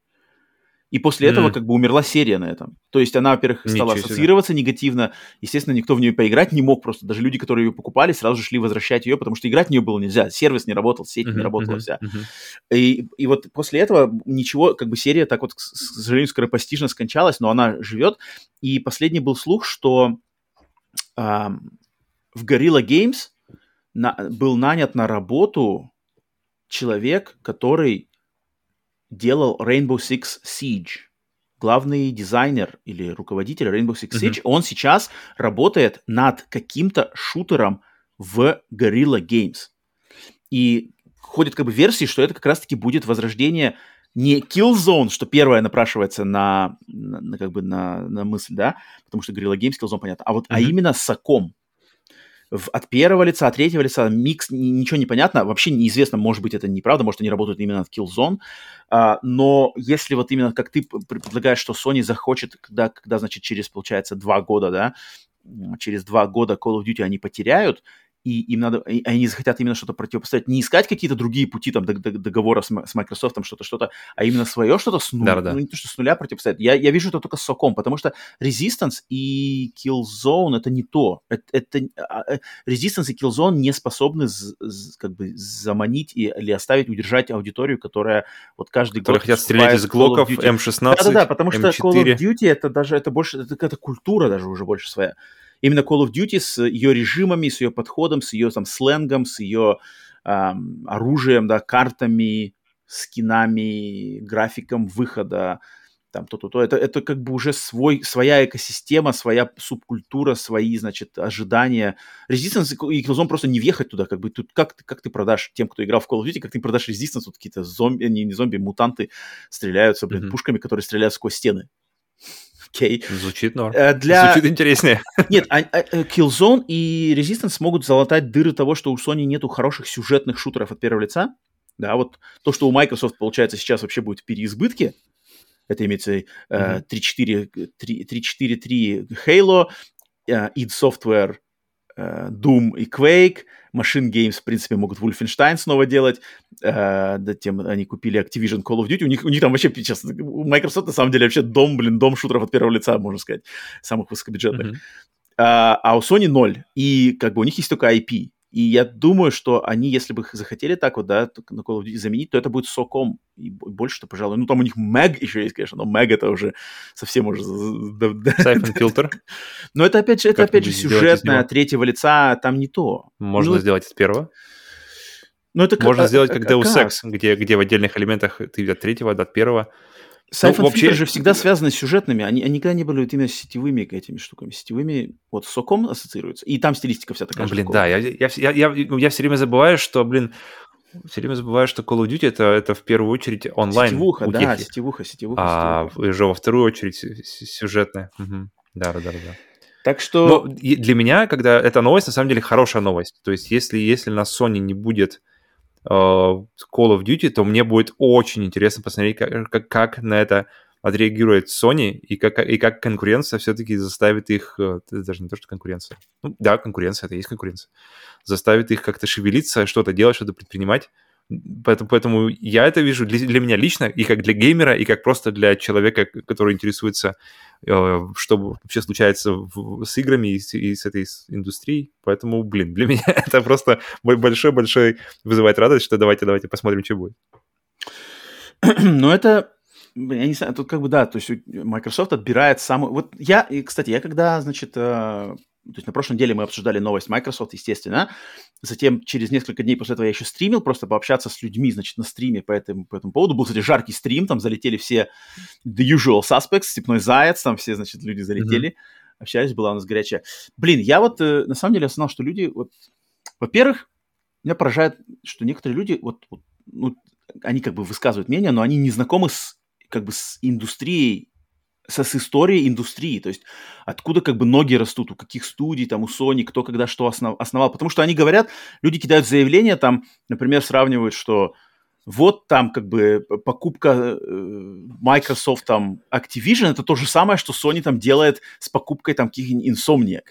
И после mm. этого как бы умерла серия на этом. То есть она, во-первых, стала Ничего ассоциироваться себе. негативно. Естественно, никто в нее поиграть не мог просто. Даже люди, которые ее покупали, сразу же шли возвращать ее, потому что играть в нее было нельзя. Сервис не работал, сеть не работала вся. И, и вот после этого ничего, как бы серия так вот, к сожалению, скоропостижно скончалась, но она живет. И последний был слух, что э, в Gorilla Games на, был нанят на работу человек, который делал Rainbow Six Siege. Главный дизайнер или руководитель Rainbow Six Siege, mm-hmm. он сейчас работает над каким-то шутером в Guerrilla Games. И ходят как бы версии, что это как раз-таки будет возрождение не Killzone, что первое напрашивается на, на, на как бы на, на мысль, да, потому что Guerrilla Games, Killzone, понятно, а вот, mm-hmm. а именно Соком от первого лица, от третьего лица микс, ничего не понятно, вообще неизвестно, может быть, это неправда, может, они работают именно над Killzone, а, но если вот именно как ты предлагаешь, что Sony захочет, когда, когда значит, через, получается, два года, да, через два года Call of Duty они потеряют, и им надо, и они захотят именно что-то противопоставить, не искать какие-то другие пути там договора с, с Microsoft, что-то, что-то, а именно свое что-то с нуля, да, да. ну не то, что с нуля противопоставить. Я, я вижу это только с соком, потому что Resistance и Killzone это не то. Это, это а, э, Resistance и Killzone не способны з, з, как бы заманить и, или оставить, удержать аудиторию, которая вот каждый Которые год... хотят стрелять из глоков М16, Да-да-да, потому что Call of Duty это даже, это больше, это какая-то культура даже уже больше своя именно Call of Duty с ее режимами, с ее подходом, с ее там сленгом, с ее эм, оружием, да, картами, скинами, графиком выхода, там то-то, то. Это, это как бы уже свой, своя экосистема, своя субкультура, свои, значит, ожидания. Resistance и Killzone просто не въехать туда, как бы тут как, как ты продашь тем, кто играл в Call of Duty, как ты продашь Resistance, тут какие-то зомби, не, не зомби, мутанты стреляются, блин, mm-hmm. пушками, которые стреляют сквозь стены окей. Звучит норм. Э, для... Звучит интереснее. [LAUGHS] Нет, а, а, э, Killzone и Resistance могут залатать дыры того, что у Sony нету хороших сюжетных шутеров от первого лица. Да, вот то, что у Microsoft, получается, сейчас вообще будет в переизбытке, это имеется э, mm-hmm. 3.4.3 Halo, э, id Software Doom и Quake, Machine Games, в принципе, могут Wolfenstein снова делать, э, затем они купили Activision Call of Duty, у них, у них там вообще, сейчас, у Microsoft на самом деле вообще дом, блин, дом шутеров от первого лица, можно сказать, самых высокобюджетных. Mm-hmm. А, а у Sony ноль, и как бы у них есть только IP, и я думаю, что они, если бы захотели так вот, да, на Call of Duty заменить, то это будет соком. И больше-то, пожалуй. Ну, там у них Мэг еще есть, конечно, но Мэг это уже совсем уже... Сайфон фильтр. [LAUGHS] Но это опять же, это опять же сюжетное, третьего лица, там не то. Можно ну, сделать из первого? Ну, это Можно сделать как Deus Ex, где, где в отдельных элементах ты от третьего, от первого Сайфон ну, вообще... же всегда связаны с сюжетными, они, они никогда не были вот именно сетевыми этими штуками. Сетевыми вот с соком ассоциируются, и там стилистика вся такая ну, Блин, да, я, я, я, я, я все время забываю, что, блин, все время забываю, что Call of Duty это, это в первую очередь онлайн. Сетевуха, утехи, да, сетевуха, сетевуха. А сетевуха. уже во вторую очередь сюжетная. Угу. Да, да, да, да. Так что... Но для меня, когда эта новость, на самом деле, хорошая новость. То есть, если, если на Sony не будет Call of Duty, то мне будет очень интересно посмотреть, как, как, как на это отреагирует Sony и как, и как конкуренция все-таки заставит их, э, даже не то, что конкуренция, ну, да, конкуренция, это и есть конкуренция, заставит их как-то шевелиться, что-то делать, что-то предпринимать. Поэтому, поэтому я это вижу для, для меня лично, и как для геймера, и как просто для человека, который интересуется, э, что вообще случается в, с играми и с, и с этой индустрией. Поэтому, блин, для [LAUGHS] меня это просто большой-большой вызывает радость, что давайте, давайте посмотрим, что будет. [CLEARS THROAT] Ну, это я не знаю, тут как бы, да, то есть Microsoft отбирает самую... Вот я, и, кстати, я когда, значит, э, то есть на прошлой неделе мы обсуждали новость Microsoft, естественно, затем через несколько дней после этого я еще стримил, просто пообщаться с людьми, значит, на стриме по этому, по этому поводу. Был, кстати, жаркий стрим, там залетели все the usual suspects, Степной Заяц, там все, значит, люди залетели, mm-hmm. общались, была у нас горячая. Блин, я вот, э, на самом деле, осознал, что люди, вот, во-первых, меня поражает, что некоторые люди, вот, вот ну, они как бы высказывают мнение, но они не знакомы с как бы с индустрией со, с историей индустрии, то есть откуда как бы ноги растут, у каких студий, там, у Sony, кто когда что основ, основал. Потому что они говорят, люди кидают заявления, там, например, сравнивают, что вот там как бы покупка э, Microsoft там Activision, это то же самое, что Sony там делает с покупкой там каких-нибудь Insomniac.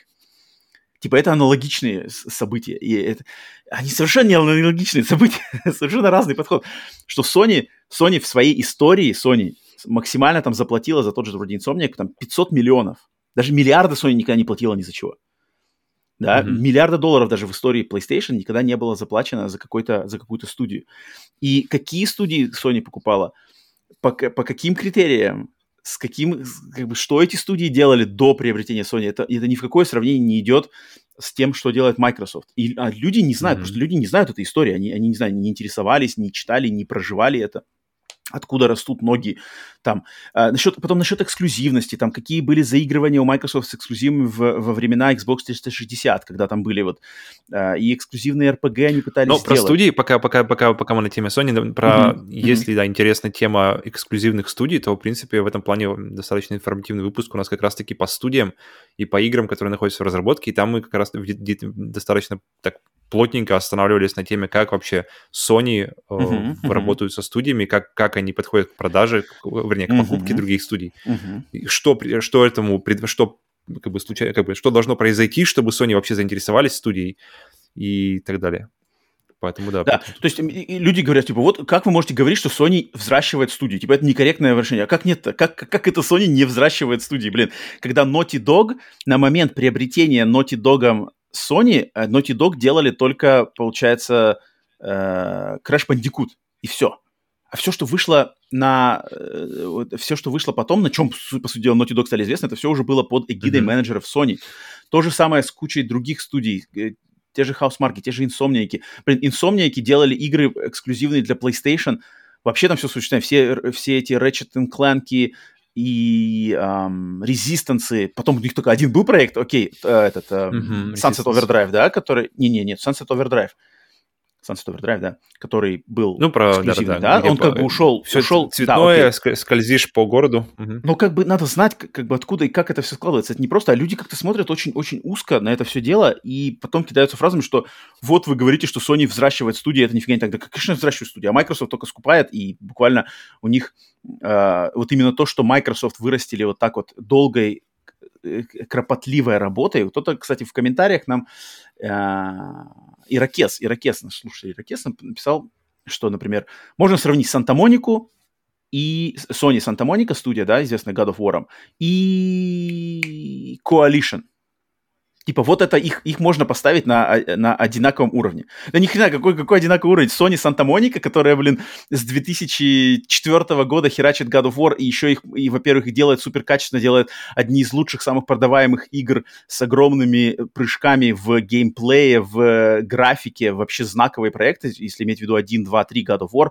Типа это аналогичные события. И это, они совершенно не аналогичные события, [LAUGHS] совершенно разный подход. Что Sony, Sony в своей истории, Sony максимально там заплатила за тот же вроде Insomniac там 500 миллионов. Даже миллиарда Sony никогда не платила ни за чего. Да, mm-hmm. миллиарда долларов даже в истории PlayStation никогда не было заплачено за, какой-то, за какую-то студию. И какие студии Sony покупала? По, по каким критериям? С каким, как бы, что эти студии делали до приобретения Sony? Это, это ни в какое сравнение не идет с тем, что делает Microsoft. И а люди не знают, mm-hmm. потому что люди не знают этой истории. Они, они не знаю, не интересовались, не читали, не проживали это откуда растут ноги там. А, насчет, потом насчет эксклюзивности, там, какие были заигрывания у Microsoft с эксклюзивами в, во времена Xbox 360, когда там были вот а, и эксклюзивные RPG они пытались Но сделать. про студии, пока, пока, пока, пока мы на теме Sony, про, mm-hmm. если, mm-hmm. да, интересна тема эксклюзивных студий, то, в принципе, в этом плане достаточно информативный выпуск у нас как раз-таки по студиям и по играм, которые находятся в разработке, и там мы как раз достаточно так плотненько останавливались на теме, как вообще Sony uh-huh, uh-huh. работают со студиями, как, как они подходят к продаже, вернее, к покупке uh-huh. других студий. Uh-huh. Что, что этому, что как бы, случай, как бы, что должно произойти, чтобы Sony вообще заинтересовались студией и так далее. Поэтому да. Да, то есть люди говорят, типа, вот как вы можете говорить, что Sony взращивает студию? Типа, это некорректное выражение. А как нет Как, как это Sony не взращивает студии? Блин, когда Naughty Dog на момент приобретения Naughty Dog Sony, э, Naughty Dog делали только, получается, э, Crash Bandicoot, и все. А все, что вышло на... Э, все, что вышло потом, на чем, по сути дела, Naughty Dog стали известны, это все уже было под эгидой mm-hmm. менеджеров Sony. То же самое с кучей других студий. Те же Housemarque, те же Insomniac. Блин, Insomniac делали игры эксклюзивные для PlayStation. Вообще там все существует. Все, все эти Ratchet Clank, и эм, Resistance, потом у них только один был проект, окей, э, этот э, mm-hmm, Sunset Overdrive, да, который... Не-не-не, Sunset Overdrive. Sunset Overdrive, да, который был ну, про, да, да, да, он как бы ушел, все ушел, цветное, да, скользишь по городу. Угу. Но как бы надо знать, как, как бы откуда и как это все складывается. Это не просто, а люди как-то смотрят очень-очень узко на это все дело и потом кидаются фразами, что вот вы говорите, что Sony взращивает студии, это нифига не так. Да, конечно, взращивает студии, а Microsoft только скупает, и буквально у них э, вот именно то, что Microsoft вырастили вот так вот долгой э, кропотливой работой. Кто-то, кстати, в комментариях нам э, Иракес, Иракес, наш слушатель Иракес написал, что, например, можно сравнить Санта-Монику и Sony Санта-Моника, студия, да, известная God of War, и Coalition – Типа вот это их, их можно поставить на, а, на одинаковом уровне. Да ни хрена, какой, какой одинаковый уровень? Sony Santa Monica, которая, блин, с 2004 года херачит God of War, и еще их, и, во-первых, делает супер качественно, делает одни из лучших, самых продаваемых игр с огромными прыжками в геймплее, в графике, вообще знаковые проекты, если иметь в виду 1, 2, 3 God of War,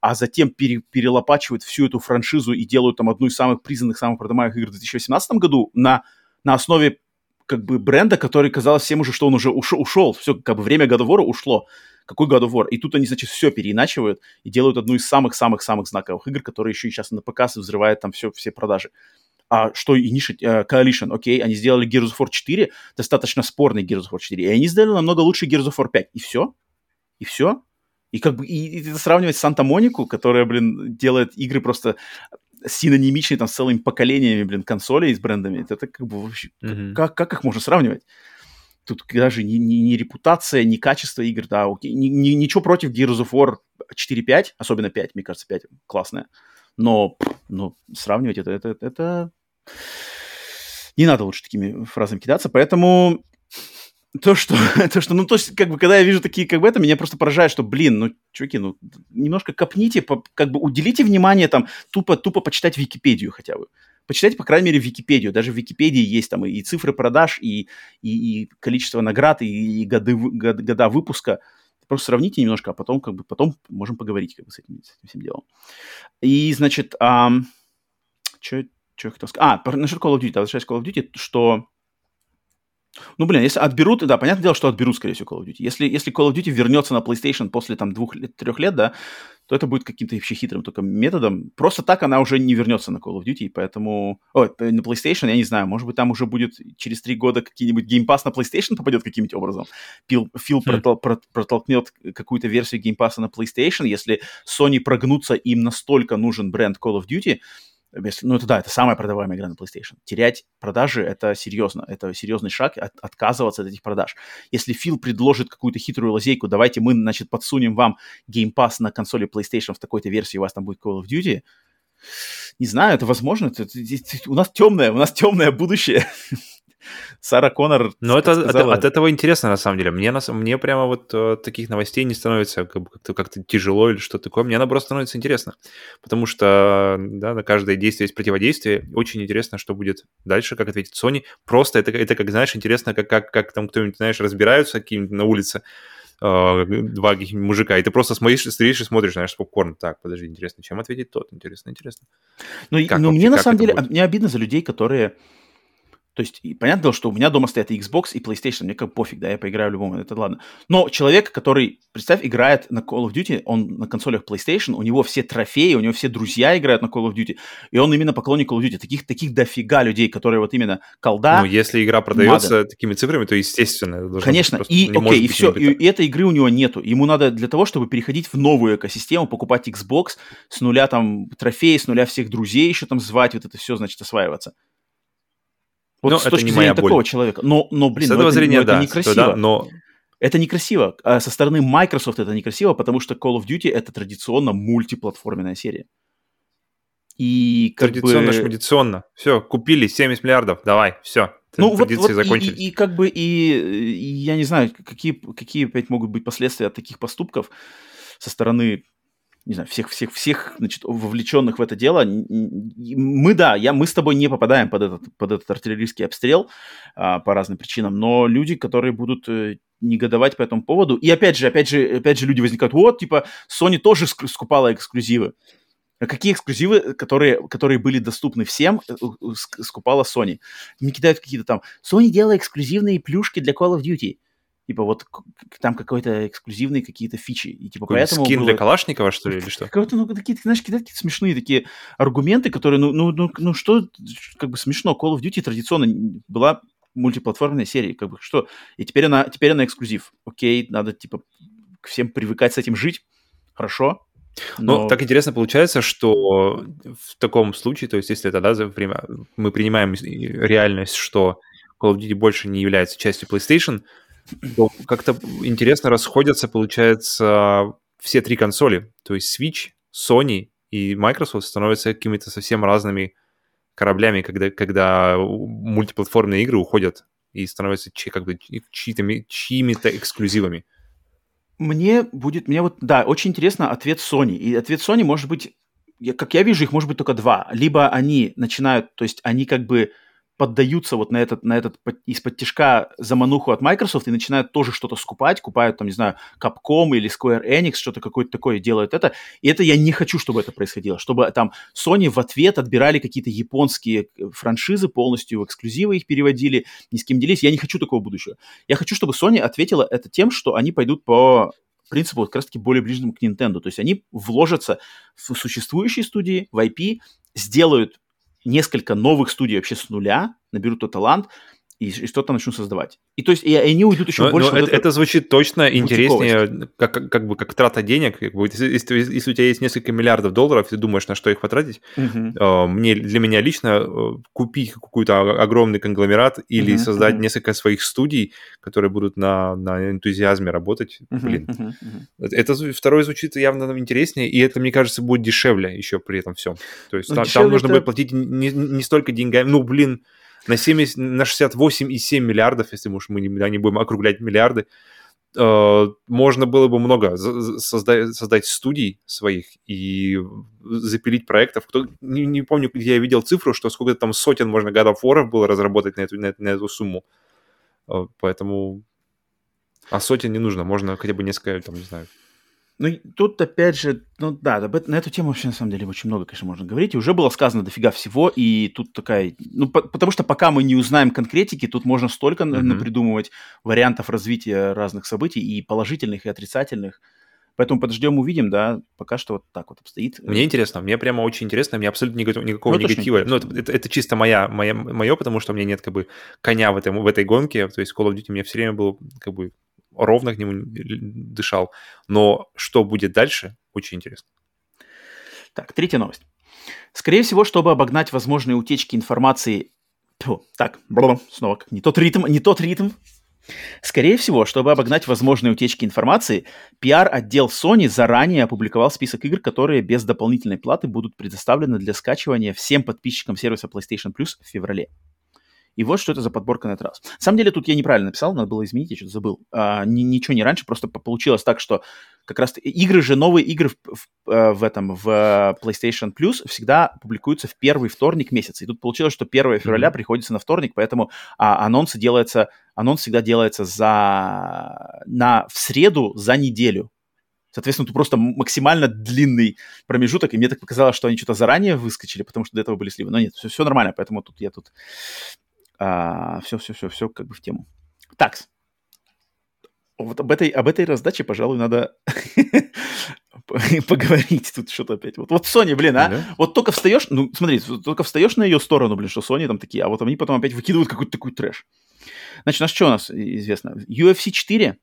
а затем пере, перелопачивают всю эту франшизу и делают там одну из самых признанных, самых продаваемых игр в 2018 году на, на основе как бы бренда, который казалось всем уже, что он уже ушел, ушел. все, как бы время War ушло. Какой God of War? И тут они, значит, все переиначивают и делают одну из самых-самых-самых знаковых игр, которая еще и сейчас на ПК взрывает там все, все продажи. А что и uh, Coalition, окей, они сделали Gears of War 4, достаточно спорный Gears of War 4, и они сделали намного лучше Gears of War 5. И все? И все? И как бы и, и сравнивать с Санта-Монику, которая, блин, делает игры просто синонимичные там с целыми поколениями, блин, консолей с брендами. Это, это как бы вообще... Mm-hmm. Как, как их можно сравнивать? Тут даже не, не, не репутация, не качество игр, да, окей. Ни, ни, ничего против Gears of War 4-5, особенно 5, мне кажется, 5 классная. Но, но сравнивать это, это, это... Не надо лучше такими фразами кидаться, поэтому то, что, [LAUGHS] то, что, ну, то есть, как бы, когда я вижу такие, как бы, это, меня просто поражает, что, блин, ну, чуваки, ну, немножко копните, по, как бы, уделите внимание, там, тупо, тупо почитать Википедию хотя бы. Почитайте, по крайней мере, Википедию. Даже в Википедии есть там и цифры продаж, и, и, и количество наград, и, и годы, год, года выпуска. Просто сравните немножко, а потом, как бы, потом можем поговорить, как бы, с этим, с этим всем делом. И, значит, эм, что я хотел сказать? А, насчет Call of Duty, возвращаясь к Call of Duty, что Ну, блин, если отберут, да, понятное дело, что отберут, скорее всего, Call of Duty. Если, если Call of Duty вернется на PlayStation после там двух-трех лет, да, то это будет каким-то вообще хитрым только методом. Просто так она уже не вернется на Call of Duty, поэтому... Ой, на PlayStation, я не знаю, может быть, там уже будет через три года какие-нибудь Game Pass на PlayStation попадет каким-нибудь образом. Фил, Фил хм. протол, протолкнет какую-то версию Game Pass на PlayStation, если Sony прогнутся, им настолько нужен бренд Call of Duty, если, ну, это да, это самая продаваемая игра на PlayStation. Терять продажи — это серьезно, это серьезный шаг, от, отказываться от этих продаж. Если Фил предложит какую-то хитрую лазейку, давайте мы, значит, подсунем вам Game Pass на консоли PlayStation в такой-то версии, у вас там будет Call of Duty, не знаю, это возможно. Это, это, это, у нас темное, у нас темное будущее. [LAUGHS] Сара Коннор Но это сказала... от, от этого интересно, на самом деле. Мне, мне прямо вот uh, таких новостей не становится как-то, как-то тяжело или что-то такое. Мне наоборот становится интересно. Потому что да, на каждое действие есть противодействие. Очень интересно, что будет дальше, как ответит Sony. Просто это, это как, знаешь, интересно, как, как, как там кто-нибудь, знаешь, разбираются какие-нибудь на улице uh, два мужика, и ты просто смотришь, стоишь и смотришь, знаешь, с попкорн. Так, подожди, интересно, чем ответить тот? Интересно, интересно. Ну, ну мне на самом деле, будет? мне обидно за людей, которые то есть, и понятно, что у меня дома стоят и Xbox, и PlayStation, мне как пофиг, да, я поиграю в любом, это ладно. Но человек, который, представь, играет на Call of Duty, он на консолях PlayStation, у него все трофеи, у него все друзья играют на Call of Duty, и он именно поклонник Call of Duty. Таких, таких дофига людей, которые вот именно колда. Ну, если игра продается Mother. такими цифрами, то, естественно, это Конечно, и, окей, и все, и, и этой игры у него нету. Ему надо для того, чтобы переходить в новую экосистему, покупать Xbox, с нуля там трофеи, с нуля всех друзей еще там звать, вот это все, значит, осваиваться. Вот но с точки зрения такого боль. человека. Но, но блин, с этого это, зрения, это да, некрасиво. Да, но... Это некрасиво. А со стороны Microsoft это некрасиво, потому что Call of Duty это традиционно мультиплатформенная серия. И как традиционно, бы... шмадиционно. Все, купили 70 миллиардов, давай, все. Ну вот, вот и, и, и как бы и, и я не знаю, какие, какие опять могут быть последствия от таких поступков со стороны не знаю, всех, всех, всех, значит, вовлеченных в это дело. Мы, да, я, мы с тобой не попадаем под этот, под этот артиллерийский обстрел а, по разным причинам, но люди, которые будут э, негодовать по этому поводу, и опять же, опять же, опять же люди возникают, вот, типа, Sony тоже скупала эксклюзивы. А какие эксклюзивы, которые, которые были доступны всем, э, скупала Sony? Мне кидают какие-то там, Sony делала эксклюзивные плюшки для Call of Duty типа вот там какой-то эксклюзивные какие-то фичи. И типа Какой поэтому скин было... для Калашникова, что ли, или что? Какой-то, ну, такие, знаешь, какие-то такие смешные такие аргументы, которые, ну, ну, ну, ну, что, как бы смешно. Call of Duty традиционно была мультиплатформенная серия, как бы что. И теперь она, теперь она эксклюзив. Окей, надо, типа, к всем привыкать с этим жить. Хорошо, но... Ну, так интересно получается, что в таком случае, то есть если это, да, время, мы принимаем реальность, что Call of Duty больше не является частью PlayStation, как-то интересно расходятся, получается, все три консоли. То есть Switch, Sony и Microsoft становятся какими-то совсем разными кораблями, когда, когда мультиплатформные игры уходят и становятся чьи, как бы чьими-то, эксклюзивами. Мне будет, мне вот, да, очень интересно ответ Sony. И ответ Sony может быть, как я вижу, их может быть только два. Либо они начинают, то есть они как бы поддаются вот на этот, на этот из-под тяжка замануху от Microsoft и начинают тоже что-то скупать, купают там, не знаю, Capcom или Square Enix, что-то какое-то такое делают это. И это я не хочу, чтобы это происходило, чтобы там Sony в ответ отбирали какие-то японские э, франшизы, полностью в эксклюзивы их переводили, ни с кем делились. Я не хочу такого будущего. Я хочу, чтобы Sony ответила это тем, что они пойдут по принципу как раз-таки более ближнему к Nintendo. То есть они вложатся в существующие студии, в IP, сделают несколько новых студий вообще с нуля, наберут тот талант, и, и что-то начнут создавать. И то есть и, и они уйдут еще но, больше. Но это, это звучит точно интереснее, как, как, как бы как трата денег. Как бы, если, если, если у тебя есть несколько миллиардов долларов, ты думаешь, на что их потратить, uh-huh. э, мне, для меня лично э, купить какой-то огромный конгломерат или uh-huh, создать uh-huh. несколько своих студий, которые будут на, на энтузиазме работать, uh-huh, блин. Uh-huh, uh-huh. Это второе звучит явно интереснее, и это, мне кажется, будет дешевле еще при этом всем. То есть ну, там, там нужно это... будет платить не, не столько деньгами, ну, блин, на, 70, на 68,7 миллиардов, если уж мы не, не будем округлять миллиарды, э, можно было бы много создать, создать студий своих и запилить проектов. Кто, не, не помню, где я видел цифру, что сколько там сотен можно War было разработать на эту, на, на эту сумму. Э, поэтому... А сотен не нужно, можно хотя бы несколько, там, не знаю, Ну, тут, опять же, ну да, на эту тему вообще, на самом деле, очень много, конечно, можно говорить. И уже было сказано дофига всего, и тут такая... Ну, по- потому что пока мы не узнаем конкретики, тут можно столько mm-hmm. придумывать вариантов развития разных событий, и положительных, и отрицательных. Поэтому подождем, увидим, да, пока что вот так вот обстоит. Мне интересно, мне прямо очень интересно, мне абсолютно никакого, никакого ну, негатива. Ну, это, это, это чисто моя, моя, мое, потому что у меня нет как бы коня в, этом, в этой гонке, то есть Call of Duty мне все время был как бы ровно к нему дышал. Но что будет дальше, очень интересно. Так, третья новость. Скорее всего, чтобы обогнать возможные утечки информации... Фу, так, снова не тот ритм, не тот ритм. Скорее всего, чтобы обогнать возможные утечки информации, PR-отдел Sony заранее опубликовал список игр, которые без дополнительной платы будут предоставлены для скачивания всем подписчикам сервиса PlayStation Plus в феврале. И вот что это за подборка на этот раз. На самом деле тут я неправильно написал, надо было изменить, я что-то забыл. А, ни, ничего не раньше, просто получилось так, что как раз игры же, новые игры в, в, э, в этом, в PlayStation Plus всегда публикуются в первый вторник месяца. И тут получилось, что 1 февраля mm-hmm. приходится на вторник, поэтому а, анонсы делаются, анонс всегда делается за, на, в среду за неделю. Соответственно, тут просто максимально длинный промежуток, и мне так показалось, что они что-то заранее выскочили, потому что до этого были сливы. Но нет, все, все нормально, поэтому тут я тут а, все, все, все, все как бы в тему. Так. Вот об этой, об этой раздаче, пожалуй, надо [LAUGHS] поговорить тут что-то опять. Вот, вот Sony, блин, а? Да? Вот только встаешь, ну, смотри, только встаешь на ее сторону, блин, что Sony там такие, а вот они потом опять выкидывают какой-то такой трэш. Значит, у нас что у нас известно? UFC 4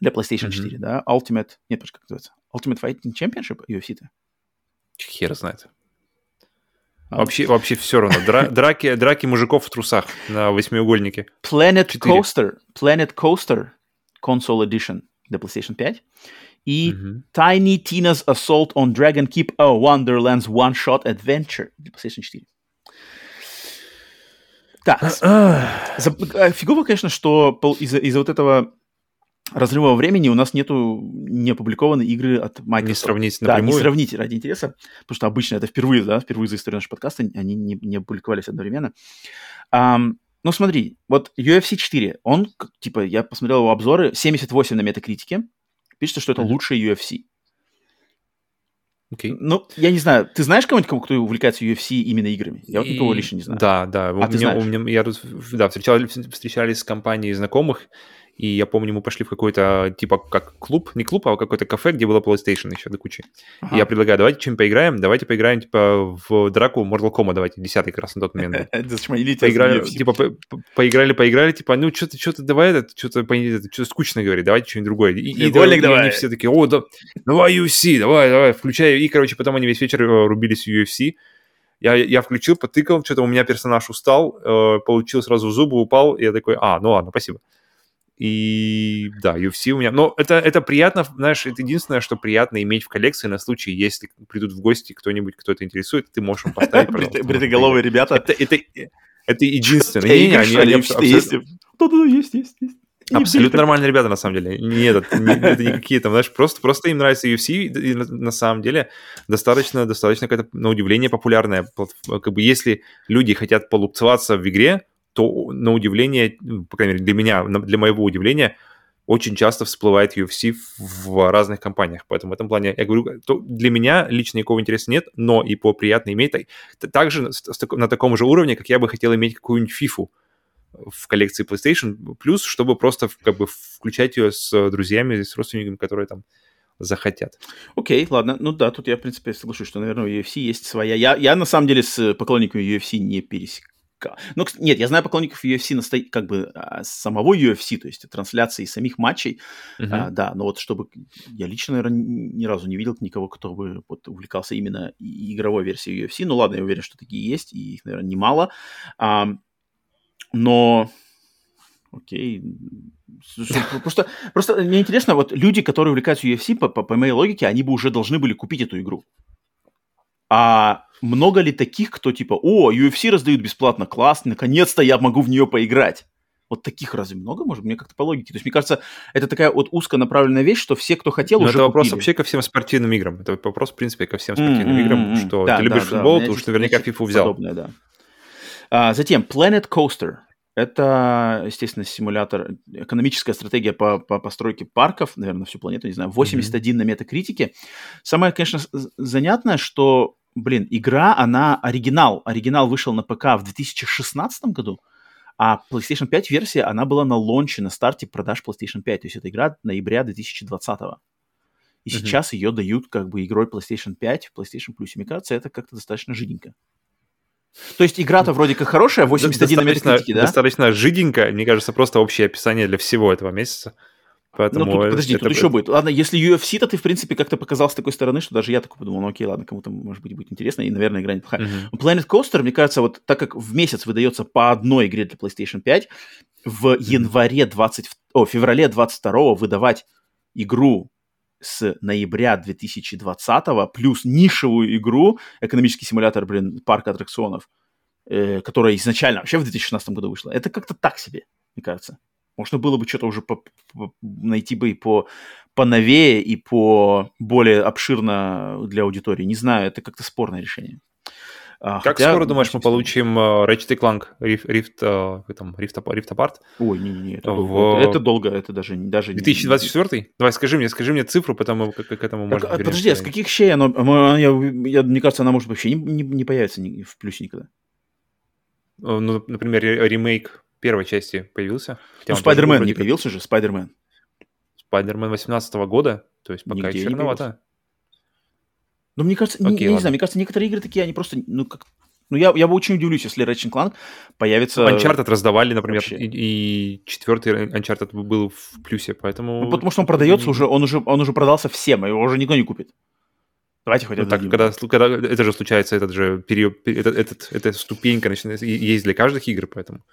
для PlayStation mm-hmm. 4, да? Ultimate, нет, как называется? Ultimate Fighting Championship UFC-то? Хер знает. А вообще, вообще все равно. Дра- драки, драки мужиков в трусах на восьмиугольнике. Planet 4. Coaster. Planet Coaster Console Edition для PlayStation 5. И mm-hmm. Tiny Tina's Assault on Dragon Keep a Wonderland's One Shot Adventure для PlayStation 4. Так. Э, фигово, конечно, что из-за из вот этого разрыва времени у нас нету не опубликованной игры от Microsoft. Не сравнить напрямую. Да, не сравнить ради интереса, потому что обычно это впервые, да, впервые за историю нашего подкаста они не, не опубликовались одновременно. Um, ну смотри, вот UFC 4, он, типа, я посмотрел его обзоры, 78 на метакритике, пишется, что это mm-hmm. лучший UFC. Okay. Ну, я не знаю, ты знаешь кого-нибудь, кто увлекается UFC именно играми? Я вот никого лично не знаю. Да, да. А у ты меня, знаешь? У меня, я тут, да, встречал, встречались с компанией знакомых, и я помню, мы пошли в какой-то, типа, как клуб, не клуб, а какой-то кафе, где было PlayStation еще до кучи. Ага. И я предлагаю, давайте чем поиграем, давайте поиграем, типа, в драку Mortal Kombat, давайте, десятый как раз на тот момент [LAUGHS] Поиграли, типа, поиграли, поиграли, типа, ну, что-то, что-то, давай это, что-то, что-то скучно говорит, давайте что-нибудь другое. И, и, и, давай. они все такие, о, да, давай UFC, давай, давай, включай. И, короче, потом они весь вечер э, рубились в UFC. Я, я включил, потыкал, что-то у меня персонаж устал, э, получил сразу зубы, упал, и я такой, а, ну ладно, спасибо. И да, UFC у меня... Но это, это приятно, знаешь, это единственное, что приятно иметь в коллекции на случай, если придут в гости кто-нибудь, кто это интересует, ты можешь им поставить, [LAUGHS] Бритоголовые ребята. Это, это, это единственное. [LAUGHS] Не, не, они, они абсолютно... Да-да, есть, есть, есть. Абсолютно нормальные ребята, на самом деле. Нет, это, не, это не какие-то, знаешь, просто, просто им нравится UFC, и на, на самом деле достаточно, достаточно какая-то, на удивление, популярная. Как бы если люди хотят полупцеваться в игре, то, на удивление, ну, по крайней мере, для меня, для моего удивления, очень часто всплывает UFC в разных компаниях. Поэтому в этом плане, я говорю, то для меня лично никакого интереса нет, но и по приятно иметь. Также на таком же уровне, как я бы хотел иметь какую-нибудь FIFA в коллекции PlayStation Plus, чтобы просто как бы включать ее с друзьями, с родственниками, которые там захотят. Окей, okay, ладно. Ну да, тут я, в принципе, соглашусь, что, наверное, у UFC есть своя. Я, я на самом деле с поклонниками UFC не пересек ну, нет, я знаю поклонников UFC насто... как бы а, самого UFC, то есть трансляции самих матчей, uh-huh. а, да, но вот чтобы я лично, наверное, ни разу не видел никого, кто бы вот, увлекался именно игровой версией UFC. Ну ладно, я уверен, что такие есть, и их, наверное, немало. А, но окей. [LAUGHS] Просто, просто мне интересно, вот люди, которые увлекаются UFC, по, по, по моей логике, они бы уже должны были купить эту игру. А много ли таких, кто типа, о, UFC раздают бесплатно, класс, наконец-то я могу в нее поиграть? Вот таких разве много, может, мне как-то по логике. То есть, мне кажется, это такая вот узконаправленная вещь, что все, кто хотел, Но уже это вопрос купили. вообще ко всем спортивным играм. Это вопрос, в принципе, ко всем спортивным mm-hmm. играм, что да, ты любишь да, футбол, да. ты уж наверняка FIFA взял. Подобное, да. а, затем Planet Coaster. Это, естественно, симулятор, экономическая стратегия по, по постройке парков, наверное, на всю планету, не знаю, 81 mm-hmm. на метакритике. Самое, конечно, занятное, что, блин, игра, она оригинал. Оригинал вышел на ПК в 2016 году, а PlayStation 5 версия, она была на лонче, на старте продаж PlayStation 5. То есть это игра ноября 2020 -го. И mm-hmm. сейчас ее дают как бы игрой PlayStation 5 в PlayStation Plus. И мне кажется, это как-то достаточно жиденько. То есть игра-то вроде как хорошая, 81 на метакритике, да? Достаточно жиденько, мне кажется, просто общее описание для всего этого месяца. Поэтому ну, тут, подожди, это... тут еще будет. Ладно, если UFC-то ты, в принципе, как-то показал с такой стороны, что даже я такой подумал, ну окей, ладно, кому-то, может быть, будет интересно, и, наверное, игра неплохая. Uh-huh. Planet Coaster, мне кажется, вот так как в месяц выдается по одной игре для PlayStation 5, в январе 20... О, феврале 22 выдавать игру с ноября 2020 плюс нишевую игру, экономический симулятор, блин, парка аттракционов, э, которая изначально вообще в 2016 году вышла. Это как-то так себе, мне кажется. Можно было бы что-то уже по, по, найти бы и по поновее, и по более обширно для аудитории. Не знаю, это как-то спорное решение. А, как Хотя, скоро, думаешь, мы получим uh, Ratchet Clank Rift, Rift, uh, там, Rift, Rift Apart? Ой, не-не, это, в... это, это долго, это даже... даже 2024? Не... Давай, скажи мне, скажи мне цифру, потому как к этому можно а, Подожди, а с каких щей оно... Я, я, мне кажется, она может вообще не, не, не появится в плюсе никогда. Ну, например, ремейк первой части появился. Ну, Спайдермен не появился же, Спайдермен. Спайдермен 18 года, то есть пока еще рановато. Но мне кажется, Окей, не, не знаю, мне кажется, некоторые игры такие, они просто, ну, как... Ну, я, я бы очень удивлюсь, если Ratchet Clank появится... Uncharted раздавали, например, и, и четвертый Uncharted был в плюсе, поэтому... Ну, потому что он продается уже, он уже, он уже продался всем, его уже никто не купит. Давайте хоть ну, так, когда, когда это же случается, этот же период, этот, этот, эта ступенька начинается, есть для каждых игр, поэтому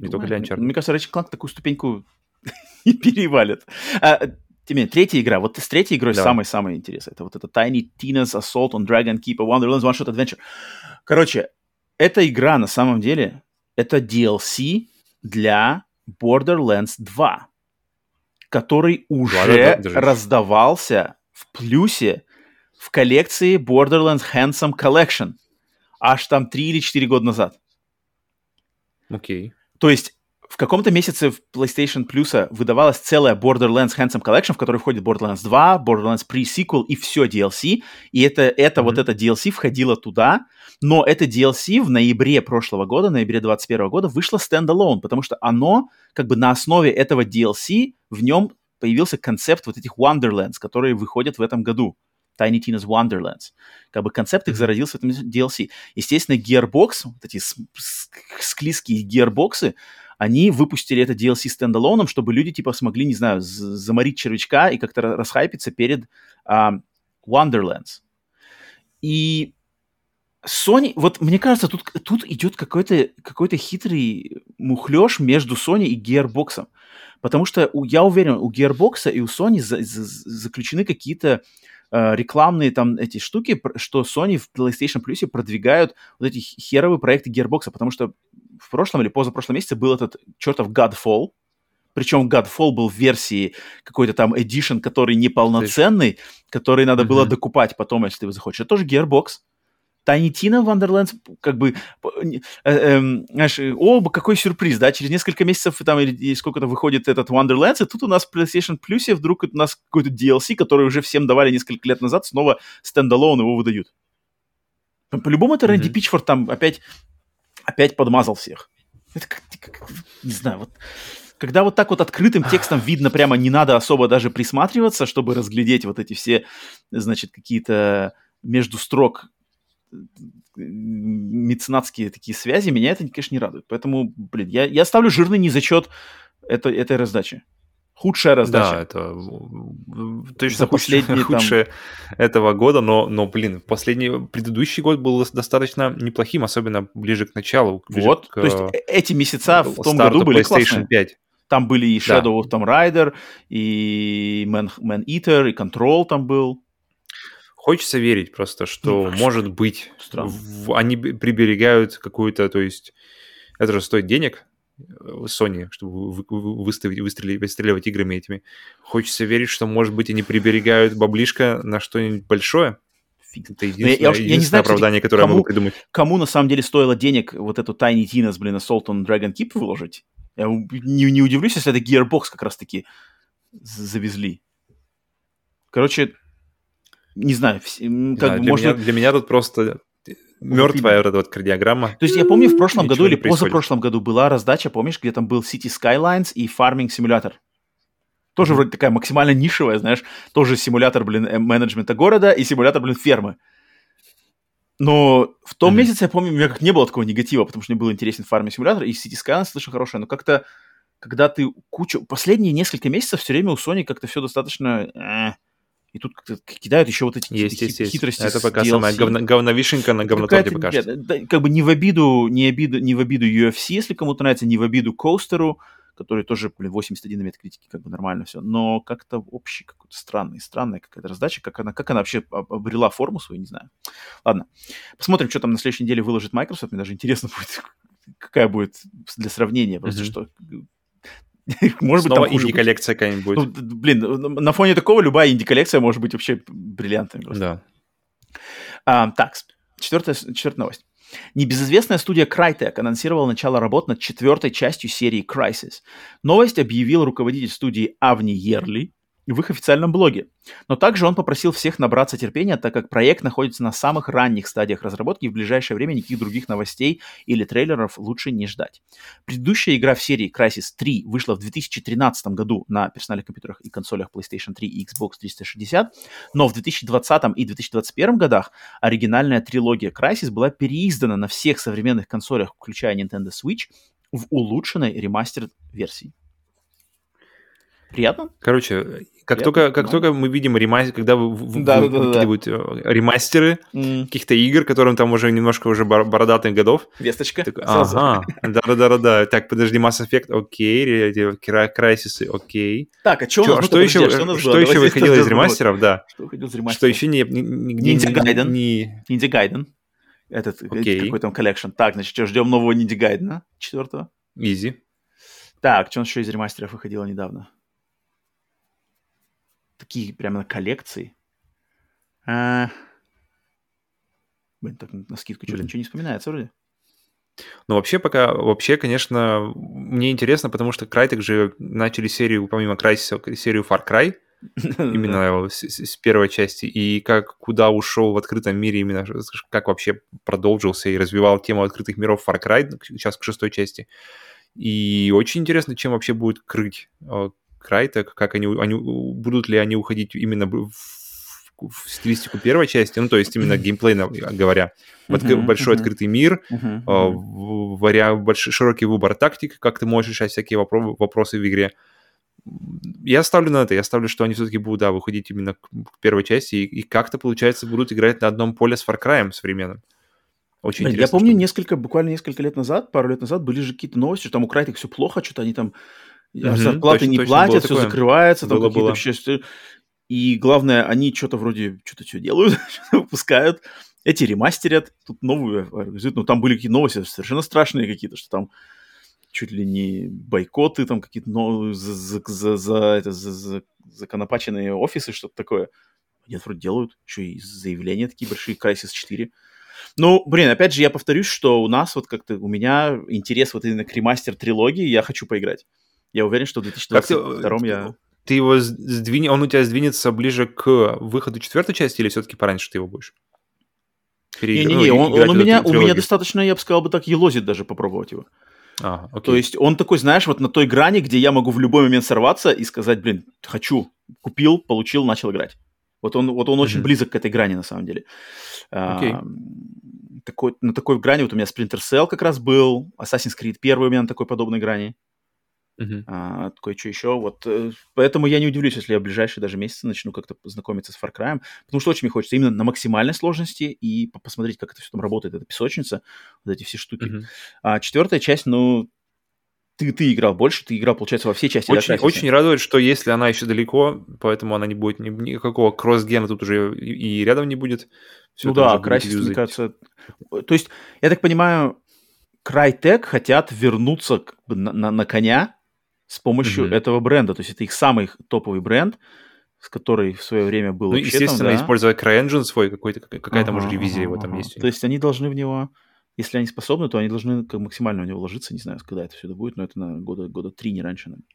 не Думаю, только для Uncharted. Мне кажется, Ratchet Clank такую ступеньку [LAUGHS] не перевалит. А, тем не менее, третья игра, вот с третьей игрой самый-самый интерес. Это вот это Tiny Tina's Assault on Dragon Keep, a Wonderlands One Shot Adventure. Короче, эта игра на самом деле, это DLC для Borderlands 2, который уже да, да, раздавался в плюсе в коллекции Borderlands Handsome Collection. Аж там 3 или 4 года назад. Окей. Okay. То есть в каком-то месяце в PlayStation Plus выдавалась целая Borderlands Handsome Collection, в которой входит Borderlands 2, Borderlands Pre-Sequel и все DLC. И это, это mm-hmm. вот это DLC входило туда. Но это DLC в ноябре прошлого года, ноябре 2021 года, вышло стендалone, потому что оно как бы на основе этого DLC в нем появился концепт вот этих Wonderlands, которые выходят в этом году. Tiny Tina's Wonderlands. Как бы концепт их зародился в этом DLC. Естественно, Gearbox, вот эти склизкие гербоксы, они выпустили это DLC стендалоном, чтобы люди, типа, смогли, не знаю, заморить червячка и как-то расхайпиться перед uh, Wonderlands. И Sony, вот мне кажется, тут, тут идет какой-то какой хитрый мухлеж между Sony и Gearbox. Потому что у, я уверен, у Gearbox и у Sony за, за, заключены какие-то э, рекламные там эти штуки, что Sony в PlayStation Plus продвигают вот эти херовые проекты Gearbox, потому что в прошлом или позапрошлом месяце был этот чертов Godfall, причем Godfall был в версии какой-то там Edition, который неполноценный, который надо mm-hmm. было докупать потом, если ты захочешь. Это тоже Gearbox. Tiny Tina Wonderlands, как бы, э, э, знаешь, о, какой сюрприз, да, через несколько месяцев там или сколько-то выходит этот Wonderlands, и тут у нас в PlayStation Plus вдруг у нас какой-то DLC, который уже всем давали несколько лет назад, снова стендалон его выдают. По-любому это Рэнди mm-hmm. Пичфорд там опять опять подмазал всех. Это как, как, не знаю, вот когда вот так вот открытым текстом видно, прямо не надо особо даже присматриваться, чтобы разглядеть вот эти все, значит, какие-то между строк меценатские такие связи, меня это, конечно, не радует. Поэтому, блин, я, я ставлю жирный незачет этой, этой раздачи. Худшая раздача. Да, это точно последний, худшее там... этого года, но, но, блин, последний, предыдущий год был достаточно неплохим, особенно ближе к началу. Ближе вот, к, то есть э, эти месяца в том году были PlayStation классные. 5. Там были и Shadow да. of Tomb Raider, и Man, Man Eater, и Control там был. Хочется верить просто, что, ну, может быть, в, они приберегают какую-то, то есть, это же стоит денег, Sony, чтобы выставить, выстрелить, выстреливать играми этими. Хочется верить, что, может быть, они приберегают баблишко на что-нибудь большое. фиг. Это единственное, я, я, я не знаю, оправдание, кстати, которое кому, я могу придумать. Кому на самом деле стоило денег вот эту Tiny Tina's, блин, Assault on Dragon Keep выложить? Я не, не удивлюсь, если это Gearbox как раз-таки завезли. Короче, не знаю, как да, бы, для, можно... меня, для меня тут просто мертвая вот эта вот кардиограмма. То есть я помню, в прошлом году или позапрошлом году была раздача, помнишь, где там был City Skylines и Farming Simulator. Тоже mm-hmm. вроде такая максимально нишевая, знаешь, тоже симулятор, блин, э, менеджмента города и симулятор, блин, фермы. Но в том mm-hmm. месяце, я помню, у меня как не было такого негатива, потому что мне был интересен Farming Simulator, и City Skylines слышал хорошее, но как-то, когда ты кучу... Последние несколько месяцев все время у Sony как-то все достаточно... И тут кидают еще вот эти есть, есть, есть. хитрости. Это пока самая говно, говновишенка на говноторте пока что. Да, как бы не в обиду, не, обиду, не в обиду UFC, если кому-то нравится, не в обиду Коустеру, который тоже, блин, 81 на метакритике, как бы нормально все. Но как-то общий какой-то странный, странная какая-то раздача, как она, как она вообще обрела форму свою, не знаю. Ладно, посмотрим, что там на следующей неделе выложит Microsoft. Мне даже интересно [LAUGHS] будет, какая будет для сравнения, просто mm-hmm. что [LAUGHS] может быть, там инди-коллекция какая-нибудь будет. Ну, блин, на фоне такого любая инди-коллекция может быть вообще бриллиантной. Да. А, так, четвертая, четвертая новость. Небезызвестная студия Crytek анонсировала начало работ над четвертой частью серии Crysis. Новость объявил руководитель студии Авни Ерли, в их официальном блоге. Но также он попросил всех набраться терпения, так как проект находится на самых ранних стадиях разработки и в ближайшее время никаких других новостей или трейлеров лучше не ждать. Предыдущая игра в серии Crysis 3 вышла в 2013 году на персональных компьютерах и консолях PlayStation 3 и Xbox 360, но в 2020 и 2021 годах оригинальная трилогия Crysis была переиздана на всех современных консолях, включая Nintendo Switch, в улучшенной ремастер версии. Приятно? Короче, как Приятно, только, как но... только мы видим ремастер, когда вы, да, вы, да, да. Э, ремастеры mm. каких-то игр, которым там уже немножко уже бородатых годов. Весточка. Так, ага, да-да-да-да. Так, подожди, Mass Effect, окей, Crysis, окей. Так, а что, что, что еще, что, еще выходило из ремастеров, да? Что выходило из ремастеров? Что еще не... Gaiden. Не... Ninja Gaiden. Этот, окей. какой там collection. Так, значит, что, ждем нового Ninja Gaiden, четвертого? Easy. Так, что у нас еще из ремастеров выходило недавно? Такие прямо коллекции. А... Блин, так навскидку что-то ничего не вспоминается вроде. Ну, вообще, пока, вообще, конечно, мне интересно, потому что Crytek же начали серию, помимо Crysis, серию Far Cry, [LAUGHS] именно с, с первой части, и как куда ушел в открытом мире, именно как вообще продолжился и развивал тему открытых миров Far Cry, сейчас к шестой части. И очень интересно, чем вообще будет крыть Крайтек, как они, они, будут ли они уходить именно в, в стилистику первой части, ну, то есть именно геймплейно говоря. Вот uh-huh, большой uh-huh. открытый мир, uh-huh, uh-huh. Вариа, большой, широкий выбор тактик, как ты можешь решать всякие вопро- вопросы в игре. Я ставлю на это, я ставлю, что они все-таки будут, да, выходить именно к, к первой части и, и как-то, получается, будут играть на одном поле с Far Cry современным. Очень Блин, Я помню, что... несколько, буквально несколько лет назад, пару лет назад были же какие-то новости, что там у Crytek все плохо, что-то они там mm зарплаты точно, не платят, все такое. закрывается, там какие-то вообще... И главное, они что-то вроде что-то что делают, [LAUGHS] что-то выпускают, эти ремастерят, тут новую организуют. Ну, там были какие-то новости совершенно страшные какие-то, что там чуть ли не бойкоты, там какие-то новые за, за, за, за, это, за, за законопаченные офисы, что-то такое. Нет, вроде делают, еще и заявления такие большие, Crysis 4. Ну, блин, опять же, я повторюсь, что у нас вот как-то, у меня интерес вот именно к ремастер трилогии, я хочу поиграть. Я уверен, что в 2022 ты, я... Ты его сдвинь, он у тебя сдвинется ближе к выходу четвертой части или все-таки пораньше ты его будешь? Не-не-не, ну, он, он у, меня, у меня достаточно, я бы сказал, бы так, елозит даже попробовать его. А, окей. То есть он такой, знаешь, вот на той грани, где я могу в любой момент сорваться и сказать, блин, хочу, купил, получил, начал играть. Вот он, вот он mm-hmm. очень близок к этой грани, на самом деле. Okay. А, такой, на такой грани вот у меня Splinter Cell как раз был, Assassin's Creed первый у меня на такой подобной грани. Uh-huh. А, кое-что еще. Вот, э, поэтому я не удивлюсь, если я в ближайшие даже месяцы начну как-то знакомиться с Far Cry, потому что очень мне хочется именно на максимальной сложности и посмотреть, как это все там работает, эта песочница, вот эти все штуки. Uh-huh. А четвертая часть, ну, ты, ты играл больше, ты играл, получается, во все части. Очень, очень радует, что если она еще далеко, поэтому она не будет ни, никакого кросс-гена тут уже и, и рядом не будет. Все ну да, Crysis, мне кажется... То есть, я так понимаю, Crytek хотят вернуться на, на, на коня с помощью mm-hmm. этого бренда. То есть это их самый топовый бренд с которой в свое время был Ну, естественно, там, да? используя CryEngine свой, какой-то, какая-то, может, Ага, ревизия ага, его там ага. есть. То есть они должны в него, если они способны, то они должны как максимально в него вложиться. Не знаю, когда это все будет, но это на года, года три, не раньше. наверное.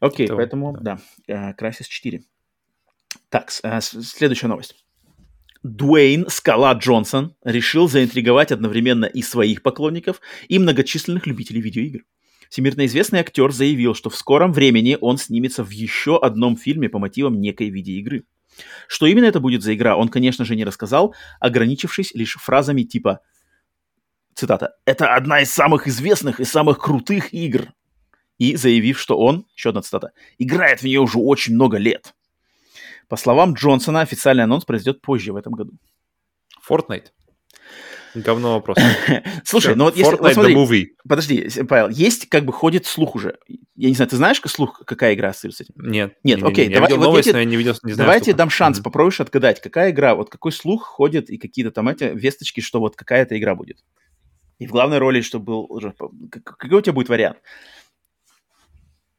Окей, Того, поэтому, да, э, Crysis 4. Так, э, следующая новость. Дуэйн Скала Джонсон решил заинтриговать одновременно и своих поклонников, и многочисленных любителей видеоигр. Всемирно известный актер заявил, что в скором времени он снимется в еще одном фильме по мотивам некой видеоигры. Что именно это будет за игра, он, конечно же, не рассказал, ограничившись лишь фразами типа, цитата, «Это одна из самых известных и самых крутых игр», и заявив, что он, еще одна цитата, «играет в нее уже очень много лет». По словам Джонсона, официальный анонс произойдет позже в этом году. Fortnite. Говно вопрос. [LAUGHS] Слушай, ну вот если... Fortnite смотри, the movie. подожди, Павел, есть как бы ходит слух уже. Я не знаю, ты знаешь слух, какая игра с этим? Нет. Нет, окей, Я давай- видел вот новость, эти- но я не видел, не знаю. Давай я тебе сколько. дам шанс, попробуешь отгадать, какая игра, вот какой слух ходит и какие-то там эти весточки, что вот какая-то игра будет. И в главной роли, что был уже... как- Какой у тебя будет вариант?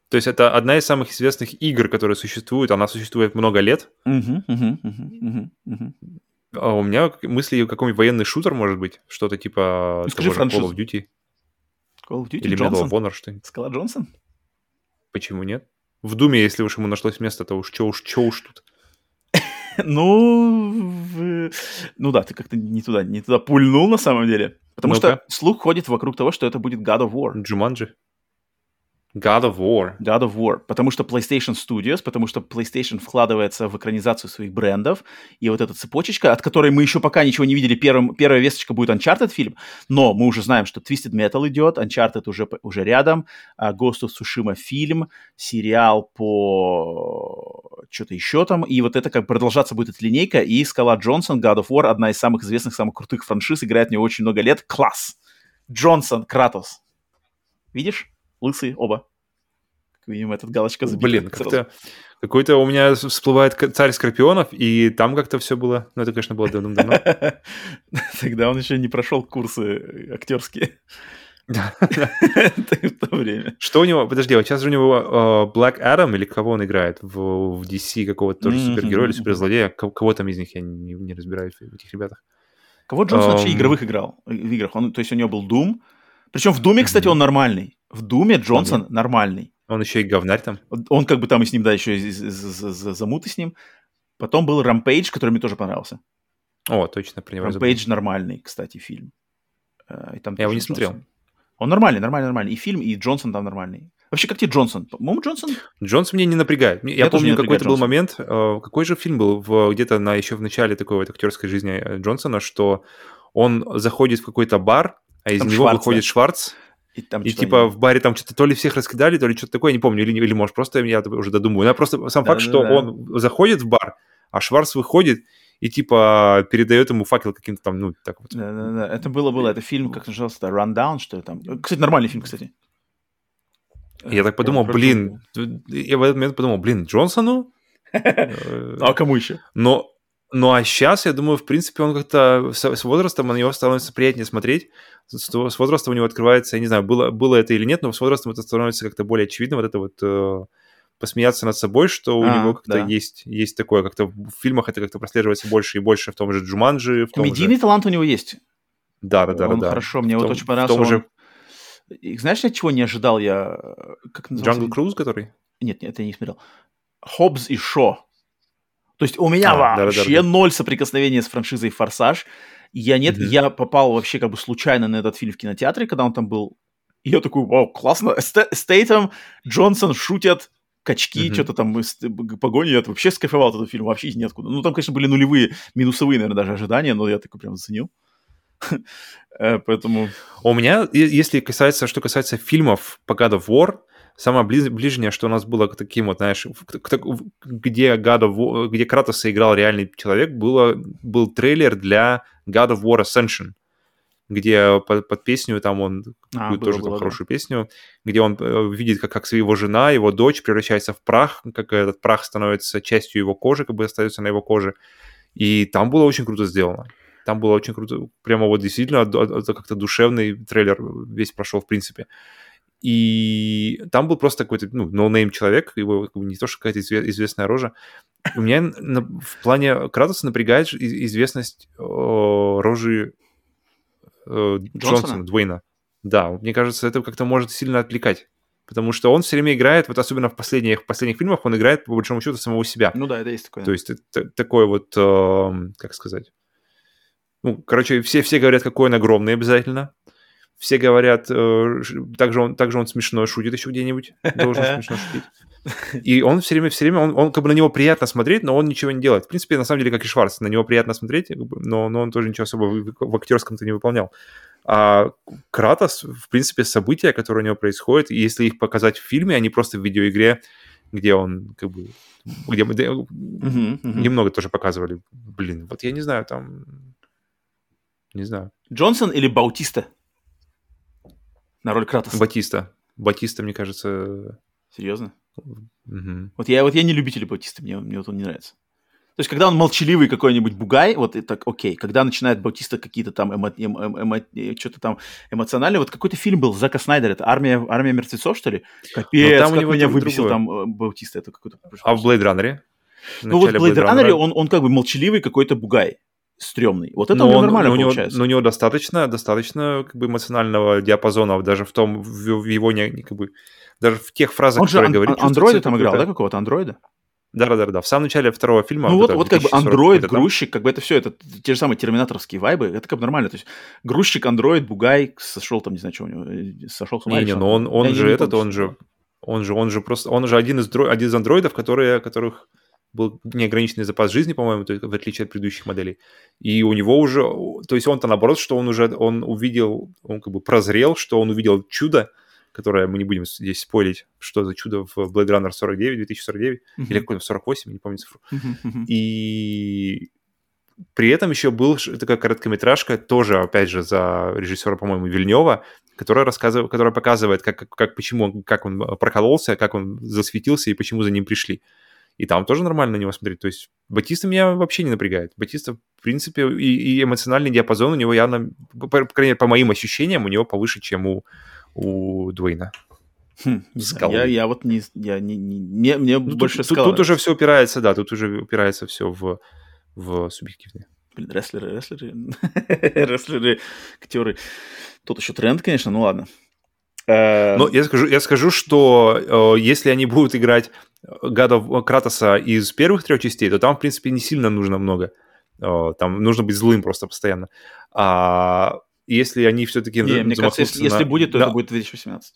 То есть это одна из самых известных игр, которые существуют. Она существует много лет. Мгм, мгм, мгм, мгм, мгм. А у меня мысли какой-нибудь военный шутер, может быть. Что-то типа Ну, скажи того же Call of Duty Call of Duty, или Medal Джонсон? of Honor, что-нибудь. Скала Джонсон? Почему нет? В Думе, если уж ему нашлось место, то уж чё уж, чё уж тут. [LAUGHS] Ну, в- ну да, ты как-то не туда, не туда пульнул на самом деле. Потому что слух ходит вокруг того, что это будет God of War. Джуманджи. God of War. God of War. Потому что PlayStation Studios, потому что PlayStation вкладывается в экранизацию своих брендов. И вот эта цепочечка, от которой мы еще пока ничего не видели, первым, первая весточка будет Uncharted фильм, но мы уже знаем, что Twisted Metal идет, Uncharted уже, уже рядом, а Ghost of Tsushima фильм, сериал по что-то еще там, и вот это как продолжаться будет эта линейка, и Скала Джонсон, God of War, одна из самых известных, самых крутых франшиз, играет в нее очень много лет, класс! Джонсон, Кратос. Видишь? Лысые оба. Как видим, этот галочка забита. Блин, как-то какой-то у меня всплывает царь Скорпионов, и там как-то все было. Ну, это, конечно, было давно-давно. [LAUGHS] Тогда он еще не прошел курсы актерские [LAUGHS] [LAUGHS] в то время. Что у него? Подожди, вот сейчас же у него э, Black Adam или кого он играет в, в DC какого-то тоже супергероя или суперзлодея? Кого, там из них я не, разбираюсь в этих ребятах. Кого Джонсон вообще игровых играл? э, В играх. Он, то есть у него был Doom. Причем в Думе, кстати, он нормальный. В Думе Джонсон нормальный. Он еще и говнарь там. Он как бы там и с ним, да, еще и замуты с ним. Потом был Rampage, который мне тоже понравился. О, точно, про него. Rampage нормальный, кстати, фильм. Э, и там Я его не смотрел. Джонсон. Он нормальный, нормальный, нормальный. И фильм, и Джонсон там нормальный. Вообще, как тебе Джонсон? По-моему, Джонсон Джонс мне не напрягает. Я, Я помню, какой-то был момент, э, какой же фильм был в, где-то на, еще в начале такой вот актерской жизни э, Джонсона, что он заходит в какой-то бар, а из Там него Шварц, выходит да? Шварц, И, там и типа в баре там что-то то ли всех раскидали, то ли что-то такое, я не помню, или, или может просто я уже додумаю. Но просто сам факт, что Да-да-да. он заходит в бар, а Шварц выходит и типа передает ему факел каким-то там, ну, так вот. Да, да, да. Это было, было. Это фильм, как назывался, Rundown, что ли там. Кстати, нормальный фильм, кстати. Я так подумал, Про- блин, я в этот момент подумал, блин, Джонсону? Э, [LAUGHS] А кому еще? Но, ну а сейчас, я думаю, в принципе, он как-то с, с возрастом на него становится приятнее смотреть. С, с возрастом у него открывается, я не знаю, было, было это или нет, но с возрастом это становится как-то более очевидно, вот это вот э, посмеяться над собой, что у А, него как-то да. есть, есть такое, как-то в фильмах это как-то прослеживается больше и больше в том же Джуманджи, в том Комедийный же... талант у него есть. Да, да, да, он да. хорошо, мне В вот том- очень в понравился. том же И знаешь, от чего не ожидал я? э, Как назывался? Джангл Круз, который? Нет, нет, я не смотрел. Хоббс и Шо. То есть у меня А, вообще ноль соприкосновения с франшизой «Форсаж». Я нет, Мгм. я попал вообще как бы случайно на этот фильм в кинотеатре, когда он там был. И я такой, вау, классно. Ст- Стейтем, Джонсон шутят, качки, Мгм. что-то там, погони. Я вообще скайфовал от этого фильма, вообще из ниоткуда. Ну, там, конечно, были нулевые, минусовые, наверное, даже ожидания, но я такой прям заценил. [LAUGHS] Э, Поэтому... У меня, если касается, что касается фильмов по God of War, самое близ- ближнее, что у нас было к таким вот, знаешь, к- к в- где God of War, где Кратоса играл реальный человек, было, был трейлер для God of War Ascension, где под, под песню там он, А, какую было, тоже там было, да. хорошую песню, где он э, видит, как, как его жена, его дочь превращается в прах, как этот прах становится частью его кожи, как бы остается на его коже. И там было очень круто сделано. Там было очень круто. Прямо вот действительно как-то душевный трейлер весь прошел, в принципе. И там был просто какой-то, ну, no-name человек, его не то, что какая-то известная рожа. У меня в плане Кратоса напрягает известность рожи э, Джонсона, Дуэйна. Да, мне кажется, это как-то может сильно отвлекать. Потому что он все время играет, вот особенно в последних, в последних фильмах, он играет, по большому счету, самого себя. Ну да, это есть такое. То есть это, такое вот, э, как сказать... Ну, короче, все, все говорят, какой он огромный обязательно. Все говорят, э, также, он, также он смешно шутит еще где-нибудь, должен [LAUGHS] смешно шутить. И он все время, все время, он, он как бы на него приятно смотреть, но он ничего не делает. В принципе, на самом деле, как и Шварц, на него приятно смотреть, но, но он тоже ничего особо в, в актерском-то не выполнял. А Кратос, в принципе, события, которые у него происходят, если их показать в фильме, а не просто в видеоигре, где он как бы... Где мы uh-huh, uh-huh. немного тоже показывали. Блин, вот я не знаю, там... Не знаю. Джонсон или Баутиста? На роль Кратоса. Батиста. Батиста, мне кажется... Серьезно? Угу. Вот, я, вот я не любитель Батиста, мне, мне вот он не нравится. То есть, когда он молчаливый какой-нибудь бугай, вот это окей. Когда начинает Баутиста какие-то там эмо, эмо, эмо, что-то там эмоциональное, вот какой-то фильм был Зака Снайдера, это «Армия, армия мертвецов», что ли? Капец, там как у него меня выбесил там э, Баутиста. Это какой-то... А в Blade Runner? Ну вот в Blade Runner он, он как бы молчаливый какой-то бугай стрёмный. Вот это но у него он, нормально но получается. Но у него достаточно, достаточно как бы эмоционального диапазона даже в том, в, в его не, как бы, даже в тех фразах, он которые ан- говорит. Андроида там играл, да, какого-то андроида? Да, да, да, да. В самом начале второго фильма. Ну вот, вот как бы андроид, грузчик, как бы это все, это те же самые терминаторские вайбы, это как бы нормально. То есть грузчик, андроид, бугай, сошел там, не знаю, что у него, э, сошел с ума. Не, не, но он, он же этот, он же, он же, он же просто, он же один из, один из андроидов, которые, которых был неограниченный запас жизни, по-моему, в отличие от предыдущих моделей. И у него уже, то есть он-то наоборот, что он уже, он увидел, он как бы прозрел, что он увидел чудо, которое мы не будем здесь спорить, что за чудо в Blade Runner 49, 2049, mm-hmm. или какой-то 48, не помню цифру. Mm-hmm. И при этом еще был такая короткометражка, тоже, опять же, за режиссера, по-моему, Вильнева, которая, рассказывает, которая показывает, как, как, почему, как он прокололся, как он засветился и почему за ним пришли. И там тоже нормально на него смотреть. То есть Батиста меня вообще не напрягает. Батиста, в принципе, и, и эмоциональный диапазон у него явно, по, по крайней мере, по моим ощущениям, у него повыше, чем у, у Дуэйна. Хм, я, я вот не, я не, не мне, мне ну, больше тут, тут, уже все упирается, да, тут уже упирается все в, в субъективное. Блин, рестлеры, рестлеры, [LAUGHS] рестлеры, актеры. Тут еще тренд, конечно, ну ладно. Э, Но я скажу, я скажу, что э, если они будут играть гадов Кратоса из первых трех частей, то там, в принципе, не сильно нужно много. Э, там нужно быть злым просто постоянно. А если они все-таки... Не, мне кажется, если, на... если будет, то да. это будет 2018.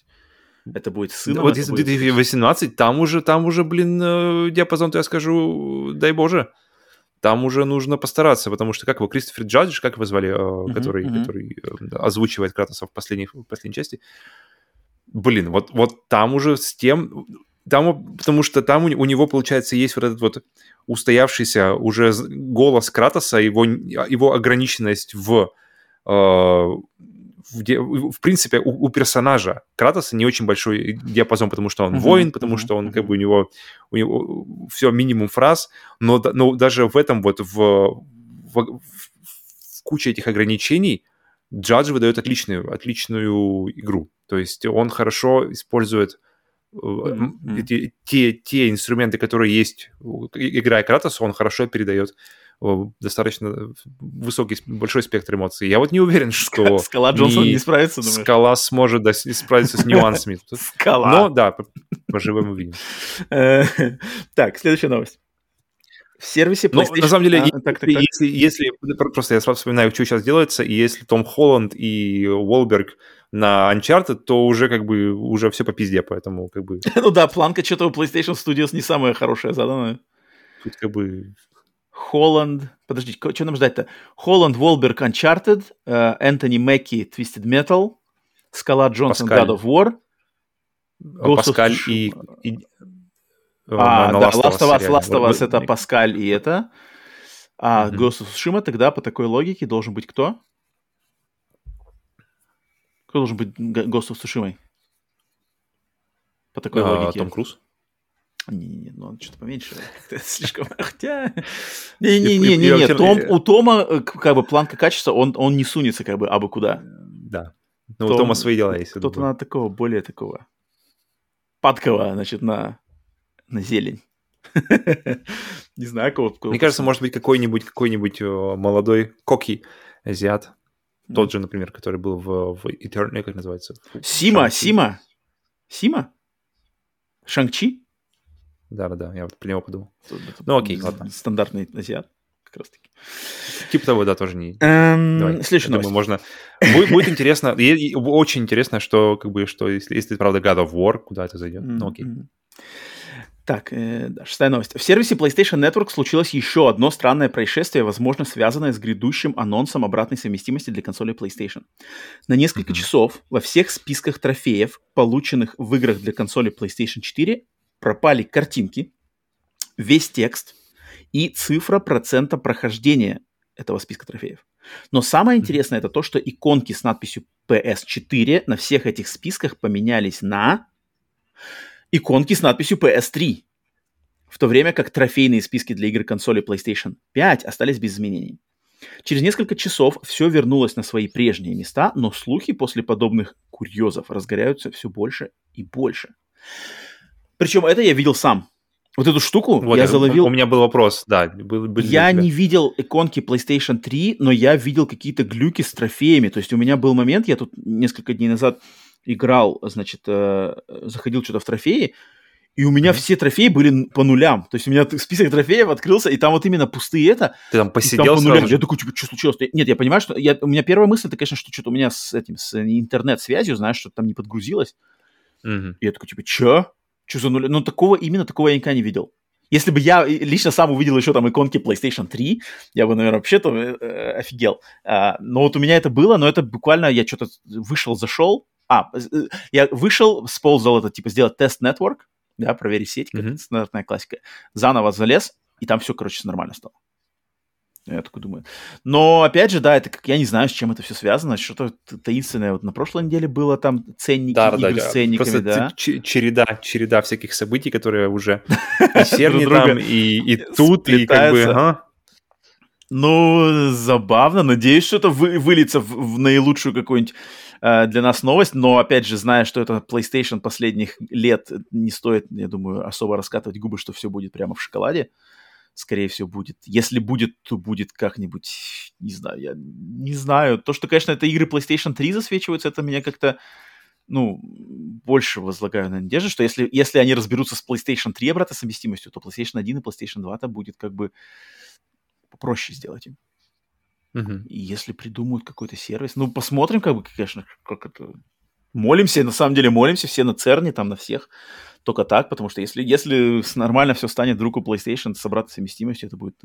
Это будет сыном. Вот если будет 2018, там уже, там уже, блин, диапазон-то я скажу, дай боже там уже нужно постараться, потому что как его Кристофер Джадж, как его звали, uh-huh, который, uh-huh. который озвучивает Кратоса в последней, в последней части, блин, вот, вот там уже с тем, там, потому что там у, у него, получается, есть вот этот вот устоявшийся уже голос Кратоса, его, его ограниченность в, э, в, в принципе, у, у персонажа Кратоса не очень большой диапазон, потому что он uh-huh, воин, потому uh-huh, что он, как бы, у него, у него все минимум фраз, но, но даже в этом вот, в, в, в куче этих ограничений, Джадж выдает отличную, отличную игру. То есть он хорошо использует mm-hmm. эти, те, те инструменты, которые есть, играя Кратос, он хорошо передает достаточно высокий, большой спектр эмоций. Я вот не уверен, что... Скала Джонсон не, не справится, думаешь? Скала сможет да, справиться с [LAUGHS] нюансами. Скала. Но да, поживем увидим. Э, [LAUGHS] так, следующая новость. В сервисе PlayStation... Ну, на самом деле, а, так, так, так. Если, если... Просто я сразу вспоминаю, что сейчас делается, и если Том Холланд и Уолберг на Uncharted, то уже как бы уже все по пизде, поэтому как бы... [LAUGHS] ну да, планка что-то у PlayStation Studios не самая хорошая заданная. Тут как бы... Холланд... Подождите, что нам ждать-то? Холланд, Волберг, Uncharted, э, Энтони Мэкки, Twisted Metal, Скала Джонсон, God of War, Ghost Паскаль of... и, и... А, да, Last of Us, Last of Us это Паскаль и это. А. Ghost of Tsushima тогда по такой логике должен быть кто? Кто должен быть of Tsushima? По такой а, логике. Том Круз? Не-не-не, ну он что-то поменьше. [LAUGHS] [LAUGHS] Слишком... Хотя... Не-не-не, не, Том, у Тома э, как бы планка качества, он, он не сунется как бы абы куда. Да. Ну, у Тома свои дела есть. Кто-то надо такого, более такого падкого, значит, на, на зелень. [LAUGHS] Не знаю, кого. Мне кажется, может быть, какой-нибудь какой-нибудь молодой коки азиат. Тот же, например, который был в, в Eternal, как называется? Сима, Сима. Сима? Шанг-Чи? Да-да-да, я вот про него подумал. Ну окей, ладно. Стандартный азиат как раз таки. Типа того, да, тоже не... Эм, Давай, следующая новость. можно... Будет, будет интересно, и, и, очень интересно, что, как бы, что если, если правда, God of War, куда это зайдет. Mm-hmm. Ну, окей. Так, э, шестая новость. В сервисе PlayStation Network случилось еще одно странное происшествие, возможно, связанное с грядущим анонсом обратной совместимости для консоли PlayStation. На несколько mm-hmm. часов во всех списках трофеев, полученных в играх для консоли PlayStation 4, пропали картинки, весь текст и цифра процента прохождения этого списка трофеев. Но самое интересное mm-hmm. это то, что иконки с надписью PS4 на всех этих списках поменялись на иконки с надписью PS3, в то время как трофейные списки для игр консоли PlayStation 5 остались без изменений. Через несколько часов все вернулось на свои прежние места, но слухи после подобных курьезов разгоряются все больше и больше. Причем это я видел сам. Вот эту штуку вот, я заловил... У меня был вопрос, да. Был, был я не видел иконки PlayStation 3, но я видел какие-то глюки с трофеями. То есть у меня был момент, я тут несколько дней назад играл, значит, э, заходил что-то в трофеи, и у меня все трофеи были по нулям. То есть у меня список трофеев открылся, и там вот именно пустые это. Ты там посидел там по нулям. Я такой, типа, что случилось? Нет, я понимаю, что... Я, у меня первая мысль, это, конечно, что что-то у меня с этим, с интернет-связью, знаешь, что там не подгрузилось. Mm-hmm. И я такой, типа, чё? Чё за нуля? Ну, такого, именно такого я никогда не видел. Если бы я лично сам увидел еще там иконки PlayStation 3, я бы, наверное, вообще-то э, э, офигел. А, но вот у меня это было, но это буквально я что-то вышел, зашел, а, э, я вышел, сползал это, типа, сделать тест network, да, проверить сеть, как mm-hmm. стандартная классика. Заново залез, и там все, короче, нормально стало. Я такой думаю. Но, опять же, да, это как, я не знаю, с чем это все связано, что-то таинственное. Вот на прошлой неделе было там ценники, да, игры да, с ценниками, Просто да. череда, череда всяких событий, которые уже [LAUGHS] и серни там, и, тут, и как бы... Ну, забавно. Надеюсь, что это вы, выльется в, в наилучшую какую-нибудь Э, для нас новость, но, опять же, зная, что это PlayStation последних лет, не стоит, я думаю, особо раскатывать губы, что все будет прямо в шоколаде. Скорее всего, будет. Если будет, то будет как-нибудь, не знаю, я не знаю. То, что, конечно, это игры PlayStation 3 засвечиваются, это меня как-то, ну, больше возлагаю на надежду, что если, если они разберутся с PlayStation 3 обратной совместимостью, то PlayStation 1 и PlayStation 2 то будет как бы попроще сделать им. Угу. И если придумают какой-то сервис, ну, посмотрим, как бы, конечно, как это... Молимся, на самом деле молимся все на Церне, там, на всех, только так, потому что если, если нормально все станет вдруг у PlayStation с обратной совместимостью, это будет,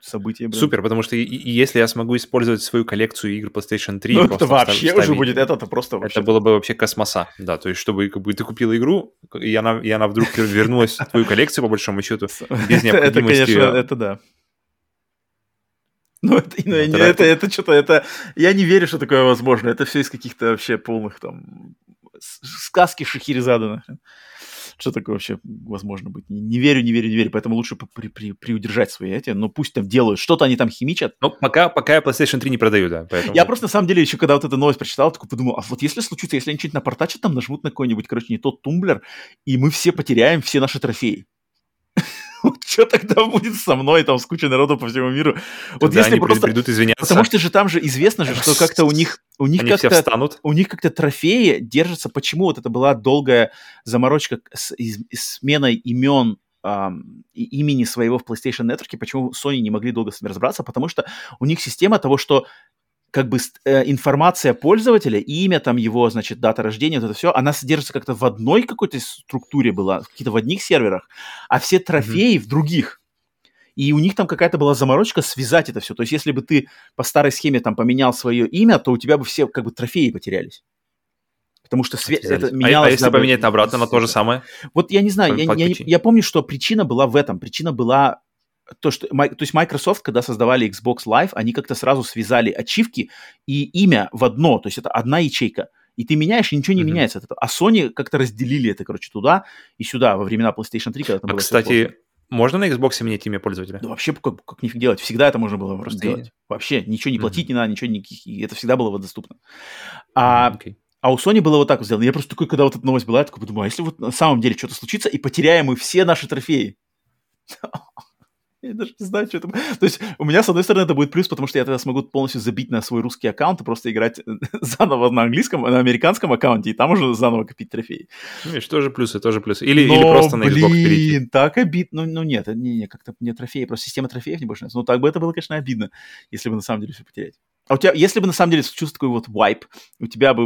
событие. Блин. Супер, потому что и, и если я смогу использовать свою коллекцию игр PlayStation 3... Ну, это вообще вставить, уже будет, это, это просто вообще... Это было бы вообще космоса, да, то есть чтобы как бы, ты купил игру, и она, и она вдруг вернулась в твою коллекцию, по большому счету, без [LAUGHS] необходимости... Это, конечно, это да. Ну, это, ну, это, это, это что-то, это... Я не верю, что такое возможно. Это все из каких-то вообще полных там... Сказки Шахерезада, Что такое вообще возможно быть? Не, не верю, не верю, не верю. Поэтому лучше при, при, приудержать свои эти. Но пусть там делают. Что-то они там химичат. Ну, пока, пока я PlayStation 3 не продаю, да. Поэтому... Я просто, на самом деле, еще когда вот эту новость прочитал, такой подумал, а вот если случится, если они что-нибудь напортачат, там нажмут на какой-нибудь, короче, не тот тумблер, и мы все потеряем все наши трофеи. [LAUGHS] что тогда будет со мной, там, с кучей народу по всему миру? Вот если они просто... придут извиняться. Потому что же там же известно же, что как-то у них... У них они как-то, встанут. У них как-то трофеи держатся. Почему вот это была долгая заморочка с, с сменой имен Um, имени своего в PlayStation Network, почему Sony не могли долго с ними разобраться, потому что у них система того, что как бы э, информация пользователя, имя там его, значит, дата рождения, вот это все, она содержится как-то в одной какой-то структуре была, какие-то в одних серверах, а все трофеи mm-hmm. в других. И у них там какая-то была заморочка связать это все. То есть, если бы ты по старой схеме там поменял свое имя, то у тебя бы все как бы трофеи потерялись. Потому что све- это менялось. А, а если поменять обратно на то же самое? Вот я не знаю, я, я, я помню, что причина была в этом. Причина была то, что, то есть Microsoft, когда создавали Xbox Live, они как-то сразу связали ачивки и имя в одно, то есть это одна ячейка. И ты меняешь, и ничего не mm-hmm. меняется от этого. А Sony как-то разделили это, короче, туда и сюда во времена PlayStation 3, когда там а, было Кстати, Можно на Xbox менять имя пользователя? Да вообще как, как нифиг делать. Всегда это можно было просто да. делать. Вообще ничего не платить mm-hmm. не надо, ничего не... Это всегда было доступно. А, okay. а у Sony было вот так вот сделано. Я просто такой, когда вот эта новость была, я такой подумал, а если вот на самом деле что-то случится, и потеряем мы все наши трофеи? [LAUGHS] [LAUGHS] Я даже не знаю, что это. То есть у меня, с одной стороны, это будет плюс, потому что я тогда смогу полностью забить на свой русский аккаунт и просто играть [LAUGHS] заново на английском, на американском аккаунте, и там уже заново копить трофеи. Ну, видишь, тоже плюсы, тоже плюсы. Или, Но, или просто на Xbox блин, перейти. так обидно. Ну, ну нет, не, не, как-то не трофеи, просто система трофеев не больше нравится. Ну, так бы это было, конечно, обидно, если бы на самом деле все потерять. А у тебя, если бы на самом деле случился такой вот вайп, у тебя бы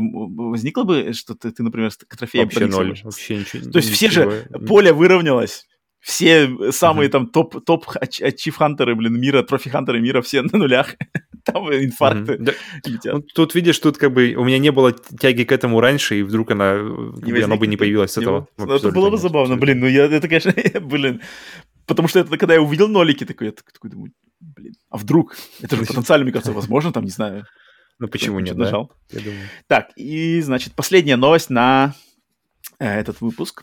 возникло бы, что ты, ты например, к трофеям Вообще ноль, вообще ничего. То есть ничего. все же, поле выровнялось, все самые там топ, топ ачив-хантеры, блин, мира, трофи-хантеры мира, все [LAUGHS] на нулях. там инфаркты mm-hmm. летят. Ну, тут, видишь, тут как бы у меня не было тяги к этому раньше, и вдруг она, не оно бы не появилось с этого. Ну, это было бы забавно, блин, ну я, это, конечно, [LAUGHS] блин, потому что это, когда я увидел нолики, такой, я такой думаю, блин, а вдруг? Это же потенциально, мне кажется, возможно, там, не знаю. Ну почему нет, нажал. Думаю. Так, и, значит, последняя новость на э, этот выпуск.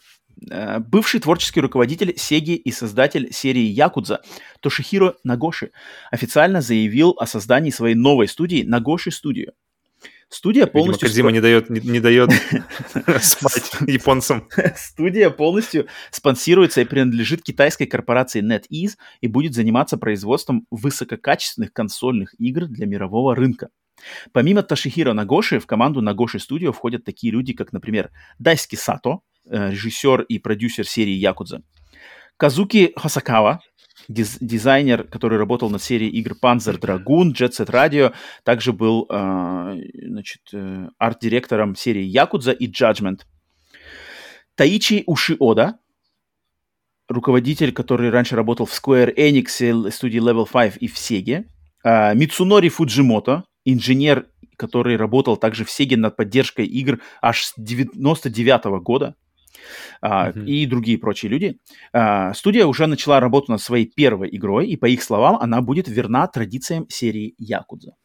Э, бывший творческий руководитель Сеги и создатель серии Якудза Тошихиро Нагоши официально заявил о создании своей новой студии Нагоши Студио. Студия полностью... Видимо, Кодзима не дает, не, не дает [LAUGHS] спать японцам. Студия полностью спонсируется и принадлежит китайской корпорации NetEase и будет заниматься производством высококачественных консольных игр для мирового рынка. Помимо Ташихира Нагоши, в команду Нагоши Студио входят такие люди, как, например, Дайски Сато, режиссер и продюсер серии Якудза. Казуки Хасакава, диз- дизайнер, который работал над серией игр Panzer Dragoon, Jet Set Radio, также был э, значит, э, арт-директором серии Якудза и Judgment. Таичи Ушиода, руководитель, который раньше работал в Square Enix, студии Level 5 и в Sega. Э, Мицунори Фуджимото, инженер, который работал также в Sega над поддержкой игр аж с 99 -го года uh-huh. и другие прочие люди. А, студия уже начала работу над своей первой игрой, и по их словам, она будет верна традициям серии Якудза.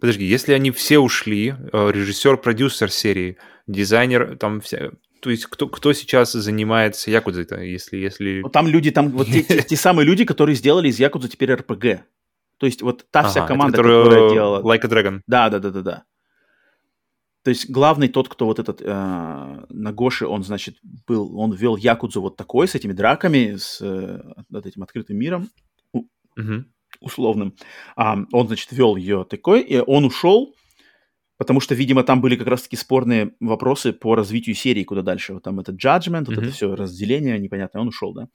Подожди, если они все ушли, э, режиссер, продюсер серии, дизайнер, там вся, то есть кто, кто сейчас занимается Якудзой-то, если... если... Ну, там люди, там вот те, те, [LAUGHS] те самые люди, которые сделали из Якудза теперь РПГ. То есть вот та ага, вся команда, которая делала... Like a Dragon. Да, да, да, да, да. То есть главный тот, кто вот этот э, Нагоши, он, значит, был, он вел Якудзу вот такой, с этими драками, с э, этим открытым миром, угу. условным. А, он, значит, вел ее такой, и он ушел, потому что, видимо, там были как раз-таки спорные вопросы по развитию серии куда дальше. Вот там этот judgment, вот mm это все разделение непонятное, он ушел, да.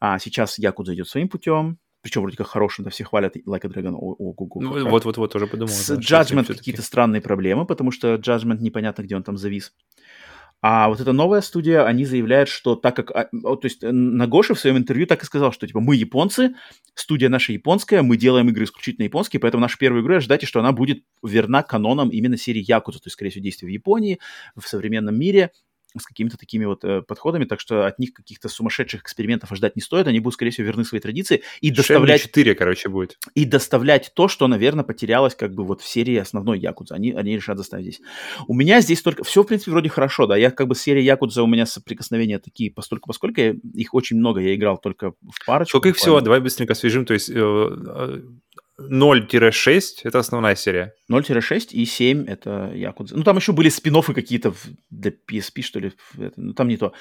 А сейчас Якудза идет своим путем, причем вроде как хороший, да, все хвалят Like a Dragon. О, о, ну, вот-вот-вот, тоже подумал. С да, Judgment какие-то странные проблемы, потому что Judgment непонятно, где он там завис. А вот эта новая студия, они заявляют, что так как... А, то есть Нагоши в своем интервью так и сказал, что типа мы японцы, студия наша японская, мы делаем игры исключительно японские, поэтому нашу первую игру ожидайте, что она будет верна канонам именно серии Якудза, то есть, скорее всего, действия в Японии, в современном мире, с какими-то такими вот э, подходами, так что от них каких-то сумасшедших экспериментов ожидать не стоит, они будут, скорее всего, верны своей традиции и доставлять... 4, короче, будет. И доставлять то, что, наверное, потерялось как бы вот в серии основной Якудза. Они, они решат доставить здесь. У меня здесь только... Все, в принципе, вроде хорошо, да. Я как бы серия Якудза, у меня соприкосновения такие поскольку я, их очень много, я играл только в парочку. Сколько их всего? Давай быстренько освежим. То есть э, э 0-6 это основная серия. 0-6 и 7 это Якудза. Ну, там еще были спин какие-то для PSP, что ли. Ну, там не то.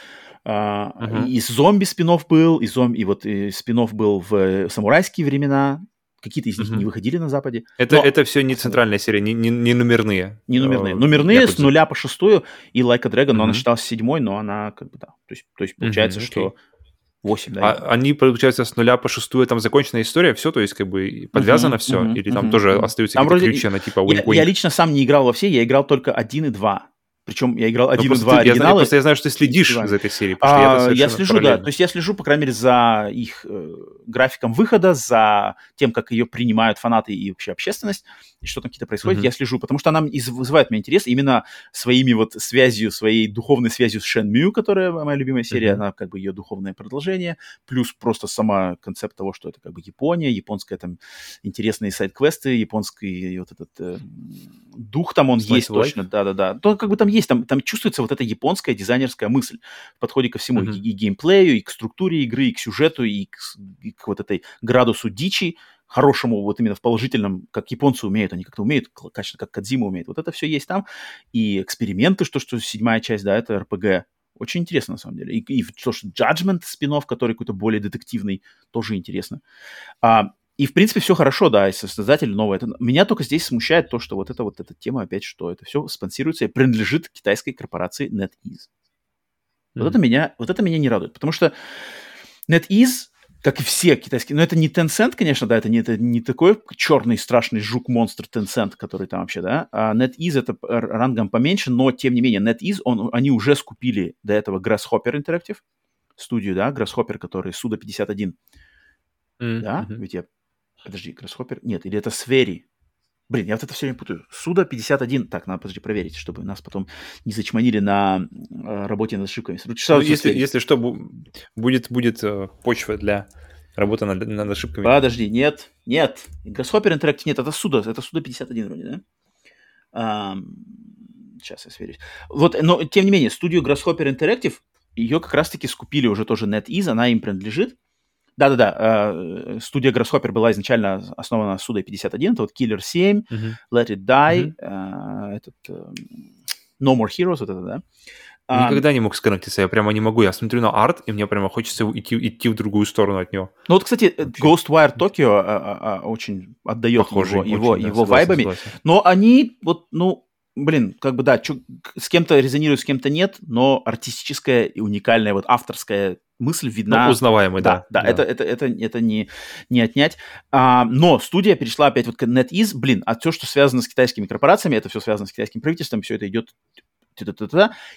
А, uh-huh. И зомби спин был, и, зомби, и вот и спин был в самурайские времена. Какие-то из них uh-huh. не выходили на Западе. Это, но... это все не центральная серия, не, не, не номерные. Не номерные. Номерные Якудза. с нуля по шестую и Like a Dragon, uh-huh. но она считалась седьмой, но она как бы, да. То есть, то есть получается, uh-huh, okay. что 8, да. А они, получается, с нуля по шестую там законченная история, все, то есть как бы подвязано uh-huh, все, uh-huh, или там uh-huh, тоже остаются там какие-то ключи, на типа wink, я, я лично сам не играл во все, я играл только 1 и 2. Причем я играл 1 ну, и 2 ты, оригиналы. Я, знаю, просто я знаю, что ты следишь за этой серией. А, я, я слежу, да. То есть я слежу, по крайней мере, за их э, графиком выхода, за тем, как ее принимают фанаты и вообще общественность. И что там какие-то происходят, mm-hmm. я слежу, потому что она вызывает меня интерес именно своими вот связью, своей духовной связью с Шенмю, которая моя любимая серия, mm-hmm. она как бы ее духовное продолжение, плюс просто сама концепт того, что это как бы Япония, японская там интересные сайт-квесты, японский вот этот э, дух там он Slice есть точно, да-да-да. То как бы там есть, там, там чувствуется вот эта японская дизайнерская мысль в подходе ко всему, mm-hmm. и, и геймплею, и к структуре игры, и к сюжету, и к, и к вот этой градусу дичи, хорошему, вот именно в положительном, как японцы умеют, они как-то умеют, качественно, как Кадзима умеет. Вот это все есть там. И эксперименты, что, что седьмая часть, да, это РПГ. Очень интересно, на самом деле. И, и то, что Judgment спин который какой-то более детективный, тоже интересно. А, и, в принципе, все хорошо, да, и создатель новый. Это... Меня только здесь смущает то, что вот эта вот эта тема опять, что это все спонсируется и принадлежит китайской корпорации NetEase. Mm-hmm. Вот это меня, вот это меня не радует, потому что NetEase как и все китайские. Но это не Tencent, конечно, да, это не, это не такой черный страшный жук-монстр Tencent, который там вообще, да. А NetEase это рангом поменьше, но тем не менее NetEase, он, они уже скупили до этого Grasshopper Interactive студию, да, Grasshopper, который Суда 51. Mm-hmm. Да, ведь я... Подожди, Grasshopper? Нет, или это Свери? Блин, я вот это все время путаю. Суда 51. Так, надо, подожди, проверить, чтобы нас потом не зачманили на э, работе над ошибками. Ну, если, если что, будет, будет э, почва для работы над, над ошибками. Подожди, нет, нет. Grasshopper Interactive нет, это Суда, это Суда 51 вроде, да? А, сейчас я сверюсь. Вот, но тем не менее, студию Grasshopper Interactive, ее как раз-таки скупили уже тоже NetEase, она им принадлежит. Да-да-да, э, студия Grasshopper была изначально основана Судой 51, это вот Killer 7, uh-huh. Let It Die, uh-huh. этот uh, No More Heroes, вот это, да. Никогда не мог сконнектиться, я прямо не могу. Я смотрю на арт, и мне прямо хочется идти, идти в другую сторону от него. Ну вот, кстати, Вообще. Ghostwire Tokyo а, а, а, очень отдает Похожий, его, очень, его, да, его согласен, вайбами. Согласен. Но они вот, ну, блин, как бы да, чё, с кем-то резонирует, с кем-то нет, но артистическая и уникальная вот авторская мысль видна. Ну, узнаваемый, да. Да, да, Это, это, это, это не, не отнять. А, но студия перешла опять вот к NetEase, блин, а все, что связано с китайскими корпорациями, это все связано с китайским правительством, все это идет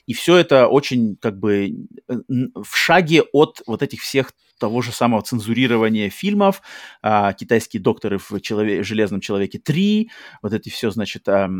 и все это очень как бы в шаге от вот этих всех того же самого цензурирования фильмов, а, китайские докторы в челове- «Железном человеке 3», вот эти все, значит, а,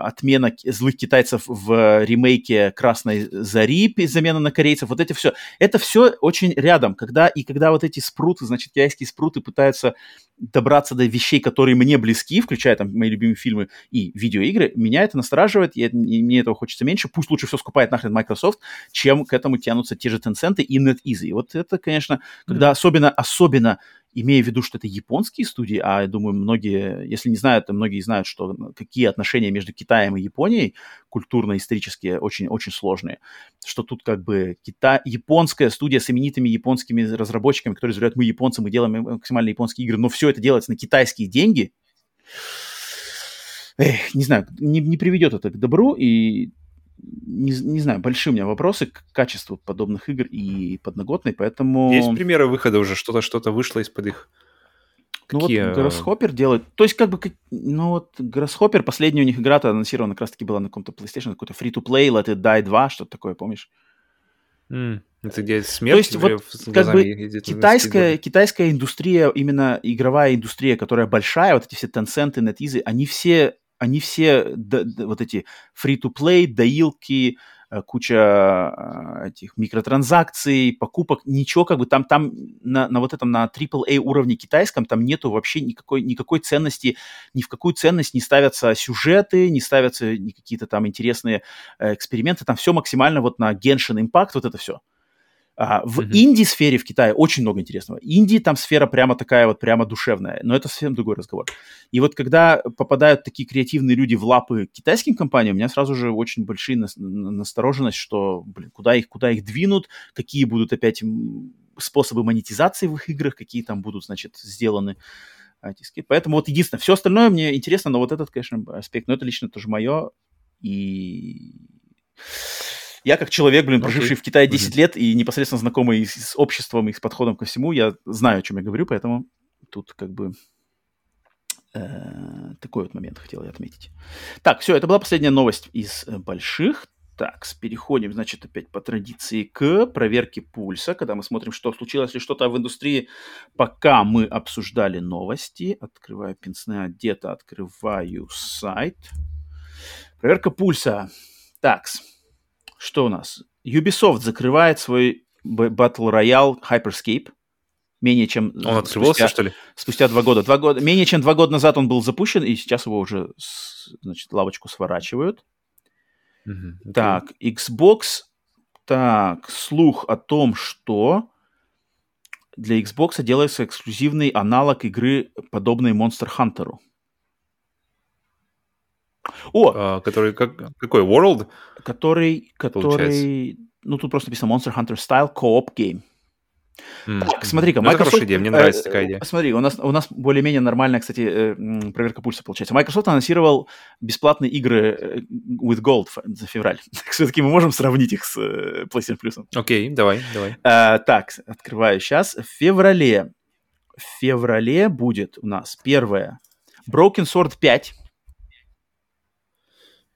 отмена злых китайцев в ремейке «Красной зари», замена на корейцев, вот эти все. Это все очень рядом, когда и когда вот эти спруты, значит, китайские спруты пытаются добраться до вещей, которые мне близки, включая там мои любимые фильмы и видеоигры, меня это настораживает, и, и мне этого хочется меньше. Пусть лучше все скупает нахрен Microsoft, чем к этому тянутся те же Tencent и NetEasy. Вот это, конечно, когда особенно, особенно имея в виду, что это японские студии, а я думаю, многие, если не знают, то многие знают, что какие отношения между Китаем и Японией культурно-исторические очень-очень сложные, что тут как бы Китай, японская студия с именитыми японскими разработчиками, которые заявляют, мы японцы, мы делаем максимально японские игры, но все это делается на китайские деньги, Эх, не знаю, не, не приведет это к добру, и не, не знаю, большие у меня вопросы к качеству подобных игр и подноготной, поэтому... Есть примеры выхода уже, что-то что-то вышло из-под их... Ну Какие... вот Grasshopper делает... То есть как бы... Ну вот Grasshopper, последняя у них игра-то анонсирована как раз-таки была на каком-то PlayStation, какой-то free-to-play, Let It Die 2, что-то такое, помнишь? Mm. Это где смерть То есть вот как бы китайская, китайская индустрия, именно игровая индустрия, которая большая, вот эти все Tencent и NetEase, они все они все д, д, вот эти free-to-play, доилки, э, куча э, этих микротранзакций, покупок, ничего как бы там, там на, на вот этом, на AAA уровне китайском там нету вообще никакой, никакой ценности, ни в какую ценность не ставятся сюжеты, не ставятся какие-то там интересные э, эксперименты, там все максимально вот на Genshin Impact, вот это все. А, в mm-hmm. инди-сфере в Китае очень много интересного. Инди там сфера прямо такая вот, прямо душевная, но это совсем другой разговор. И вот когда попадают такие креативные люди в лапы китайским компаниям, у меня сразу же очень большие нас- настороженность, что, блин, куда их, куда их двинут, какие будут опять способы монетизации в их играх, какие там будут, значит, сделаны диски. Поэтому вот единственное, все остальное мне интересно, но вот этот, конечно, аспект, но это лично тоже мое. И я как человек, блин, проживший okay. в Китае 10 mm-hmm. лет и непосредственно знакомый с обществом и с подходом ко всему, я знаю, о чем я говорю, поэтому тут как бы э, такой вот момент хотел я отметить. Так, все, это была последняя новость из э, больших. Так, переходим, значит, опять по традиции к проверке пульса, когда мы смотрим, что случилось ли что-то в индустрии, пока мы обсуждали новости. Открываю пенсне одета, открываю сайт. Проверка пульса. Так, что у нас? Ubisoft закрывает свой Battle Royale Hyperscape. Менее чем... Он открывался, спустя, что ли? Спустя два года. Два года. Менее чем два года назад он был запущен, и сейчас его уже, значит, лавочку сворачивают. Mm-hmm. Okay. Так, Xbox. Так, слух о том, что для Xbox делается эксклюзивный аналог игры, подобной Monster Hunter. О! А, который, как, какой, World? Который, который, ну тут просто написано Monster Hunter Style Co-op Game. Mm. Так, смотри-ка, ну, Microsoft... Это идея, мне нравится э, такая идея. Смотри, у нас, у нас более-менее нормальная, кстати, э, проверка пульса получается. Microsoft анонсировал бесплатные игры э, with Gold за февраль. [LAUGHS] Все-таки мы можем сравнить их с PlayStation Plus. Окей, okay, давай, давай. А, так, открываю сейчас. В феврале, в феврале будет у нас первое Broken Sword 5.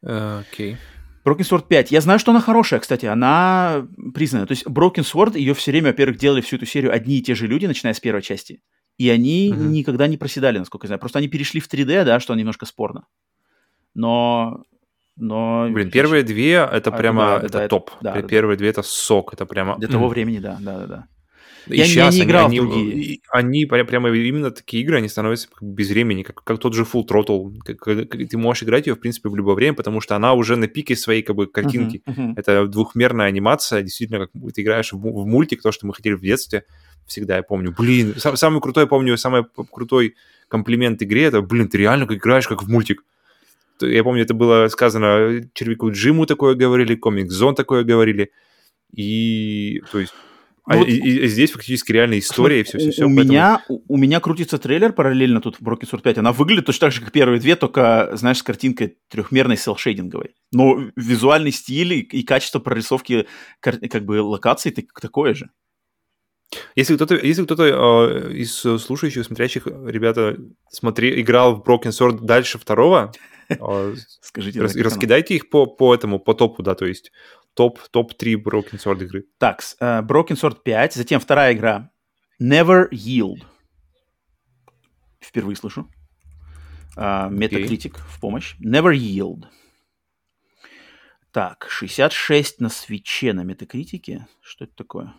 Окей. Okay. Broken Sword 5. Я знаю, что она хорошая, кстати, она признана. То есть Broken Sword, ее все время, во-первых, делали всю эту серию одни и те же люди, начиная с первой части. И они mm-hmm. никогда не проседали, насколько я знаю. Просто они перешли в 3D, да, что немножко спорно. Но но... Блин, первые две это а, прямо да, это да, топ. Да, первые да. две это сок, это прямо. Для того времени, да, да, да, да. И я, сейчас я не играл они, в другие. Они, они прямо именно такие игры, они становятся без времени, как, как тот же Full Throttle. Как, как, ты можешь играть ее, в принципе, в любое время, потому что она уже на пике своей как бы картинки. Uh-huh, uh-huh. Это двухмерная анимация, действительно, как ты играешь в, в мультик, то, что мы хотели в детстве. Всегда я помню. Блин, сам, самый крутой, помню, самый крутой комплимент игре, это, блин, ты реально играешь как в мультик. Я помню, это было сказано Червяку Джиму такое говорили, Комик Зон такое говорили. И, то есть, а вот, и, и здесь фактически реальная история, и все-все-все. У, поэтому... меня, у, у меня крутится трейлер параллельно тут в Broken Sword 5. Она выглядит точно так же, как первые две, только, знаешь, с картинкой трехмерной селшейдинговой. Но визуальный стиль и, и качество прорисовки как бы локаций так, такое же. Если кто-то, если кто-то э, из слушающих, смотрящих, ребята, смотри, играл в Broken Sword дальше второго, э, [LAUGHS] Скажите, рас, раскидайте их по, по этому, по топу, да, то есть топ, топ-3 Broken Sword игры. Так, uh, Broken Sword 5, затем вторая игра Never Yield. Впервые слышу. Uh, Metacritic okay. в помощь. Never Yield. Так, 66 на свече на метакритике. Что это такое?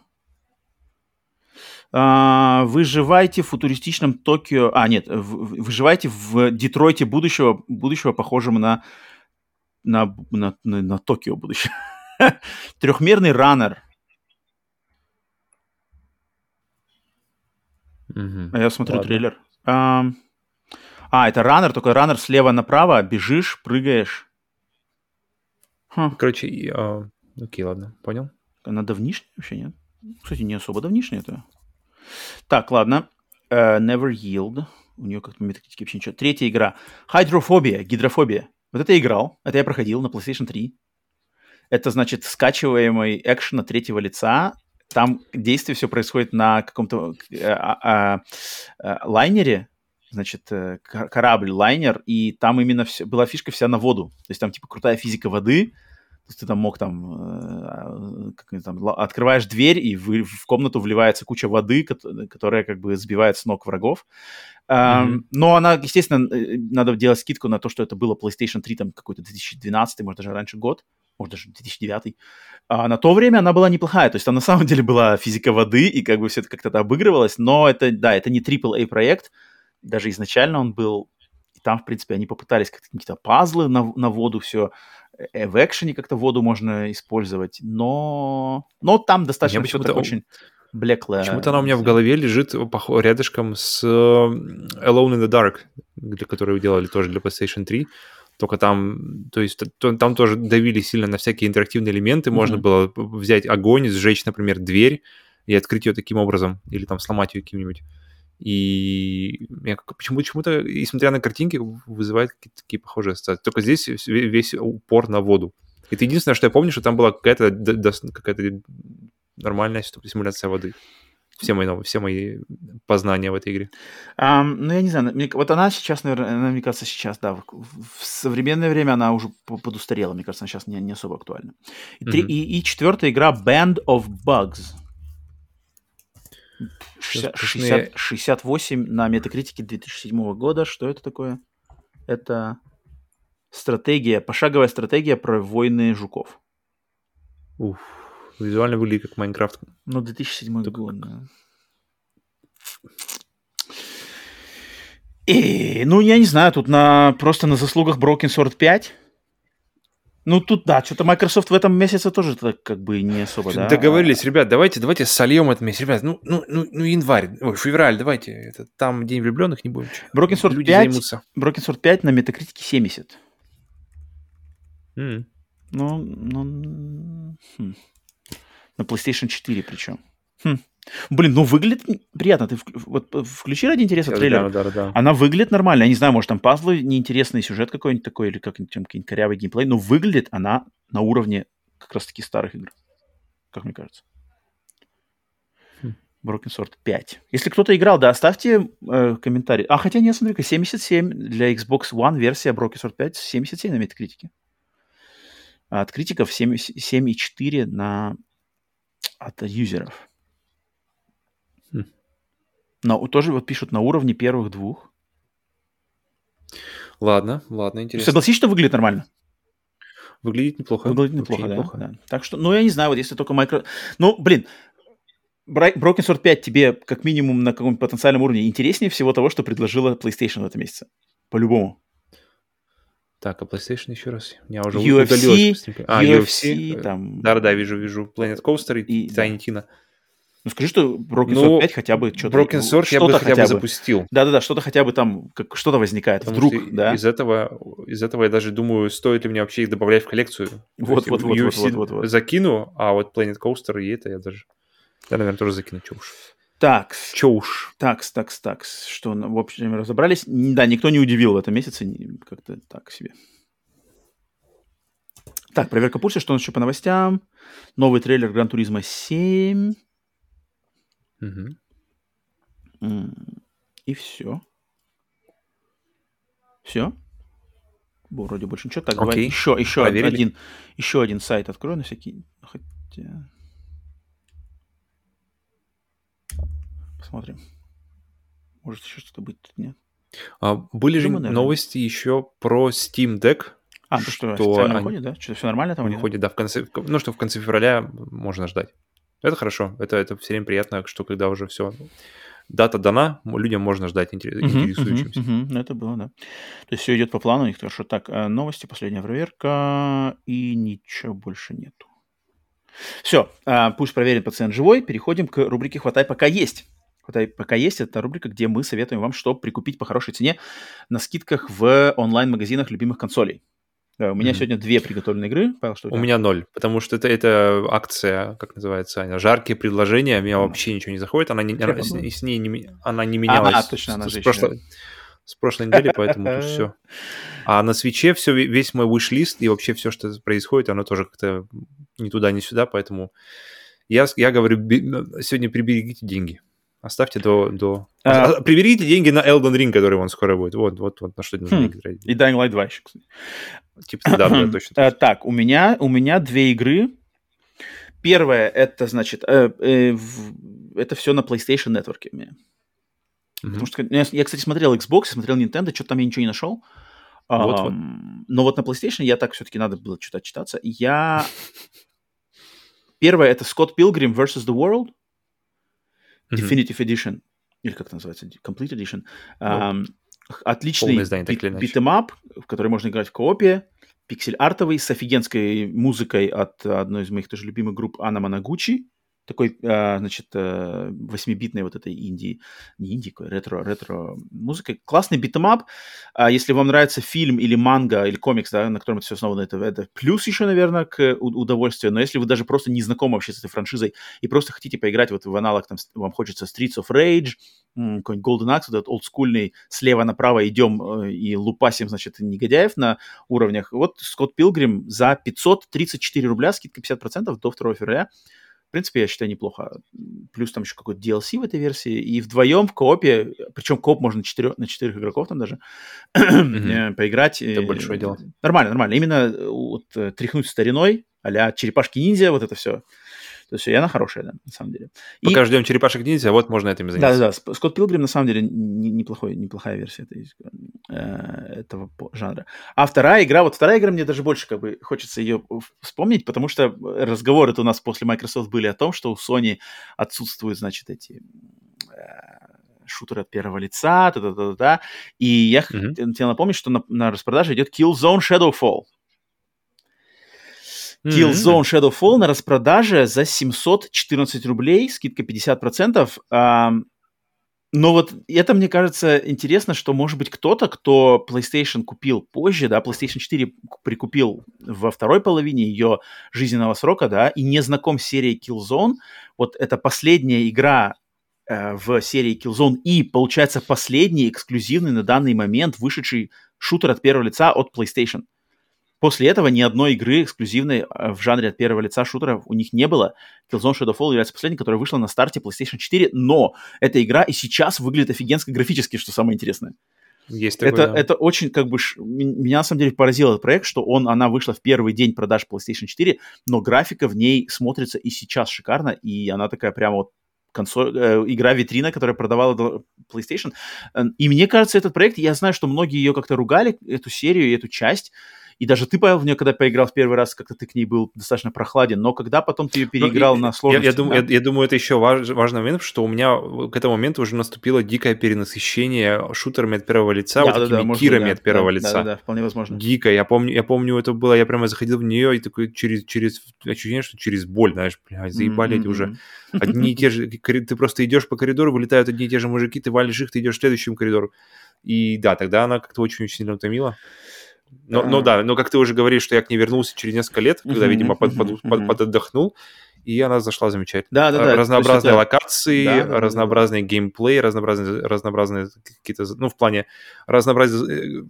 Uh, выживайте в футуристичном Токио... А, нет, в, выживайте в Детройте будущего, будущего похожем на, на, на, на, на Токио будущего. [LAUGHS] [LAUGHS] Трехмерный раннер. Угу. Я смотрю Ладно. трейлер. А, а, это раннер, только раннер слева направо, бежишь, прыгаешь. Хм. Короче, а, окей, ладно, понял. Она давнишняя вообще, нет? Кстати, не особо давнишняя это. Так, ладно. Uh, Never Yield. У нее как-то метакритики вообще ничего. Третья игра. Hydrophobia, гидрофобия. Вот это я играл. Это я проходил на PlayStation 3. Это, значит, скачиваемый экшен от третьего лица. Там действие все происходит на каком-то э, а, а, а, лайнере, значит, э, корабль-лайнер, и там именно все, была фишка вся на воду. То есть там, типа, крутая физика воды, то есть ты там мог там, э, как, там открываешь дверь, и в, в комнату вливается куча воды, которая как бы сбивает с ног врагов. Mm-hmm. но она, естественно, надо делать скидку на то, что это было PlayStation 3, там какой-то 2012, может, даже раньше год может, даже 2009. А на то время она была неплохая. То есть там на самом деле была физика воды, и как бы все это как-то обыгрывалось. Но это, да, это не AAA проект. Даже изначально он был... И там, в принципе, они попытались какие-то пазлы на, на воду все. Э, в экшене как-то воду можно использовать. Но, но там достаточно так очень блеклая. Почему-то она у меня в голове лежит рядышком с э, Alone in the Dark, для которой вы делали тоже для PlayStation 3 только там, то есть там тоже давили сильно на всякие интерактивные элементы, mm-hmm. можно было взять огонь, сжечь, например, дверь и открыть ее таким образом, или там сломать ее каким-нибудь. И почему-то, почему-то, несмотря на картинки, вызывает какие-то такие похожие ассоциации. Только здесь весь упор на воду. Это единственное, что я помню, что там была какая-то, какая-то нормальная симуляция воды. Все мои новые, все мои познания в этой игре. Um, ну, я не знаю, мне, вот она сейчас, наверное, мне кажется, сейчас, да, в, в современное время она уже подустарела, мне кажется, она сейчас не, не особо актуальна. И, mm-hmm. и, и четвертая игра Band of Bugs. 60, 60, 68 на метакритике 2007 года. Что это такое? Это стратегия, пошаговая стратегия про войны жуков. Уф, визуально выглядит как Майнкрафт. Ну, 2007 Только... год, да. И, ну, я не знаю, тут на, просто на заслугах Broken Sword 5 ну, тут, да, что-то Microsoft в этом месяце тоже так как бы не особо, да? Договорились, ребят, давайте, давайте сольем этот месяц. Ребят, ну, ну, ну, ну январь, ой, февраль, давайте, это, там День влюбленных не будем. Broken Sword Люди 5, займутся. Broken Sword 5 на метакритике 70. Mm. Ну, ну, хм. На PlayStation 4 причем. Хм. Блин, ну выглядит приятно. Ты вот включи ради интереса трейлер. Да, да, да. Она выглядит нормально. Я не знаю, может там пазлы, неинтересный сюжет какой-нибудь такой, или как-нибудь какой-нибудь корявый геймплей, но выглядит она на уровне как раз-таки старых игр. Как мне кажется. Хм. Broken Sword 5. Если кто-то играл, да, оставьте э, комментарий. А, хотя нет, смотри-ка, 77 для Xbox One версия Broken Sword 5, 77 на метакритике. А от критиков 7,4 на от юзеров. Но тоже вот пишут на уровне первых двух. Ладно, ладно, интересно. Согласись, что выглядит нормально? Выглядит неплохо. Выглядит неплохо, да, неплохо. да. Так что, ну, я не знаю, вот если только микро... Ну, блин, Broken Sword 5 тебе как минимум на каком-то потенциальном уровне интереснее всего того, что предложила PlayStation в этом месяце. По-любому. Так, а PlayStation еще раз? Я уже UFC, удалилось. А, UFC, UFC там... Да-да, вижу, вижу. Planet Coaster и, и Tiny Tina. Ну скажи, что Broken ну, Sword 5 хотя бы что-то... Broken Sword что я бы хотя, бы запустил. Да-да-да, что-то хотя бы там, как, что-то возникает Потому вдруг, да? Из этого, из этого я даже думаю, стоит ли мне вообще их добавлять в коллекцию. Вот-вот-вот. Вот, вот, вот, вот, закину, а вот Planet Coaster и это я даже... Я, наверное, тоже закину, что уж. Так. Че уж. Такс, такс, такс. Что, в общем, разобрались. Да, никто не удивил в этом месяце. Как-то так себе. Так, проверка пульса, что у нас еще по новостям. Новый трейлер Гран Туризма 7. Угу. И все. Все. Вроде больше ничего. Так, давай еще, еще один, еще один сайт открою на всякий. Хотя... Посмотрим. Может еще что-то быть тут нет. А, были Думаю, же наверное. новости еще про Steam Deck. А, что, что официально они... выходит, да? Что-то все нормально там? Выходит, да, в конце, ну, что в конце февраля можно ждать. Это хорошо. Это, это все время приятно, что когда уже все дата дана, людям можно ждать интересующимся. Uh-huh, uh-huh, это было, да. То есть все идет по плану у них хорошо. Так, э, новости, последняя проверка, и ничего больше нету. Все, э, пусть проверен пациент живой. Переходим к рубрике «Хватай, пока есть». «Хватай, пока есть» — это рубрика, где мы советуем вам, что прикупить по хорошей цене на скидках в онлайн-магазинах любимых консолей. Да, у меня mm-hmm. сегодня две приготовленные игры. Павел, что у, у меня ноль, потому что это, это акция, как называется, Аня, жаркие предложения, меня mm-hmm. вообще ничего не заходит, она, не, она, с, с ней не, она не менялась а, а, точно, она с, же с, прошлой, с прошлой недели, поэтому тут все. А на свече все, весь мой wish-лист и вообще все, что происходит, оно тоже как-то ни туда, ни сюда, поэтому я, я говорю, сегодня приберегите деньги. Оставьте до... до... А, а, приберите деньги на Elden Ring, который он скоро будет. Вот, вот, вот на что нужно хм. деньги И Dying Light 2 еще, кстати. Типа, да, да, точно. Э, так, у меня, у меня две игры. Первая, это, значит, э, э, это все на PlayStation Network у меня. Mm-hmm. Потому что я, я, кстати, смотрел Xbox, смотрел Nintendo, что-то там я ничего не нашел. Вот, эм, вот. Но вот на PlayStation я так все-таки надо было что-то читаться. Я... [LAUGHS] Первое, это Scott Pilgrim vs. The World. Definitive. Edition. Или как это называется? Complete Edition. Эм, Отличный beat 'em up, в который можно играть в коопе, пиксель-артовый, с офигенской музыкой от одной из моих тоже любимых групп Anamanaguchi такой, а, значит, э, восьмибитной вот этой инди, не инди, ретро, ретро музыкой. Классный beat 'em up. А если вам нравится фильм или манга, или комикс, да, на котором это все основано, это, это плюс еще, наверное, к удовольствию. Но если вы даже просто не знакомы вообще с этой франшизой и просто хотите поиграть вот в аналог, там, вам хочется Streets of Rage, какой-нибудь Golden Axe, вот этот олдскульный, слева направо идем э, и лупасим, значит, негодяев на уровнях. Вот Скотт Пилгрим за 534 рубля, скидка 50% до 2 февраля В принципе, я считаю, неплохо. Плюс там еще какой-то DLC в этой версии. И вдвоем в коопе, причем кооп можно 4, на четырех игроков там даже, mm-hmm. поиграть. Это большое дело. Нормально, нормально. Именно вот тряхнуть стариной, а черепашки-ниндзя, вот это все. То есть и она хорошая, да, на самом деле. Пока и... ждем черепашек ниндзя, вот можно этим заняться. Да-да-да, Скотт Пилгрим на самом деле неплохой, неплохая версия этой, э, этого жанра. А вторая игра, вот вторая игра мне даже больше как бы хочется ее вспомнить, потому что разговоры у нас после Microsoft были о том, что у Sony отсутствуют, значит, эти э, шутеры от первого лица, та-та-та-та. И я mm-hmm. хотел напомнить, что на, на распродаже идет Killzone Shadowfall. Killzone Shadowfall на распродаже за 714 рублей, скидка 50%. А, но вот это, мне кажется, интересно, что, может быть, кто-то, кто PlayStation купил позже, да, PlayStation 4 прикупил во второй половине ее жизненного срока, да, и не знаком с серией Killzone, вот это последняя игра э, в серии Killzone и, получается, последний эксклюзивный на данный момент вышедший шутер от первого лица от PlayStation – После этого ни одной игры эксклюзивной э, в жанре от первого лица шутеров у них не было. Killzone Shadow Fall является последней, которая вышла на старте PlayStation 4, но эта игра и сейчас выглядит офигенско графически, что самое интересное. Есть такое, это, да. это очень, как бы, меня на самом деле поразил этот проект, что он, она вышла в первый день продаж PlayStation 4, но графика в ней смотрится и сейчас шикарно, и она такая прямо вот консоль, э, игра-витрина, которая продавала PlayStation. Э, и мне кажется, этот проект, я знаю, что многие ее как-то ругали, эту серию и эту часть, и даже ты, Павел, в нее, когда поиграл в первый раз, как-то ты к ней был достаточно прохладен, но когда потом ты ее ну, переиграл ну, на сложности... Я, я, думаю, я, я думаю, это еще важ, важный момент, что у меня к этому моменту уже наступило дикое перенасыщение шутерами от первого лица, да, вот да, такими да, кирами да, от первого да, лица. Да, да, да, вполне возможно. Дико. Я помню, я помню, это было, я прямо заходил в нее и такой через, через ощущение, что через боль, знаешь, блядь, заебали mm-hmm. эти уже. [LAUGHS] Одни и те же, ты просто идешь по коридору, вылетают одни и те же мужики, ты валишь их, ты идешь в следующем коридору. И да, тогда она как-то очень сильно утомила. Но, но да, но как ты уже говоришь, что я к ней вернулся через несколько лет, когда, видимо, под, под, под, подотдохнул, и она зашла замечательно. Да, да, да. Разнообразные локации, да, да, разнообразный да. геймплей, разнообразные, разнообразные какие-то, ну, в плане разнообразия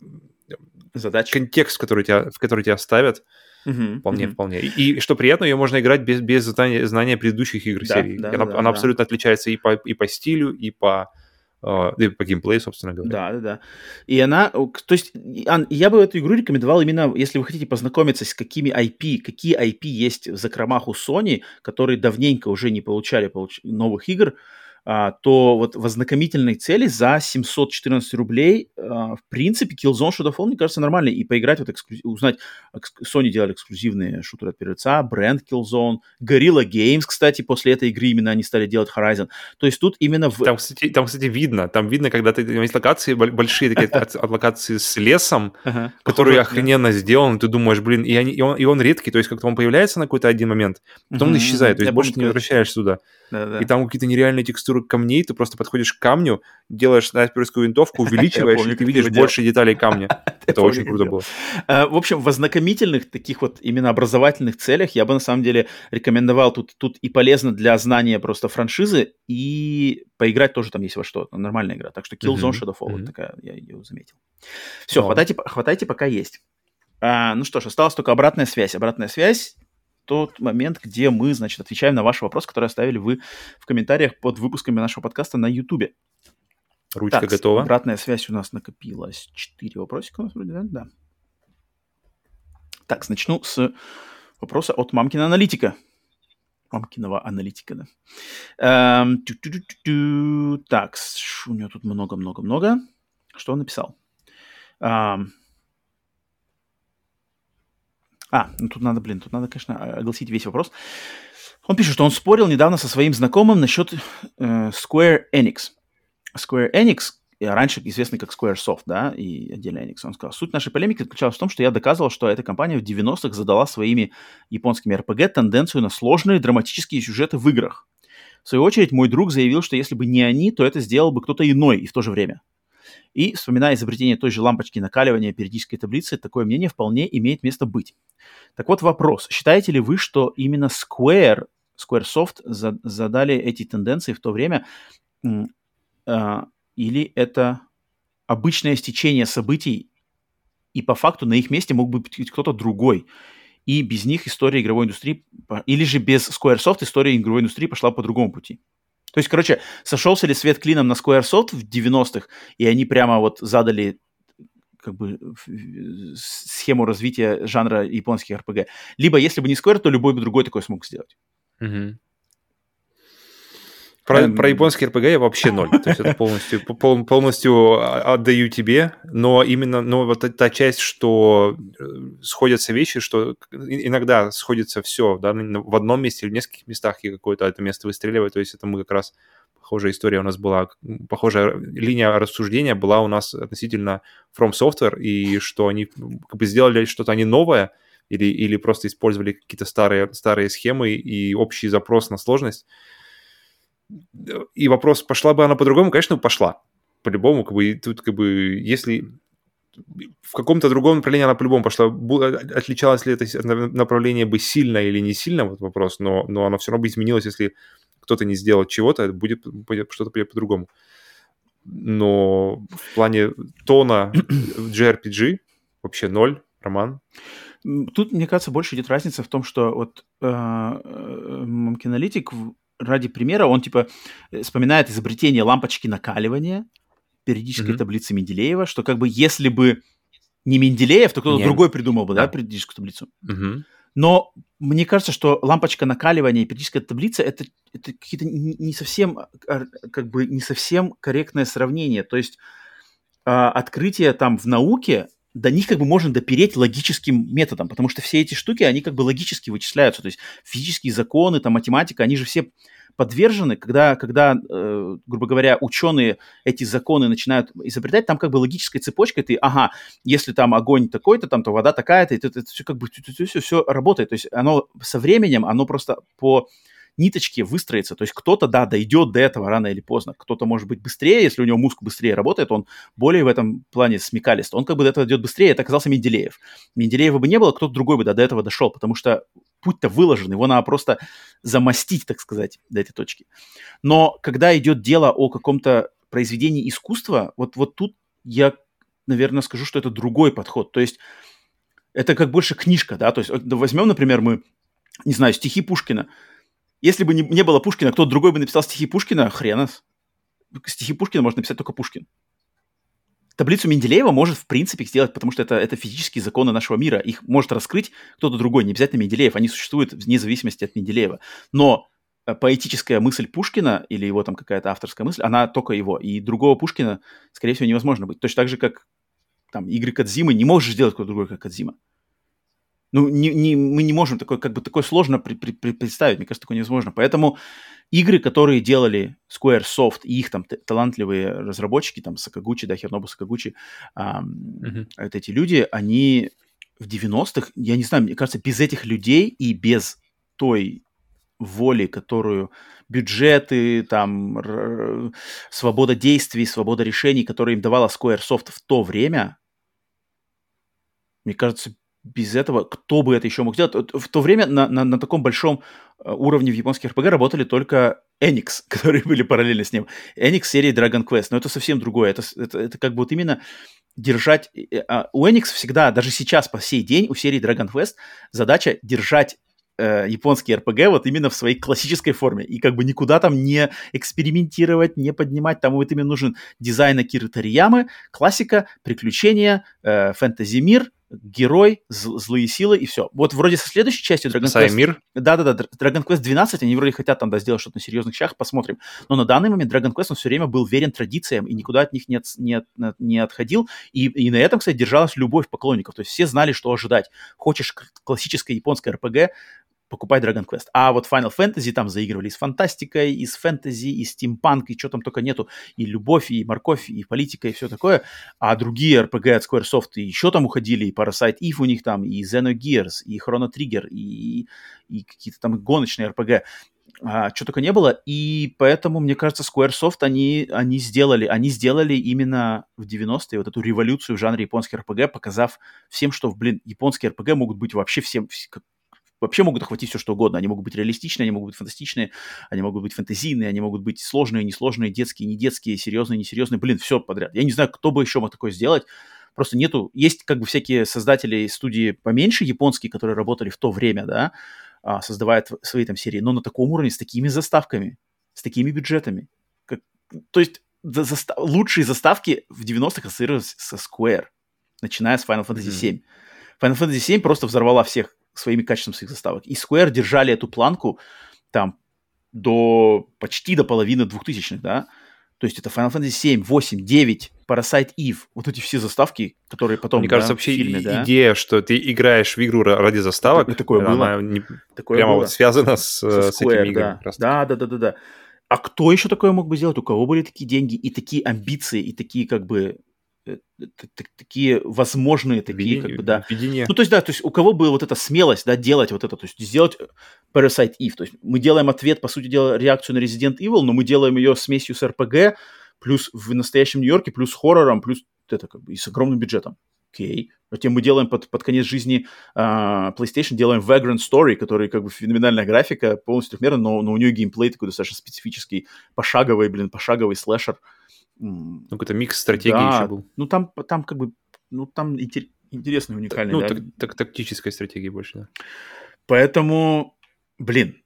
э, задач, контекст, в который тебя, в который тебя ставят. Uh-huh, вполне, uh-huh. вполне. И, и что приятно, ее можно играть без, без знания, знания предыдущих игр да, серии. Да, она да, она да. абсолютно отличается и по, и по стилю, и по Uh, по геймплею, собственно говоря. Да, да, да. И она, то есть, я бы эту игру рекомендовал именно, если вы хотите познакомиться с какими IP, какие IP есть в закромах у Sony, которые давненько уже не получали получ... новых игр, а, то вот в ознакомительной цели за 714 рублей, а, в принципе, Killzone Shadowfall, мне кажется, нормальный. И поиграть, вот эксклюзив, узнать, Sony делали эксклюзивные шутеры от первого лица, бренд Killzone, Gorilla Games, кстати, после этой игры именно они стали делать Horizon. То есть тут именно... В... Там, кстати, там, кстати, видно, там видно, когда ты, есть локации, большие такие от, локации с лесом, [LAUGHS] которые охрененно сделаны, ты думаешь, блин, и, они, и, он, и он редкий, то есть как-то он появляется на какой-то один момент, потом он исчезает, то есть больше не возвращаешься туда. И там какие-то нереальные текстуры камней, ты просто подходишь к камню, делаешь снайперскую винтовку, [LAUGHS] увеличиваешь, и ты видишь больше деталей камня. [LAUGHS] Это очень круто было. А, в общем, в ознакомительных таких вот именно образовательных целях я бы на самом деле рекомендовал тут, тут и полезно для знания просто франшизы, и поиграть тоже там есть во что. Нормальная игра. Так что Killzone Shadowfall, такая, я ее заметил. Все, хватайте, хватайте пока есть. А, ну что ж, осталась только обратная связь. Обратная связь тот момент, где мы, значит, отвечаем на ваши вопросы, которые оставили вы в комментариях под выпусками нашего подкаста на YouTube. Ручка так, готова. Обратная связь у нас накопилась. Четыре вопросика у нас вроде, да? Да. Так, начну с вопроса от мамкина аналитика. Мамкиного аналитика, да. Эм, так, у него тут много-много-много. Что он написал? Эм, а, ну тут надо, блин, тут надо, конечно, огласить весь вопрос. Он пишет, что он спорил недавно со своим знакомым насчет э, Square Enix. Square Enix, раньше известный как Squaresoft, да, и отдельно Enix, он сказал, суть нашей полемики заключалась в том, что я доказывал, что эта компания в 90-х задала своими японскими RPG тенденцию на сложные драматические сюжеты в играх. В свою очередь, мой друг заявил, что если бы не они, то это сделал бы кто-то иной и в то же время. И, вспоминая изобретение той же лампочки накаливания периодической таблицы, такое мнение вполне имеет место быть. Так вот вопрос. Считаете ли вы, что именно Square, Squaresoft за, задали эти тенденции в то время, э, или это обычное стечение событий, и по факту на их месте мог бы быть кто-то другой? и без них история игровой индустрии, или же без Squaresoft история игровой индустрии пошла по другому пути. То есть, короче, сошелся ли свет клином на Squaresoft в 90-х, и они прямо вот задали как бы схему развития жанра японских RPG. Либо если бы не Square, то любой бы другой такой смог сделать. Угу. Про, эм... про японский РПГ я вообще ноль. То есть это полностью, [LAUGHS] пол, полностью отдаю тебе, но именно но вот та часть, что э, сходятся вещи, что иногда сходится все да, в одном месте или в нескольких местах, и какое-то это место выстреливает. То есть это мы как раз похожая история у нас была, похожая линия рассуждения была у нас относительно From Software, и что они как бы сделали что-то они новое, или, или просто использовали какие-то старые, старые схемы и общий запрос на сложность, и вопрос, пошла бы она по-другому? Конечно, пошла. По-любому, как бы, тут, как бы, если в каком-то другом направлении она по-любому пошла. Отличалось ли это направление бы сильно или не сильно, вот вопрос, но, но оно все равно бы изменилось, если кто-то не сделал чего-то, будет, будет что-то по-другому. Но в плане тона JRPG вообще ноль, Роман. Тут, мне кажется, больше идет разница в том, что вот э, э, ради примера, он типа вспоминает изобретение лампочки накаливания, периодической mm-hmm. таблицы Менделеева, что как бы если бы не Менделеев, то кто-то Нет. другой придумал бы, да, да периодическую таблицу. Mm-hmm. Но мне кажется, что лампочка накаливания и периодическая таблица это, это какие-то не совсем, а, как бы не совсем корректное сравнение. То есть э, открытие там в науке до них как бы можно допереть логическим методом, потому что все эти штуки, они как бы логически вычисляются, то есть физические законы, там, математика, они же все подвержены, когда, когда э, грубо говоря, ученые эти законы начинают изобретать, там как бы логическая цепочка, ты, ага, если там огонь такой-то, там, то вода такая-то, и это, это все как бы все, все работает, то есть оно со временем, оно просто по ниточки выстроится. То есть кто-то, да, дойдет до этого рано или поздно. Кто-то может быть быстрее, если у него мозг быстрее работает, он более в этом плане смекалист. Он как бы до этого идет быстрее. Это оказался Менделеев. Менделеева бы не было, кто-то другой бы до этого дошел, потому что путь-то выложен, его надо просто замостить, так сказать, до этой точки. Но когда идет дело о каком-то произведении искусства, вот, вот тут я, наверное, скажу, что это другой подход. То есть это как больше книжка, да, то есть возьмем, например, мы, не знаю, стихи Пушкина. Если бы не, не было Пушкина, кто-то другой бы написал стихи Пушкина, хренос. Стихи Пушкина может написать только Пушкин. Таблицу Менделеева может, в принципе, сделать, потому что это, это физические законы нашего мира. Их может раскрыть кто-то другой, не обязательно Менделеев. Они существуют вне зависимости от Менделеева. Но э, поэтическая мысль Пушкина или его там какая-то авторская мысль, она только его. И другого Пушкина, скорее всего, невозможно быть. Точно так же, как там игры Кадзимы не можешь сделать кто-то другой, как Кадзима. Ну, не, не, мы не можем такое, как бы такое сложно при, при, при, представить, мне кажется, такое невозможно. Поэтому игры, которые делали Squaresoft и их там талантливые разработчики, там Сакагучи, да, Хернобу Сакагучи, эм, mm-hmm. вот эти люди, они в 90-х, я не знаю, мне кажется, без этих людей и без той воли, которую бюджеты, там, р- свобода действий, свобода решений, которые им давала Squaresoft в то время, мне кажется, без этого кто бы это еще мог сделать? В то время на, на, на таком большом э, уровне в японских RPG работали только Enix, [LAUGHS] которые были параллельно с ним. Enix серии Dragon Quest, но это совсем другое. Это, это, это как бы вот именно держать... А у Enix всегда, даже сейчас по сей день, у серии Dragon Quest задача держать э, японский RPG вот именно в своей классической форме. И как бы никуда там не экспериментировать, не поднимать. Там вот именно нужен дизайн Акиры Тариямы, классика, приключения, э, фэнтези-мир, герой, злые силы и все. Вот вроде со следующей частью Dragon Quest... мир? Да-да-да, Dragon Quest 12, они вроде хотят там да, сделать что-то на серьезных щах, посмотрим. Но на данный момент Dragon Quest, он все время был верен традициям и никуда от них не, от, не, от, не отходил. И, и на этом, кстати, держалась любовь поклонников. То есть все знали, что ожидать. Хочешь классическое японское RPG, покупай Dragon Quest. А вот Final Fantasy там заигрывали и с фантастикой, и с фэнтези, и стимпанк, и что там только нету, и любовь, и морковь, и политика, и все такое. А другие RPG от Squaresoft еще там уходили, и Parasite Eve у них там, и Xenogears, и Chrono Trigger, и, и какие-то там гоночные RPG. А, что только не было, и поэтому, мне кажется, Squaresoft, они, они, сделали, они сделали именно в 90-е вот эту революцию в жанре японский RPG, показав всем, что, блин, японские RPG могут быть вообще всем, вообще могут охватить все, что угодно. Они могут быть реалистичные, они могут быть фантастичные, они могут быть фэнтезийные, они могут быть сложные, несложные, детские, не детские, серьезные, несерьезные. Блин, все подряд. Я не знаю, кто бы еще мог такое сделать, Просто нету... Есть как бы всякие создатели студии поменьше, японские, которые работали в то время, да, а, создавая свои там серии, но на таком уровне, с такими заставками, с такими бюджетами. Как... То есть за, заста... лучшие заставки в 90-х ассоциировались со Square, начиная с Final Fantasy VII. Mm-hmm. Final Fantasy VII просто взорвала всех своими качеством своих заставок. И Square держали эту планку там до почти до половины двухтысячных, да. То есть это Final Fantasy 7, 8, 9, Parasite Eve. Вот эти все заставки, которые потом, Мне кажется, да, вообще фильме, да? идея, что ты играешь в игру ради заставок, это, такое она было. Не, такое прямо было. вот связана с, Со с этими играми. Да. да, да, да, да, да. А кто еще такое мог бы сделать? У кого были такие деньги и такие амбиции, и такие как бы такие возможные, такие Видение, как бы, да. Видение. Ну, то есть, да, то есть у кого была вот эта смелость, да, делать вот это, то есть сделать Parasite Eve, то есть мы делаем ответ, по сути дела, реакцию на Resident Evil, но мы делаем ее смесью с RPG, плюс в настоящем Нью-Йорке, плюс хоррором, плюс это как бы и с огромным бюджетом. Окей. Затем мы делаем под, под конец жизни uh, PlayStation, делаем Vagrant Story, который как бы феноменальная графика, полностью трехмерная, но, но у нее геймплей такой достаточно специфический, пошаговый, блин, пошаговый слэшер. Ну, какой-то микс стратегии да, еще был. Ну, там, там как бы, ну, там интересный, уникальный, Ну, да? так, так, тактической стратегии больше, да. Поэтому, блин,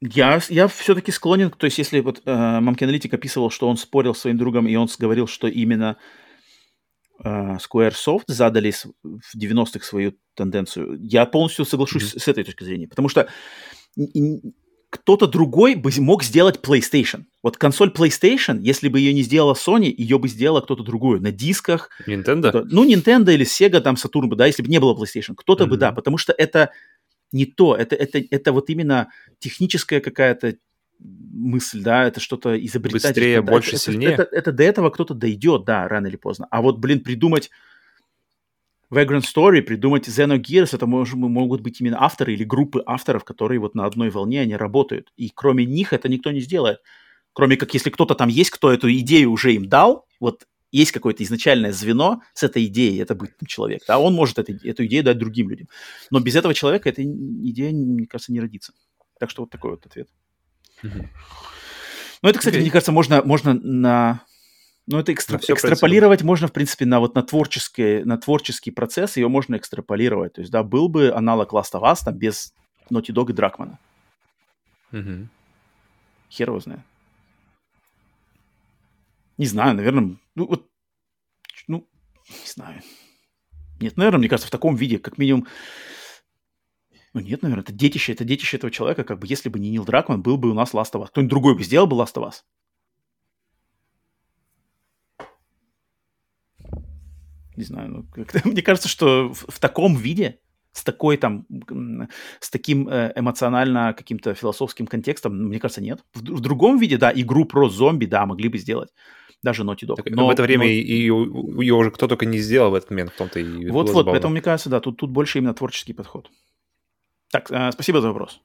я, я все-таки склонен, то есть если вот э, Мамки Аналитик описывал, что он спорил с своим другом, и он говорил, что именно э, Squaresoft задали в 90-х свою тенденцию, я полностью соглашусь mm-hmm. с, с этой точки зрения, потому что кто-то другой бы мог сделать PlayStation. Вот консоль PlayStation, если бы ее не сделала Sony, ее бы сделала кто-то другой на дисках. Nintendo? Ну, Nintendo или Sega, там, Saturn бы, да, если бы не было PlayStation. Кто-то mm-hmm. бы, да, потому что это не то, это, это, это вот именно техническая какая-то мысль, да, это что-то изобретательное. Быстрее, да, больше, это, сильнее. Это, это, это до этого кто-то дойдет, да, рано или поздно. А вот, блин, придумать Vagrant Story, придумать Xenogears, это мож, могут быть именно авторы или группы авторов, которые вот на одной волне они работают. И кроме них это никто не сделает. Кроме как если кто-то там есть, кто эту идею уже им дал, вот есть какое-то изначальное звено с этой идеей, это будет человек, да, он может это, эту идею дать другим людям. Но без этого человека эта идея, мне кажется, не родится. Так что вот такой вот ответ. Mm-hmm. Ну, это, кстати, okay. мне кажется, можно, можно на ну, это экстра... экстраполировать можно, в принципе, на вот на творческий, на творческий процесс, ее можно экстраполировать. То есть, да, был бы аналог Last of Us там без Naughty Dog и Дракмана. Угу. Хер его знает. Не знаю, наверное, ну, вот, ну, не знаю. Нет, наверное, мне кажется, в таком виде, как минимум, ну нет, наверное, это детище, это детище этого человека, как бы если бы не Нил Дракман, был бы у нас Last of Us. Кто-нибудь другой бы сделал бы Last of Us. не знаю, ну, [LAUGHS] мне кажется, что в, в таком виде, с такой там, с таким э, эмоционально каким-то философским контекстом, мне кажется, нет. В, в другом виде, да, игру про зомби, да, могли бы сделать. Даже Naughty Dog. Так, но в это время но... ее, ее уже кто только не сделал в этот момент, в том-то и Вот-вот, поэтому, мне кажется, да, тут, тут больше именно творческий подход. Так, э, спасибо за вопрос.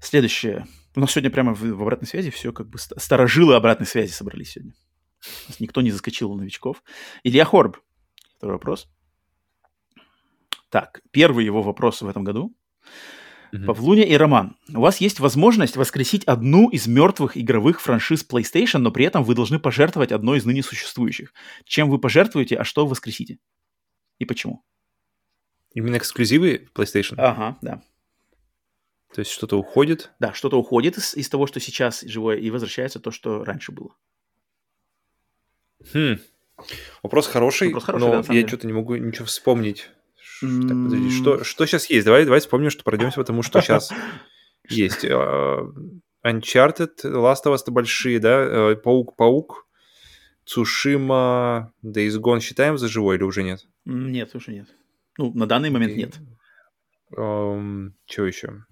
Следующее. У нас сегодня прямо в, в обратной связи все как бы старожилы обратной связи собрались сегодня. Никто не заскочил у новичков. Илья Хорб Второй вопрос. Так, первый его вопрос в этом году. Mm-hmm. Павлуня и Роман, у вас есть возможность воскресить одну из мертвых игровых франшиз PlayStation, но при этом вы должны пожертвовать одной из ныне существующих. Чем вы пожертвуете, а что воскресите? И почему? Именно эксклюзивы PlayStation? Ага, да. То есть что-то уходит? Да, что-то уходит из, из того, что сейчас живое, и возвращается то, что раньше было. Хм. Вопрос хороший, Вопрос хороший но да, я что-то не могу ничего вспомнить. Так, подожди, что, что сейчас есть? Давай, давай вспомним, что пройдемся, потому что [LAUGHS] сейчас есть. А, Uncharted, Last of Us большие, да? Паук-паук, Цушима, Days Gone считаем за живой или уже нет? Нет, уже нет. Ну, на данный момент нет. Um, что еще?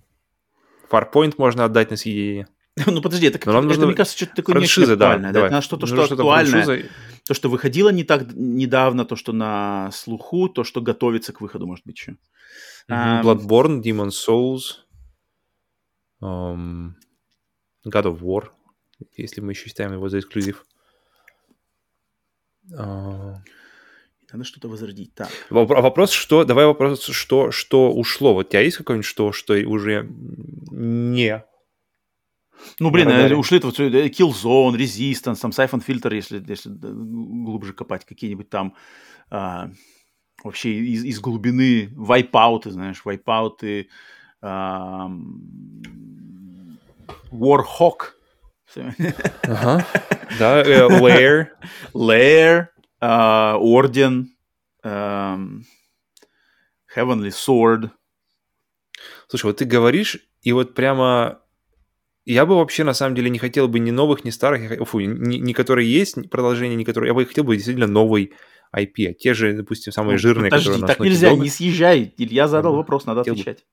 Farpoint можно отдать на съедение. [LAUGHS] ну подожди, это, как, это нужно... мне кажется, что-то такое франшиза, не актуальное. Да, да? Это что-то, что, что актуальное. Франшиза... То, что выходило не так недавно, то, что на слуху, то, что готовится к выходу, может быть, еще. Mm-hmm. Um... Bloodborne, Demon's Souls, um, God of War, если мы еще считаем его за эксклюзив. Uh... Надо что-то возродить. Так. Вопрос, что... Давай вопрос, что, что ушло. Вот у тебя есть какое-нибудь что, что уже не Ну, блин, Радаре. ушли вот Killzone, Resistance, там Siphon Filter, если, если глубже копать, какие-нибудь там а, вообще из, из глубины вайпауты, знаешь, вайпауты, а, Warhawk. Ага. [LAUGHS] Да, э, Lair. Lair, uh, Орден, Heavenly Sword. Слушай, вот ты говоришь, и вот прямо я бы вообще на самом деле не хотел бы ни новых, ни старых, фу, ни, ни которые есть продолжение, ни которые... Я бы хотел бы действительно новый IP, а те же, допустим, самые ну, жирные, подожди, которые так нельзя, долго... не съезжай. Илья задал вопрос, надо отвечать.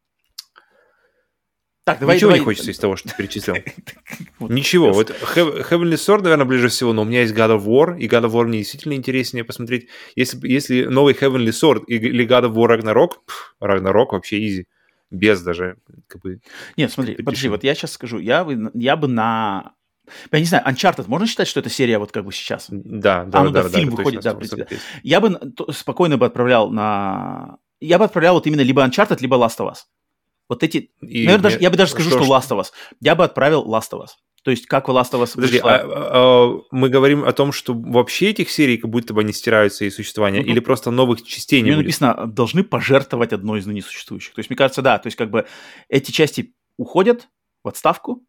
Так, давай, Ничего давай... не хочется из того, что ты перечислил. [LAUGHS] Ничего. Вот Heavenly Sword, наверное, ближе всего, но у меня есть God of War, и God of War мне действительно интереснее посмотреть. Если, если новый Heavenly Sword или God of War Ragnarok, Ragnarok вообще изи. Без даже, как бы... Нет, смотри, подожди, вот я сейчас скажу. Я бы, я бы на я не знаю, Uncharted можно считать, что это серия вот как бы сейчас? Да, да, а, ну, да, да, фильм да, выходит, да, в принципе. Я бы спокойно бы отправлял на... Я бы отправлял вот именно либо Uncharted, либо Last of Us. Вот эти... И Наверное, даже, я бы даже скажу, что, что Last of Us. Я бы отправил Last of Us. То есть как в Last of Us Подожди, вышла... а, а, мы говорим о том, что вообще этих серий как будто бы они стираются из существования, ну, или просто новых частей не будет? написано, должны пожертвовать одной из ныне существующих. То есть, мне кажется, да, то есть как бы эти части уходят в отставку,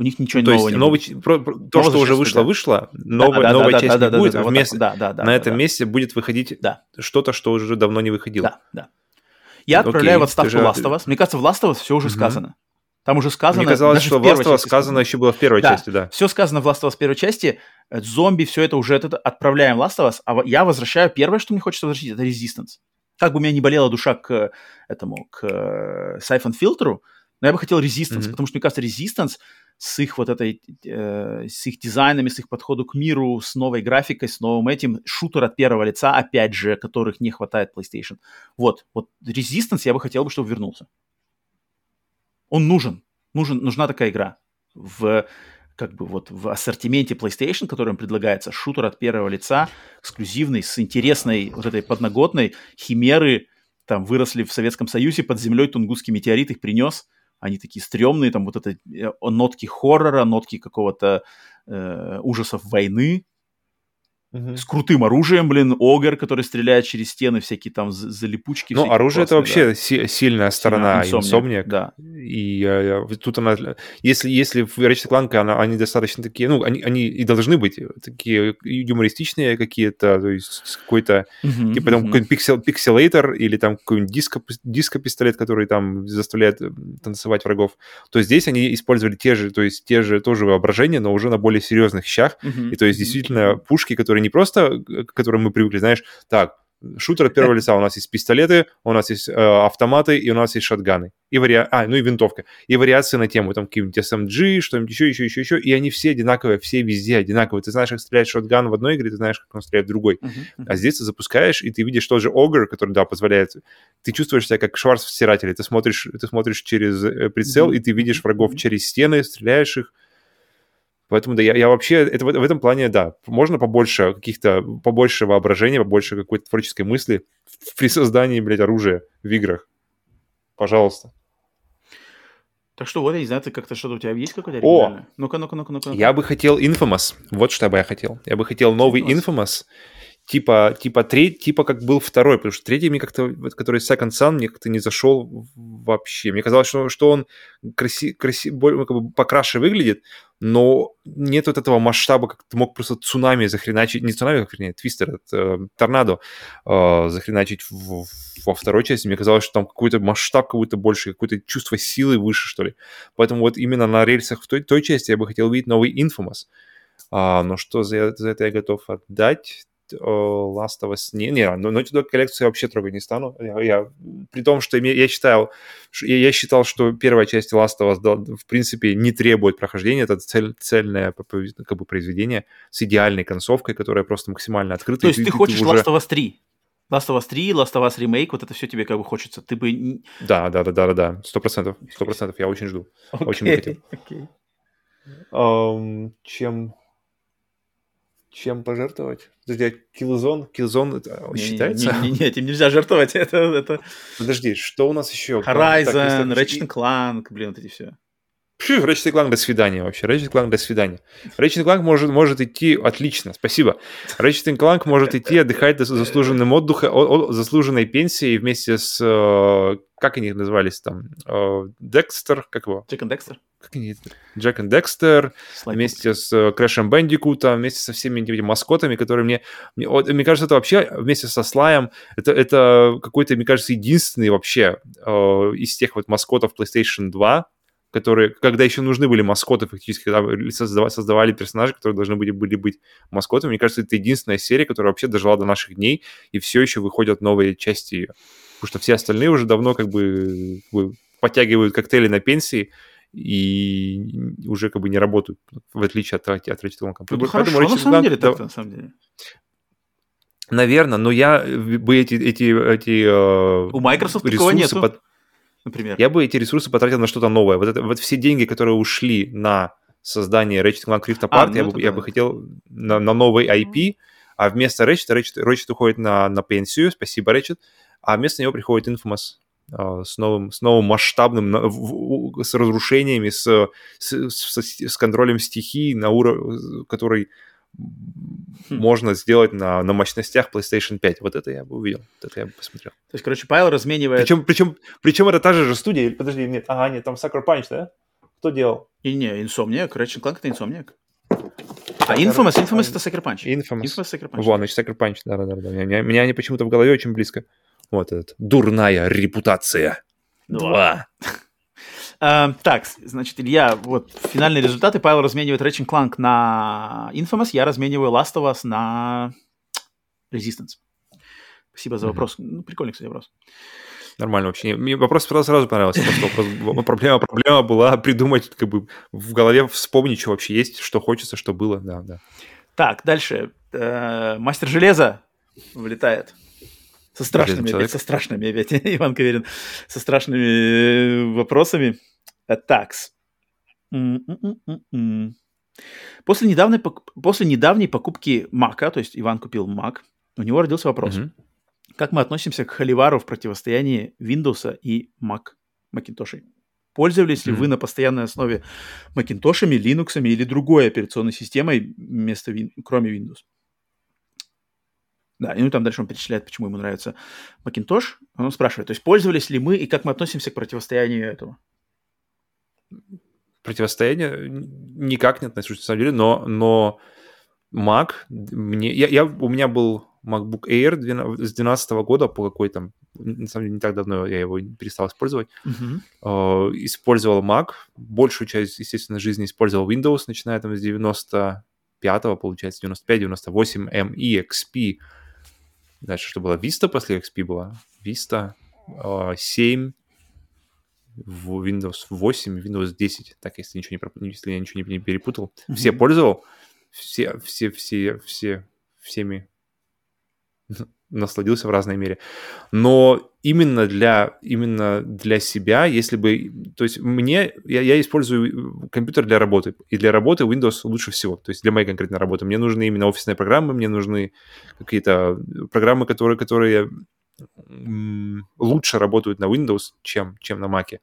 у них ничего то нового есть, не новый, будет. Про, про, то, что уже вышло, да. вышло, новая, да, да, новая да, часть да, не да, будет, да, вместо, да, да, да, на этом да. месте будет выходить да. что-то, что уже давно не выходило. Да, да. Я отправляю в отставку Last of Us. Мне кажется, в Last of Us все уже угу. сказано. Там уже сказано... Мне казалось, что в Last of Us сказано еще было в первой да, части, да. все сказано в Last of Us первой части. Э, зомби, все это уже это, отправляем в Last of Us, а я возвращаю... Первое, что мне хочется возвратить, это Resistance. Как бы у меня не болела душа к этому, к э, Siphon фильтру, но я бы хотел Resistance, mm-hmm. потому что, мне кажется, Resistance с их вот этой, э, с их дизайнами, с их подходом к миру, с новой графикой, с новым этим, шутер от первого лица, опять же, которых не хватает PlayStation. Вот, вот Resistance я бы хотел, бы, чтобы вернулся. Он нужен, нужен, нужна такая игра в как бы вот в ассортименте PlayStation, которым предлагается шутер от первого лица, эксклюзивный, с интересной вот этой подноготной, химеры там выросли в Советском Союзе, под землей Тунгусский метеорит их принес – они такие стрёмные, там вот это э, нотки хоррора, нотки какого-то э, ужасов войны, Угу. С крутым оружием, блин, Огр, который стреляет через стены, всякие там залипучки. Ну, оружие это вообще да. си- сильная сторона Insomniac. Да. И э, тут она... Если, если в Ratchet Clank она, они достаточно такие... Ну, они, они и должны быть такие юмористичные какие-то, то есть какой-то... Угу, типа там какой-нибудь пиксел, пикселейтер или там какой-нибудь диско, диско-пистолет, который там заставляет э, танцевать врагов. То здесь они использовали те же, то есть те же тоже воображения, но уже на более серьезных щах. Угу, и то есть действительно пушки, которые не просто, к которым мы привыкли, знаешь, так, шутер от первого лица. У нас есть пистолеты, у нас есть э, автоматы, и у нас есть шотганы. И вариа... А, ну и винтовка. И вариации на тему, там, какие-нибудь SMG, что-нибудь еще, еще, еще, еще. И они все одинаковые, все везде одинаковые. Ты знаешь, как стрелять шотган в одной игре, ты знаешь, как он стреляет в другой. Uh-huh, uh-huh. А здесь ты запускаешь, и ты видишь тот же Огр, который, да, позволяет... Ты чувствуешь себя как Шварц в стирателе. Ты смотришь, ты смотришь через э, прицел, uh-huh. и ты видишь врагов через стены, стреляешь их. Поэтому да, я, я вообще, это, в, в этом плане, да, можно побольше каких-то, побольше воображения, побольше какой-то творческой мысли при создании, блядь, оружия в играх. Пожалуйста. Так что вот, я не знаю, ты как-то что-то у тебя есть какой-то О! Ну-ка, ну-ка, ну-ка, ну-ка. Я бы хотел Infamous. Вот что бы я хотел. Я бы хотел новый Infamous. Infamous типа, типа, треть, типа как был второй, потому что третий мне как-то, который Second Sun, мне как-то не зашел вообще. Мне казалось, что, что он краси, краси, более, как бы покраше выглядит, но нет вот этого масштаба, как ты мог просто цунами захреначить, не цунами, как вернее, твистер, это, э, торнадо э, захреначить в, во второй части. Мне казалось, что там какой-то масштаб какой-то больше, какое-то чувство силы выше, что ли. Поэтому вот именно на рельсах в той, той части я бы хотел видеть новый Infamous. А, но что за, за это я готов отдать? Last of Us. Не, не, но Naughty Dog коллекцию я вообще трогать не стану. Я, я, при том, что я, считал, я, я считал, что первая часть Last of Us, в принципе, не требует прохождения. Это цель, цельное как бы, произведение с идеальной концовкой, которая просто максимально открыта. То есть ты, ты хочешь ты уже... Last of Us 3? Last of Us 3, Last of Us Remake, вот это все тебе как бы хочется. Ты бы... Да, да, да, да, да, да, сто процентов, сто процентов. Я очень жду, okay, очень бы хотел. Okay. Um, чем чем пожертвовать? Подожди, а Killzone? Killzone это считается? Не, не, не, этим нельзя жертвовать. [LAUGHS] Это, это... Подожди, что у нас еще? Horizon, так, Ratchet Clank, блин, вот эти все. Ratchet Clank до свидания вообще. Ratchet Clank до свидания. Ratchet Clank может, может идти отлично, спасибо. Ratchet Clank может идти отдыхать до заслуженным отдыхом, заслуженной пенсией вместе с... Э, как они назывались там? Э, Декстер, как его? Джек Декстер. Как они? Джек и Декстер, вместе с э, Крэшем Бендикутом, вместе со всеми этими маскотами, которые мне... Мне, мне кажется, это вообще вместе со Слаем, это, это какой-то, мне кажется, единственный вообще э, из тех вот маскотов PlayStation 2, которые, когда еще нужны были маскоты, фактически, когда создавали, создавали персонажи, которые должны были, были быть маскотами. Мне кажется, это единственная серия, которая вообще дожила до наших дней, и все еще выходят новые части ее. Потому что все остальные уже давно как бы, как бы подтягивают коктейли на пенсии, и уже как бы не работают, в отличие от, от Ratchet Clank. Ну, хорошо, Ratchet на самом деле так, на самом деле. Наверное, но я бы эти, эти, эти э, У Microsoft такого нету. Под например. Я бы эти ресурсы потратил на что-то новое. Вот, это, вот все деньги, которые ушли на создание Ratchet Clank Rift Apart, а, ну, я, бы, да. я бы хотел на, на новый IP, а вместо Ratchet, Ratchet, Ratchet уходит на, на пенсию, спасибо, Ratchet, а вместо него приходит Infamous uh, с новым, с новым масштабным, с разрушениями, с, с, с, с контролем стихий, на уровне, который хм. можно сделать на, на мощностях PlayStation 5. Вот это я бы увидел, вот это я бы посмотрел. То есть, короче, Пайл разменивает... Причем, причем, причем это та же студия, подожди, нет, ага, нет, там Sucker Punch, да? Кто делал? И не, Insomniac, Ratchet Clank это Insomniac. А Infamous, Infamous это Sucker Punch. Infamous. Infamous Sucker Punch. Вон, значит, Sucker Punch, да-да-да. Меня, меня они почему-то в голове очень близко. Вот этот. Дурная репутация. Два. [LAUGHS] Uh, так, значит, Илья, вот финальные результаты. Павел разменивает Ratchet Clank на Infamous, я размениваю Last of Us на Resistance. Спасибо за вопрос. Mm-hmm. Ну, прикольный, кстати, вопрос. Нормально вообще. Мне вопрос сразу, сразу понравился. Вопрос, [LAUGHS] проблема, проблема была придумать, как бы в голове вспомнить, что вообще есть, что хочется, что было. Да, да. Так, дальше. Э, Мастер железа вылетает. Со страшными, опять, со страшными опять, [LAUGHS] Иван Каверин, со страшными э, вопросами. Э, такс. После недавней, после недавней покупки Мака, то есть Иван купил Мак, у него родился вопрос. Угу. Как мы относимся к холивару в противостоянии Windows и Mac, Macintosh? Пользовались ли mm-hmm. вы на постоянной основе Macintosh, Linux или другой операционной системой вместо, кроме Windows? Да, и ну там дальше он перечисляет, почему ему нравится Macintosh. Он спрашивает, то есть пользовались ли мы и как мы относимся к противостоянию этого? Противостояние никак не отношусь, на самом деле, но, но Mac, мне, я, я, у меня был MacBook Air 12, с 2012 года по какой-то, на самом деле не так давно я его перестал использовать. Uh-huh. Uh, использовал Mac, большую часть, естественно, жизни использовал Windows, начиная там с 95-го, получается, 95, 98, ME, XP. Дальше что было? Vista после XP была? Vista uh, 7, в Windows 8, Windows 10, так если ничего не если я ничего не, не перепутал. Uh-huh. Все пользовал, все, все, все, все, всеми [LAUGHS] насладился в разной мере. Но именно для, именно для себя, если бы... То есть мне... Я, я использую компьютер для работы. И для работы Windows лучше всего. То есть для моей конкретной работы. Мне нужны именно офисные программы, мне нужны какие-то программы, которые, которые лучше работают на Windows, чем, чем на Mac.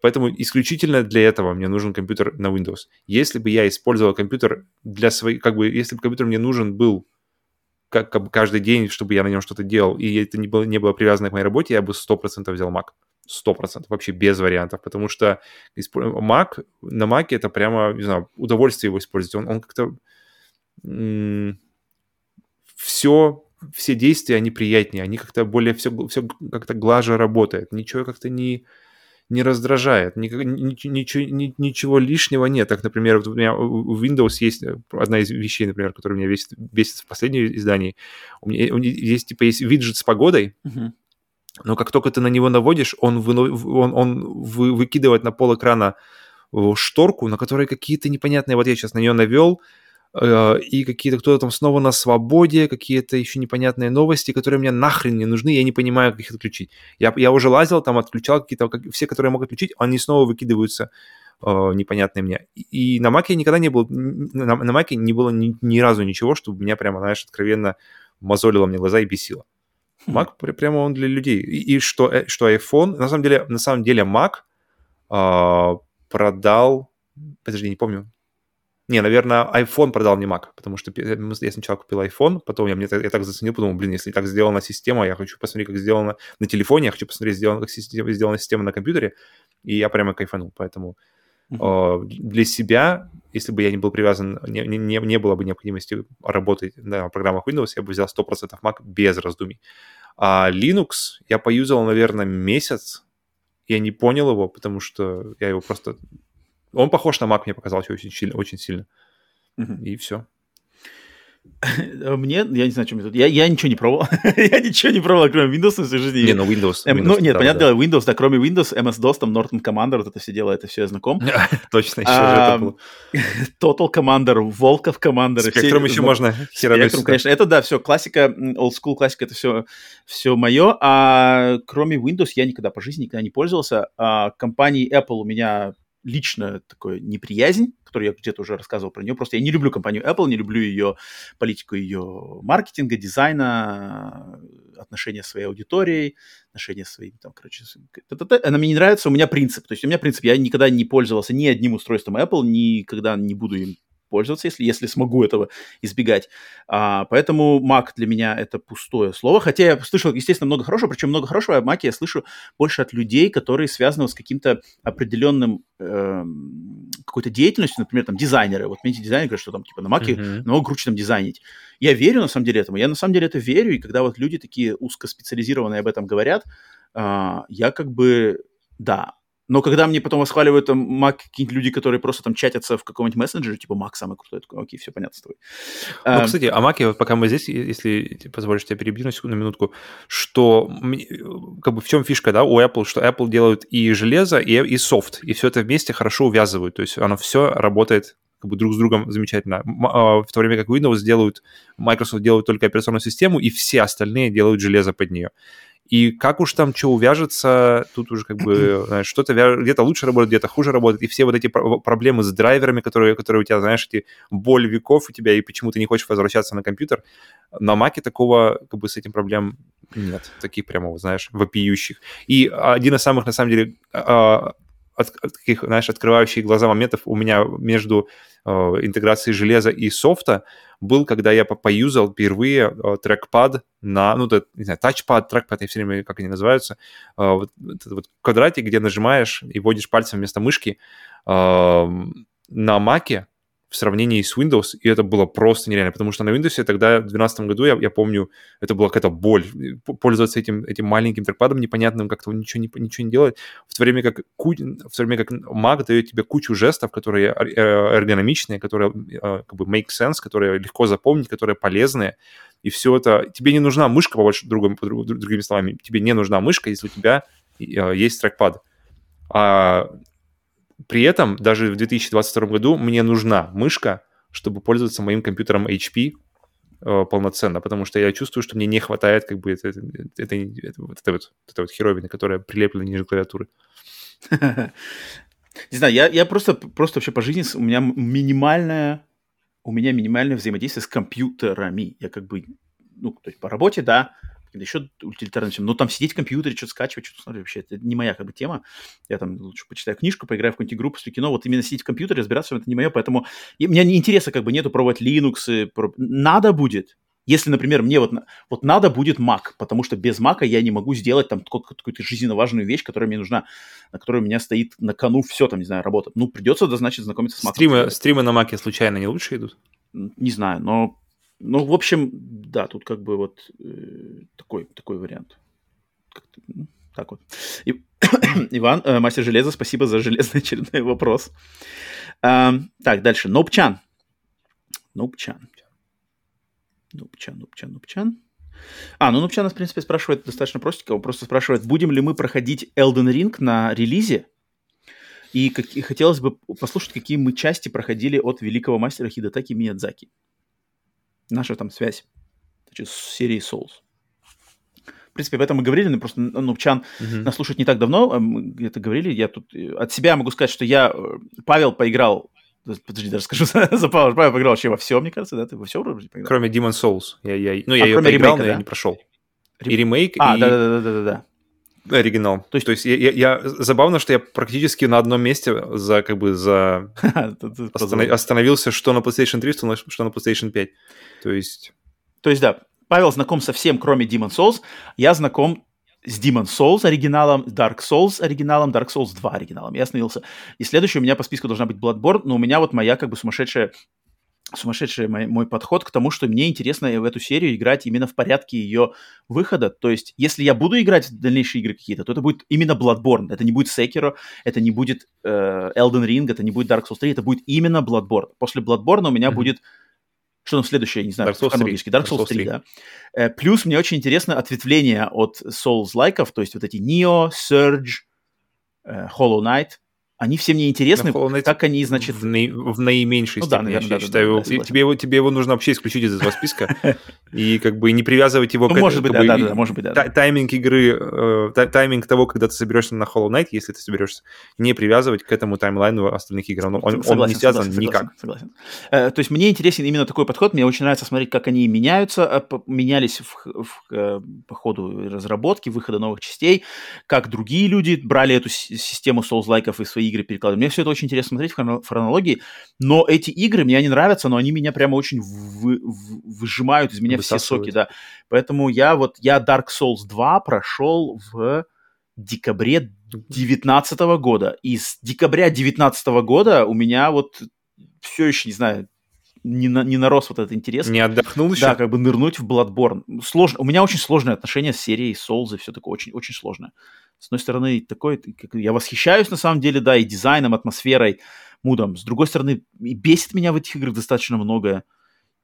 Поэтому исключительно для этого мне нужен компьютер на Windows. Если бы я использовал компьютер для своей... Как бы, если бы компьютер мне нужен был как, как каждый день, чтобы я на нем что-то делал, и это не было, не было привязано к моей работе, я бы 100% взял Mac. 100%, вообще без вариантов, потому что Mac, на Mac это прямо, не знаю, удовольствие его использовать. Он, он как-то все, все действия, они приятнее, они как-то более, все, все как-то глаже работает, ничего как-то не, не раздражает, ни, ничего, ничего лишнего нет. Так, например, вот у меня у Windows есть э, одна из вещей, например, которая меня бесит, бесит в последнем издании. У меня, у меня есть, типа, есть виджет с погодой, uh-huh. но как только ты на него наводишь, он, вы, он, он вы, выкидывает на пол экрана э, шторку, на которой какие-то непонятные... Вот я сейчас на нее навел, и какие-то кто-то там снова на свободе, какие-то еще непонятные новости, которые мне нахрен не нужны, я не понимаю, как их отключить. Я, я уже лазил, там отключал какие-то, как, все, которые я мог отключить, они снова выкидываются э, непонятные мне. И на Маке никогда не было, на, на Маке не было ни, ни разу ничего, чтобы меня прямо, знаешь, откровенно мозолило мне глаза и бесило. Mac хм. прямо он для людей. И, и что, э, что iPhone, на самом деле, на самом деле Mac, э, продал... Подожди, не помню. Не, наверное, iPhone продал мне Mac, потому что я сначала купил iPhone, потом я, мне, я так заценил, подумал, блин, если так сделана система, я хочу посмотреть, как сделано на телефоне, я хочу посмотреть, сделано, как система, сделана система на компьютере, и я прямо кайфанул, поэтому uh-huh. для себя, если бы я не был привязан, не, не, не было бы необходимости работать на программах Windows, я бы взял 100% Mac без раздумий. А Linux я поюзал, наверное, месяц, я не понял его, потому что я его просто он похож на Mac, мне показалось очень сильно. Очень сильно. Угу. И все. [LAUGHS] Мне, я не знаю, чем я тут. Я, я ничего не пробовал. [LAUGHS] я ничего не пробовал, кроме Windows в своей жизни. Не, ну Windows. Windows ну, нет, да, понятно, да. Windows, да, кроме Windows, MS-DOS, там Norton Commander, вот это все дело, это все я знаком. [LAUGHS] Точно, еще же это было. Total Commander, Волков Commander. Спектрум еще можно Спектрум, конечно. Это, да, все, классика, old school классика, это все, все мое. А кроме Windows я никогда по жизни никогда не пользовался. А компании Apple у меня лично такое неприязнь, которую я где-то уже рассказывал про нее. Просто я не люблю компанию Apple, не люблю ее политику ее маркетинга, дизайна, отношения с своей аудиторией, отношения с своими, там, короче, она мне не нравится, у меня принцип. То есть у меня принцип, я никогда не пользовался ни одним устройством Apple, никогда не буду им пользоваться, если, если смогу этого избегать. А, поэтому Mac для меня это пустое слово. Хотя я слышал, естественно, много хорошего, причем много хорошего о Mac я слышу больше от людей, которые связаны с каким-то определенным э, какой-то деятельностью, например, там дизайнеры. Вот мне эти дизайнеры говорят, что там типа на Mac mm-hmm. намного круче там дизайнить. Я верю на самом деле этому. Я на самом деле это верю, и когда вот люди такие узкоспециализированные об этом говорят, э, я как бы да, но когда мне потом восхваливают там Mac какие-нибудь люди, которые просто там чатятся в каком-нибудь мессенджере, типа Mac самый крутой, такой, окей, все понятно с тобой. Ну, um, кстати, о Mac, вот пока мы здесь, если позволишь тебя перебью на секунду, на минутку, что как бы в чем фишка, да, у Apple, что Apple делают и железо, и, и софт, и все это вместе хорошо увязывают, то есть оно все работает как бы друг с другом замечательно. А, в то время как Windows делают, Microsoft делают только операционную систему, и все остальные делают железо под нее. И как уж там что увяжется, тут уже как бы, [CLEARS THROAT] знаешь, что-то где-то лучше работает, где-то хуже работает, и все вот эти проблемы с драйверами, которые, которые у тебя, знаешь, эти боль веков у тебя, и почему ты не хочешь возвращаться на компьютер, на Маке такого, как бы, с этим проблем нет, таких прямо, знаешь, вопиющих. И один из самых, на самом деле, а, от, от таких, знаешь, открывающих глаза моментов у меня между э, интеграцией железа и софта был, когда я поюзал впервые э, трекпад на, ну, это, не знаю, тачпад, трекпад, я все время, как они называются, э, вот, этот вот квадратик, где нажимаешь и вводишь пальцем вместо мышки э, на маке, в сравнении с Windows, и это было просто нереально, потому что на Windows тогда, в 2012 году, я, я помню, это была какая-то боль, пользоваться этим, этим маленьким трекпадом непонятным, как-то ничего не, ничего не делать, в то время как, в то время как Mac дает тебе кучу жестов, которые э, эргономичные, которые э, как бы make sense, которые легко запомнить, которые полезные, и все это... Тебе не нужна мышка, по, больше, другим, по другими словами, тебе не нужна мышка, если у тебя э, есть трекпад. А при этом даже в 2022 году мне нужна мышка, чтобы пользоваться моим компьютером HP э, полноценно, потому что я чувствую, что мне не хватает как бы этой, этой, этой, вот, этой вот, этой вот херовины, которая прилеплена ниже клавиатуры. [LAUGHS] Не знаю, я, я просто, просто вообще по жизни, у меня минимальное, у меня минимальное взаимодействие с компьютерами. Я как бы, ну, то есть по работе, да, еще утилитарным всем. Но там сидеть в компьютере, что-то скачивать, что-то смотреть, вообще, это не моя как бы тема. Я там лучше почитаю книжку, поиграю в какую-нибудь игру, после кино. Вот именно сидеть в компьютере, разбираться, это не мое, поэтому и, у меня не интереса как бы нету пробовать Linux. Проб... Надо будет, если, например, мне вот, вот надо будет Mac, потому что без Mac я не могу сделать там какую-то жизненно важную вещь, которая мне нужна, на которой у меня стоит на кону все, там, не знаю, работа. Ну, придется, да, значит, знакомиться с Mac. Стримы, стримы на Mac случайно не лучше идут? Не знаю, но ну, в общем, да, тут как бы вот э, такой, такой вариант. Ну, так вот. И, [COUGHS] Иван, э, мастер железа, спасибо за железный очередной вопрос. Э, так, дальше. Нопчан. Нопчан. Нопчан, Нопчан, Нопчан. А, ну Нупчан нас, в принципе, спрашивает достаточно простенько. Он просто спрашивает, будем ли мы проходить Elden Ring на релизе? И, как, и хотелось бы послушать, какие мы части проходили от великого мастера Хидатаки Миядзаки наша там связь значит, с серией Souls. В принципе, об этом мы говорили, но просто ну, Чан uh-huh. нас слушать не так давно, а мы где-то говорили, я тут э, от себя могу сказать, что я, э, Павел поиграл Подожди, даже скажу [LAUGHS] за, за Павел. Павел поиграл вообще во все, мне кажется, да? Ты во все вроде поиграл? Кроме Demon's Souls. Я, я, ну, я а, ее поиграл, ремейка, но да? я не прошел. Рем... И ремейк, а, и... да-да-да-да-да. Оригинал. То есть, То есть я, я, я забавно, что я практически на одном месте за как бы за [LAUGHS] остановился, что на PlayStation 3, что на PlayStation 5. То есть. То есть да, Павел знаком со всем, кроме Demon Souls. Я знаком с Demon Souls оригиналом, Dark Souls оригиналом, Dark Souls 2 оригиналом. Я остановился. И следующий у меня по списку должна быть Bloodborne, но у меня вот моя как бы сумасшедшая сумасшедший мой, мой подход к тому, что мне интересно в эту серию играть именно в порядке ее выхода. То есть, если я буду играть в дальнейшие игры какие-то, то это будет именно Bloodborne. Это не будет Sekiro, это не будет э, Elden Ring, это не будет Dark Souls 3, это будет именно Bloodborne. После Bloodborne у меня mm-hmm. будет что там следующее, не знаю, Dark Souls 3. Dark Souls 3, 3 да. Э, плюс мне очень интересно ответвление от Souls-лайков, то есть вот эти Neo, Surge, э, Hollow Knight – они все мне интересны, как они, значит... В, наи... в наименьшей ну, степени, да, наверное, я да, считаю. Да, да, тебе, его, тебе его нужно вообще исключить из этого списка [LAUGHS] и как бы не привязывать его ну, к... может быть, да, да, да, может быть, да. Тайминг игры, э, тайминг того, когда ты соберешься на Hollow Knight, если ты соберешься, не привязывать к этому таймлайну остальных игр. Он, он, согласен, он не связан согласен, никак. Согласен, согласен. Э, то есть мне интересен именно такой подход. Мне очень нравится смотреть, как они меняются, э, менялись в, в, по ходу разработки, выхода новых частей, как другие люди брали эту систему Souls-лайков и свои игры перекладывали. Мне все это очень интересно смотреть в хронологии, но эти игры мне они нравятся, но они меня прямо очень вы, выжимают из меня все соки, да. Поэтому я вот, я Dark Souls 2 прошел в декабре 2019 года. И с декабря 2019 года у меня вот все еще, не знаю, не, на, не нарос вот этот интерес. Не отдохнул еще? Да, как бы нырнуть в Bloodborne. Сложно. У меня очень сложное отношение с серией Souls и все такое очень, очень сложное. С одной стороны, такой, я восхищаюсь на самом деле, да, и дизайном, атмосферой, мудом. С другой стороны, бесит меня в этих играх достаточно многое.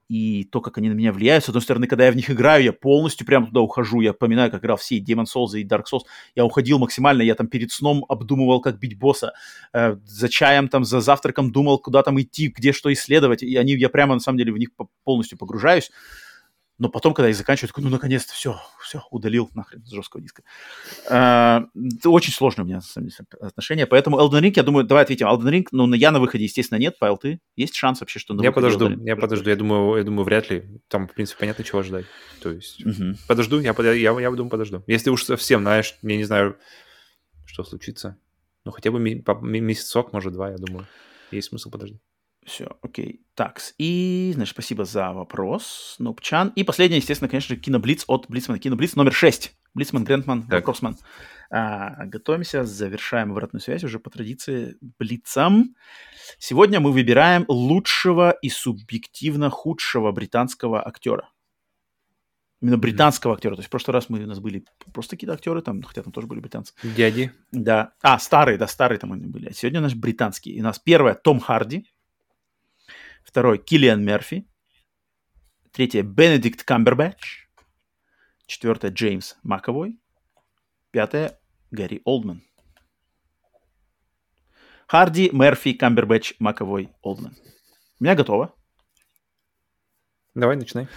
И то, как они на меня влияют. С одной стороны, когда я в них играю, я полностью прямо туда ухожу. Я поминаю, как играл все Demon Souls и Dark Souls. Я уходил максимально, я там перед сном обдумывал, как бить босса. Э, за чаем, там, за завтраком думал, куда там идти, где что исследовать. И они, я прямо, на самом деле, в них полностью погружаюсь. Но потом, когда я заканчиваю, такой, ну, наконец-то, все, все, удалил нахрен с жесткого диска. А, это очень сложное у меня, на самом деле, отношение. Поэтому Elden Ring, я думаю, давай ответим. Elden Ring, ну, я на выходе, естественно, нет. Павел, ты? Есть шанс вообще, что на Я подожду, я подожду. Я думаю, я думаю, вряд ли. Там, в принципе, понятно, чего ждать. То есть, угу. подожду, я, я, я, я думаю, подожду. Если уж совсем, знаешь, я не знаю, что случится. Ну, хотя бы месяцок, может, два, я думаю. Есть смысл подождать. Все, окей. Так, и, значит, спасибо за вопрос, Нупчан. И последнее, естественно, конечно же, Киноблиц от Блицмана. Киноблиц номер 6. Блицман, Грентман, Вопросман. А, готовимся, завершаем обратную связь уже по традиции Блицам. Сегодня мы выбираем лучшего и субъективно худшего британского актера. Именно британского актера. То есть в прошлый раз мы у нас были просто какие-то актеры, там, хотя там тоже были британцы. Дяди. Да. А, старые, да, старые там они были. А сегодня у нас британские. И у нас первое Том Харди. Второй – Киллиан Мерфи. Третье – Бенедикт Камбербэтч. Четвертое – Джеймс Маковой. Пятое – Гарри Олдман. Харди, Мерфи, Камбербэтч, Маковой, Олдман. У меня готово. Давай, начинай.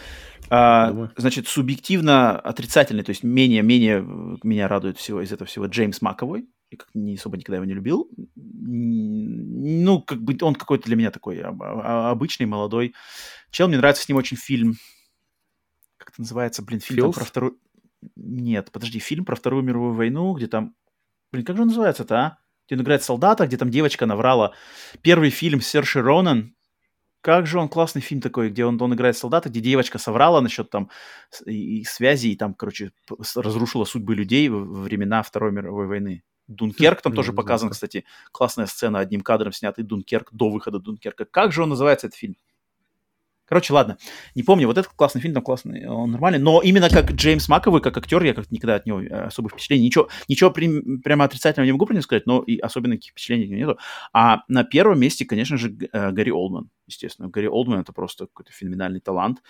А, значит, субъективно отрицательный, то есть менее-менее меня радует всего из этого всего Джеймс Маковой я как не особо никогда его не любил. Ну, как бы он какой-то для меня такой обычный, молодой чел. Мне нравится с ним очень фильм. Как это называется? Блин, фильм про вторую... Нет, подожди, фильм про Вторую мировую войну, где там... Блин, как же он называется-то, а? Где он играет солдата, где там девочка наврала. Первый фильм Серши Ронан. Как же он классный фильм такой, где он, он играет солдата, где девочка соврала насчет там и, и связи, и там, короче, разрушила судьбы людей во времена Второй мировой войны. Дункерк там тоже показан, кстати, классная сцена, одним кадром снятый Дункерк до выхода Дункерка. Как же он называется, этот фильм? Короче, ладно, не помню, вот этот классный фильм, там классный, он нормальный, но именно как Джеймс Маковый, как актер, я как никогда от него э, особых впечатлений, ничего, ничего при, прямо отрицательного не могу про него сказать, но и особенно никаких впечатлений нету. А на первом месте, конечно же, э, Гарри Олдман, естественно. Гарри Олдман это просто какой-то феноменальный талант,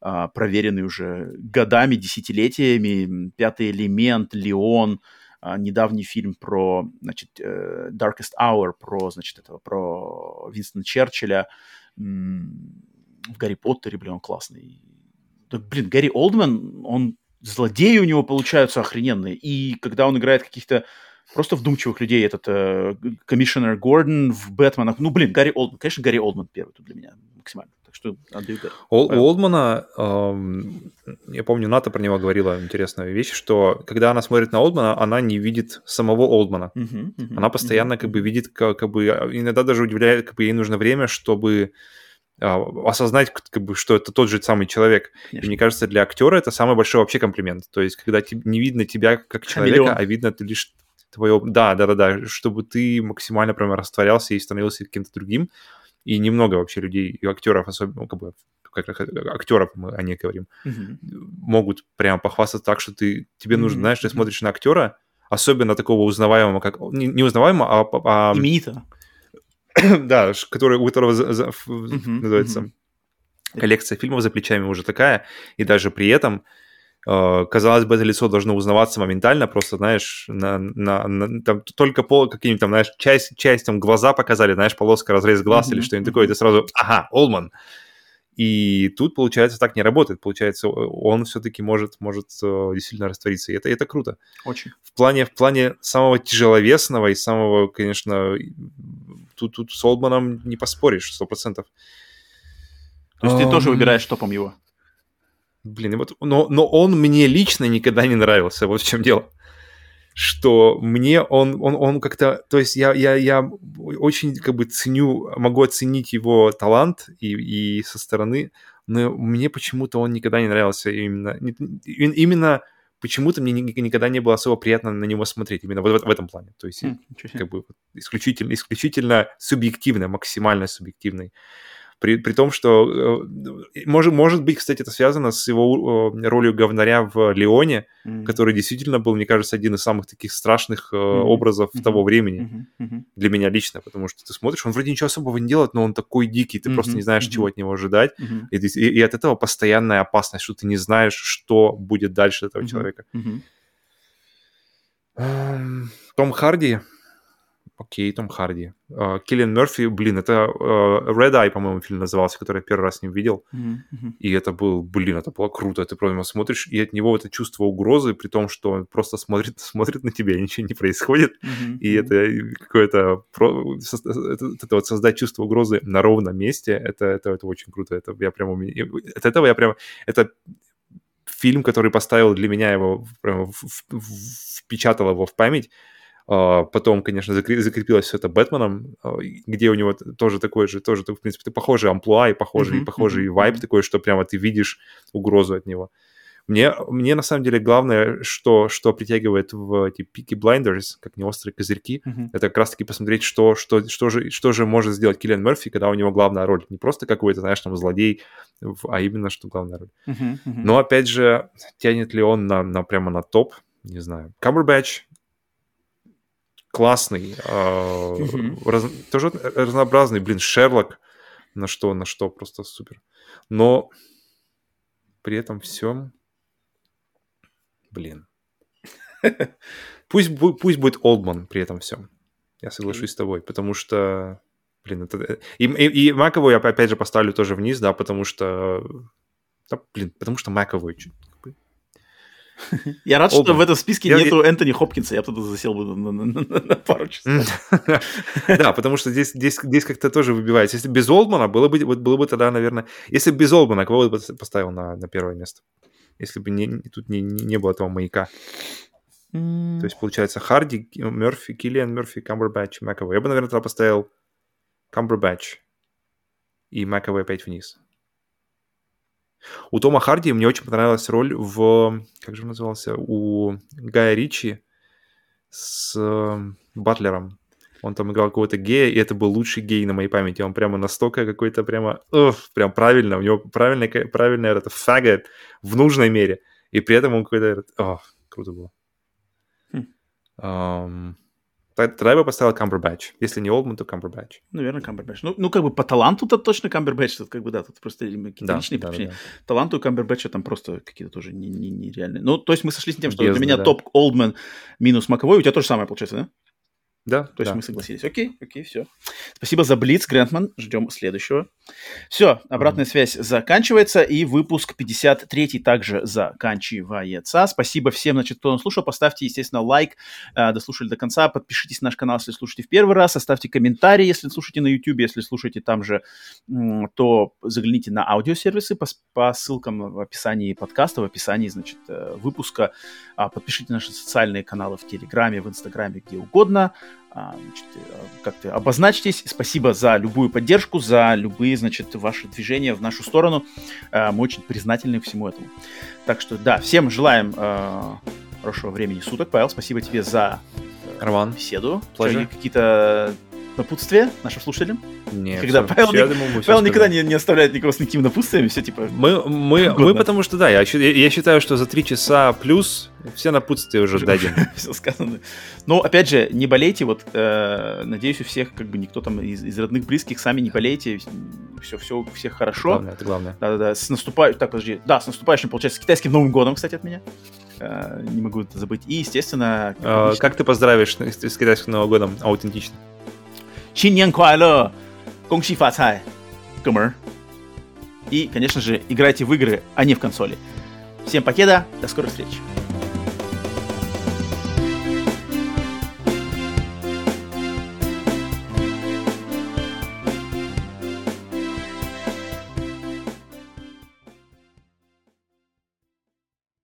а, проверенный уже годами, десятилетиями, «Пятый элемент», «Леон», недавний фильм про, значит, э, Darkest Hour, про, значит, этого, про Винстона Черчилля в Гарри Поттере, блин, он классный. Так, блин, Гарри Олдман, он злодеи у него получаются охрененные. И когда он играет каких-то просто вдумчивых людей, этот комиссионер э, Гордон в Бэтменах, ну, блин, Гарри Олдман, конечно, Гарри Олдман первый тут для меня максимально. Так что отдаю У Олдмана, эм, я помню, Ната про него говорила интересную вещь, что когда она смотрит на Олдмана, она не видит самого Олдмана. Uh-huh, uh-huh, она постоянно uh-huh. как бы видит, как, как бы, иногда даже удивляет, как бы ей нужно время, чтобы а, осознать, как бы, что это тот же самый человек. Конечно. И мне кажется, для актера это самый большой вообще комплимент. То есть, когда не видно тебя как человека, Хамелеон. а видно ты лишь твое... Да, да, да, да, чтобы ты максимально прямо растворялся и становился каким-то другим. И немного вообще людей, и актеров, особенно, ну, как бы, как, актеров мы о ней говорим, mm-hmm. могут прямо похвастаться так, что ты, тебе нужно, mm-hmm. знаешь, ты смотришь на актера, особенно такого узнаваемого, как не, не узнаваемого, а... а Именитого. [COUGHS] да, который, у которого за, за, uh-huh, называется uh-huh. коллекция фильмов за плечами уже такая, и даже при этом казалось бы, это лицо должно узнаваться моментально, просто, знаешь, на, на, на, там только каким-нибудь там, знаешь, часть, часть там глаза показали, знаешь, полоска, разрез глаз uh-huh, или что-нибудь такое, и ты сразу, ага, Олман. И тут, получается, так не работает. Получается, он все-таки может, может э, действительно раствориться. И это, это круто. Очень. В плане, в плане самого тяжеловесного и самого, конечно, тут, тут с Олдманом не поспоришь, сто процентов. То есть um... ты тоже выбираешь топом его? Блин, вот, но, но он мне лично никогда не нравился, вот в чем дело. Что мне он, он, он как-то, то есть я, я, я очень как бы ценю, могу оценить его талант и, и со стороны, но мне почему-то он никогда не нравился именно, именно почему-то мне никогда не было особо приятно на него смотреть, именно вот в, в этом плане. То есть, mm, как бы исключительно, исключительно субъективно, максимально субъективный. При, при том, что, э, может, может быть, кстати, это связано с его э, ролью говнаря в Леоне, mm-hmm. который действительно был, мне кажется, один из самых таких страшных mm-hmm. образов mm-hmm. того времени mm-hmm. для меня лично, потому что ты смотришь, он вроде ничего особого не делает, но он такой дикий, ты mm-hmm. просто не знаешь, mm-hmm. чего от него ожидать, mm-hmm. и, и, и от этого постоянная опасность, что ты не знаешь, что будет дальше этого mm-hmm. человека. Mm-hmm. Том Харди, Окей, Том Харди. Uh, Киллиан Мерфи, блин, это uh, Red Eye, по-моему, фильм назывался, который я первый раз с ним видел. Mm-hmm. И это был, блин, это было круто. Ты просто смотришь, и от него это чувство угрозы, при том, что он просто смотрит, [LAUGHS] смотрит на тебя, и ничего не происходит. Mm-hmm. И это какое-то... Это, вот создать чувство угрозы на ровном месте, это, это, это очень круто. Это я прямо... От этого я прямо... Это фильм, который поставил для меня его, прямо впечатал его в память, а, потом, конечно, закрепилось все это Бэтменом, а, где у него тоже такой же, тоже, в принципе, похожий амплуа и похожий, mm-hmm. похожий mm-hmm. вайб такой, что прямо ты видишь угрозу от него. Мне, мне на самом деле главное, что, что притягивает в эти Peaky Blinders, как не острые козырьки, mm-hmm. это как раз-таки посмотреть, что, что, что, же, что же может сделать Киллиан Мерфи, когда у него главная роль. Не просто какой-то, знаешь, там злодей, а именно, что главная роль. Mm-hmm. Mm-hmm. Но, опять же, тянет ли он на, на, прямо на топ, не знаю. Камбербэтч классный, э, раз, тоже разнообразный, блин, Шерлок, на что, на что, просто супер. Но при этом всем, блин, пусть, пусть будет Олдман при этом всем. Я соглашусь с тобой, потому что, блин, это... И, и, и Макову я опять же поставлю тоже вниз, да, потому что, да, блин, потому что Маковой [LAUGHS] я рад, Оба. что в этом списке я, нету. Энтони Хопкинса, я бы туда засел бы на, на, на, на пару часов. [LAUGHS] Да, потому что здесь, здесь, здесь как-то тоже выбивается. Если без Олдмана, было бы, было бы тогда, наверное... Если бы без Олдмана, кого бы поставил на, на первое место? Если бы не, тут не, не было этого маяка. То есть, получается, Харди, Мерфи, Киллиан Мерфи, Камбербэтч, Маковой. Я бы, наверное, тогда поставил Камбербэтч и Маковой опять вниз. У Тома Харди мне очень понравилась роль в... Как же он назывался? У Гая Ричи с э, Батлером. Он там играл какого-то гея, и это был лучший гей на моей памяти. Он прямо настолько какой-то прямо... Уф, прям правильно. У него правильный, правильный это фагот в нужной мере. И при этом он какой-то... О, круто было. Хм. Um, Тогда я бы поставил Камбербэтч. Если не Олдман, то Камбербэтч. Наверное, Камбербэтч. Ну, ну, как бы по таланту-то точно Камбербэтч. Тут как бы, да, тут просто какие-то да, личные да, причины. Да, да. Таланту Камбербэтча там просто какие-то тоже нереальные. Не, не ну, то есть мы сошлись с тем, что Бездна, для меня да. топ Олдман минус Маковой. У тебя то же самое получается, да? Да. То есть да. мы согласились. Окей, окей, все. Спасибо за Блиц, Грентман. Ждем следующего. Все, обратная mm-hmm. связь заканчивается, и выпуск 53 также заканчивается. Спасибо всем, значит, кто нас слушал. Поставьте, естественно, лайк, э, дослушали до конца. Подпишитесь на наш канал, если слушаете в первый раз. Оставьте комментарий, если слушаете на YouTube. Если слушаете там же, то загляните на аудиосервисы по, по ссылкам в описании подкаста, в описании, значит, э, выпуска. А, подпишите наши социальные каналы в Телеграме, в Инстаграме, где угодно. А, значит, э, как-то обозначьтесь. Спасибо за любую поддержку, за любые, значит, ваши движения в нашу сторону. А, мы очень признательны всему этому. Так что, да, всем желаем а, хорошего времени суток. Павел, спасибо тебе за Роман. беседу. Какие-то напутствие нашим слушателям? Нет, Когда все, Павел, все, не, думаю, Павел никогда не, не оставляет никого с никаким напутствием, все типа... Мы, мы, мы потому что, да, я, я считаю, что за три часа плюс все напутствия уже дадены. [LAUGHS] все сказано. Но, опять же, не болейте, вот, э, надеюсь, у всех, как бы, никто там из, из родных, близких, сами не болейте, все, все у всех хорошо. Главное, это главное. Да-да-да, с наступающим, так, подожди, да, с наступающим, получается, с китайским Новым годом, кстати, от меня. Э, не могу это забыть. И, естественно... Как, а, как ты поздравишь с, с китайским Новым годом аутентично? 新年快乐，恭喜发财，哥们儿。И, конечно же, играйте в игры, а не в консоли. Всем покеда, до скорых встреч.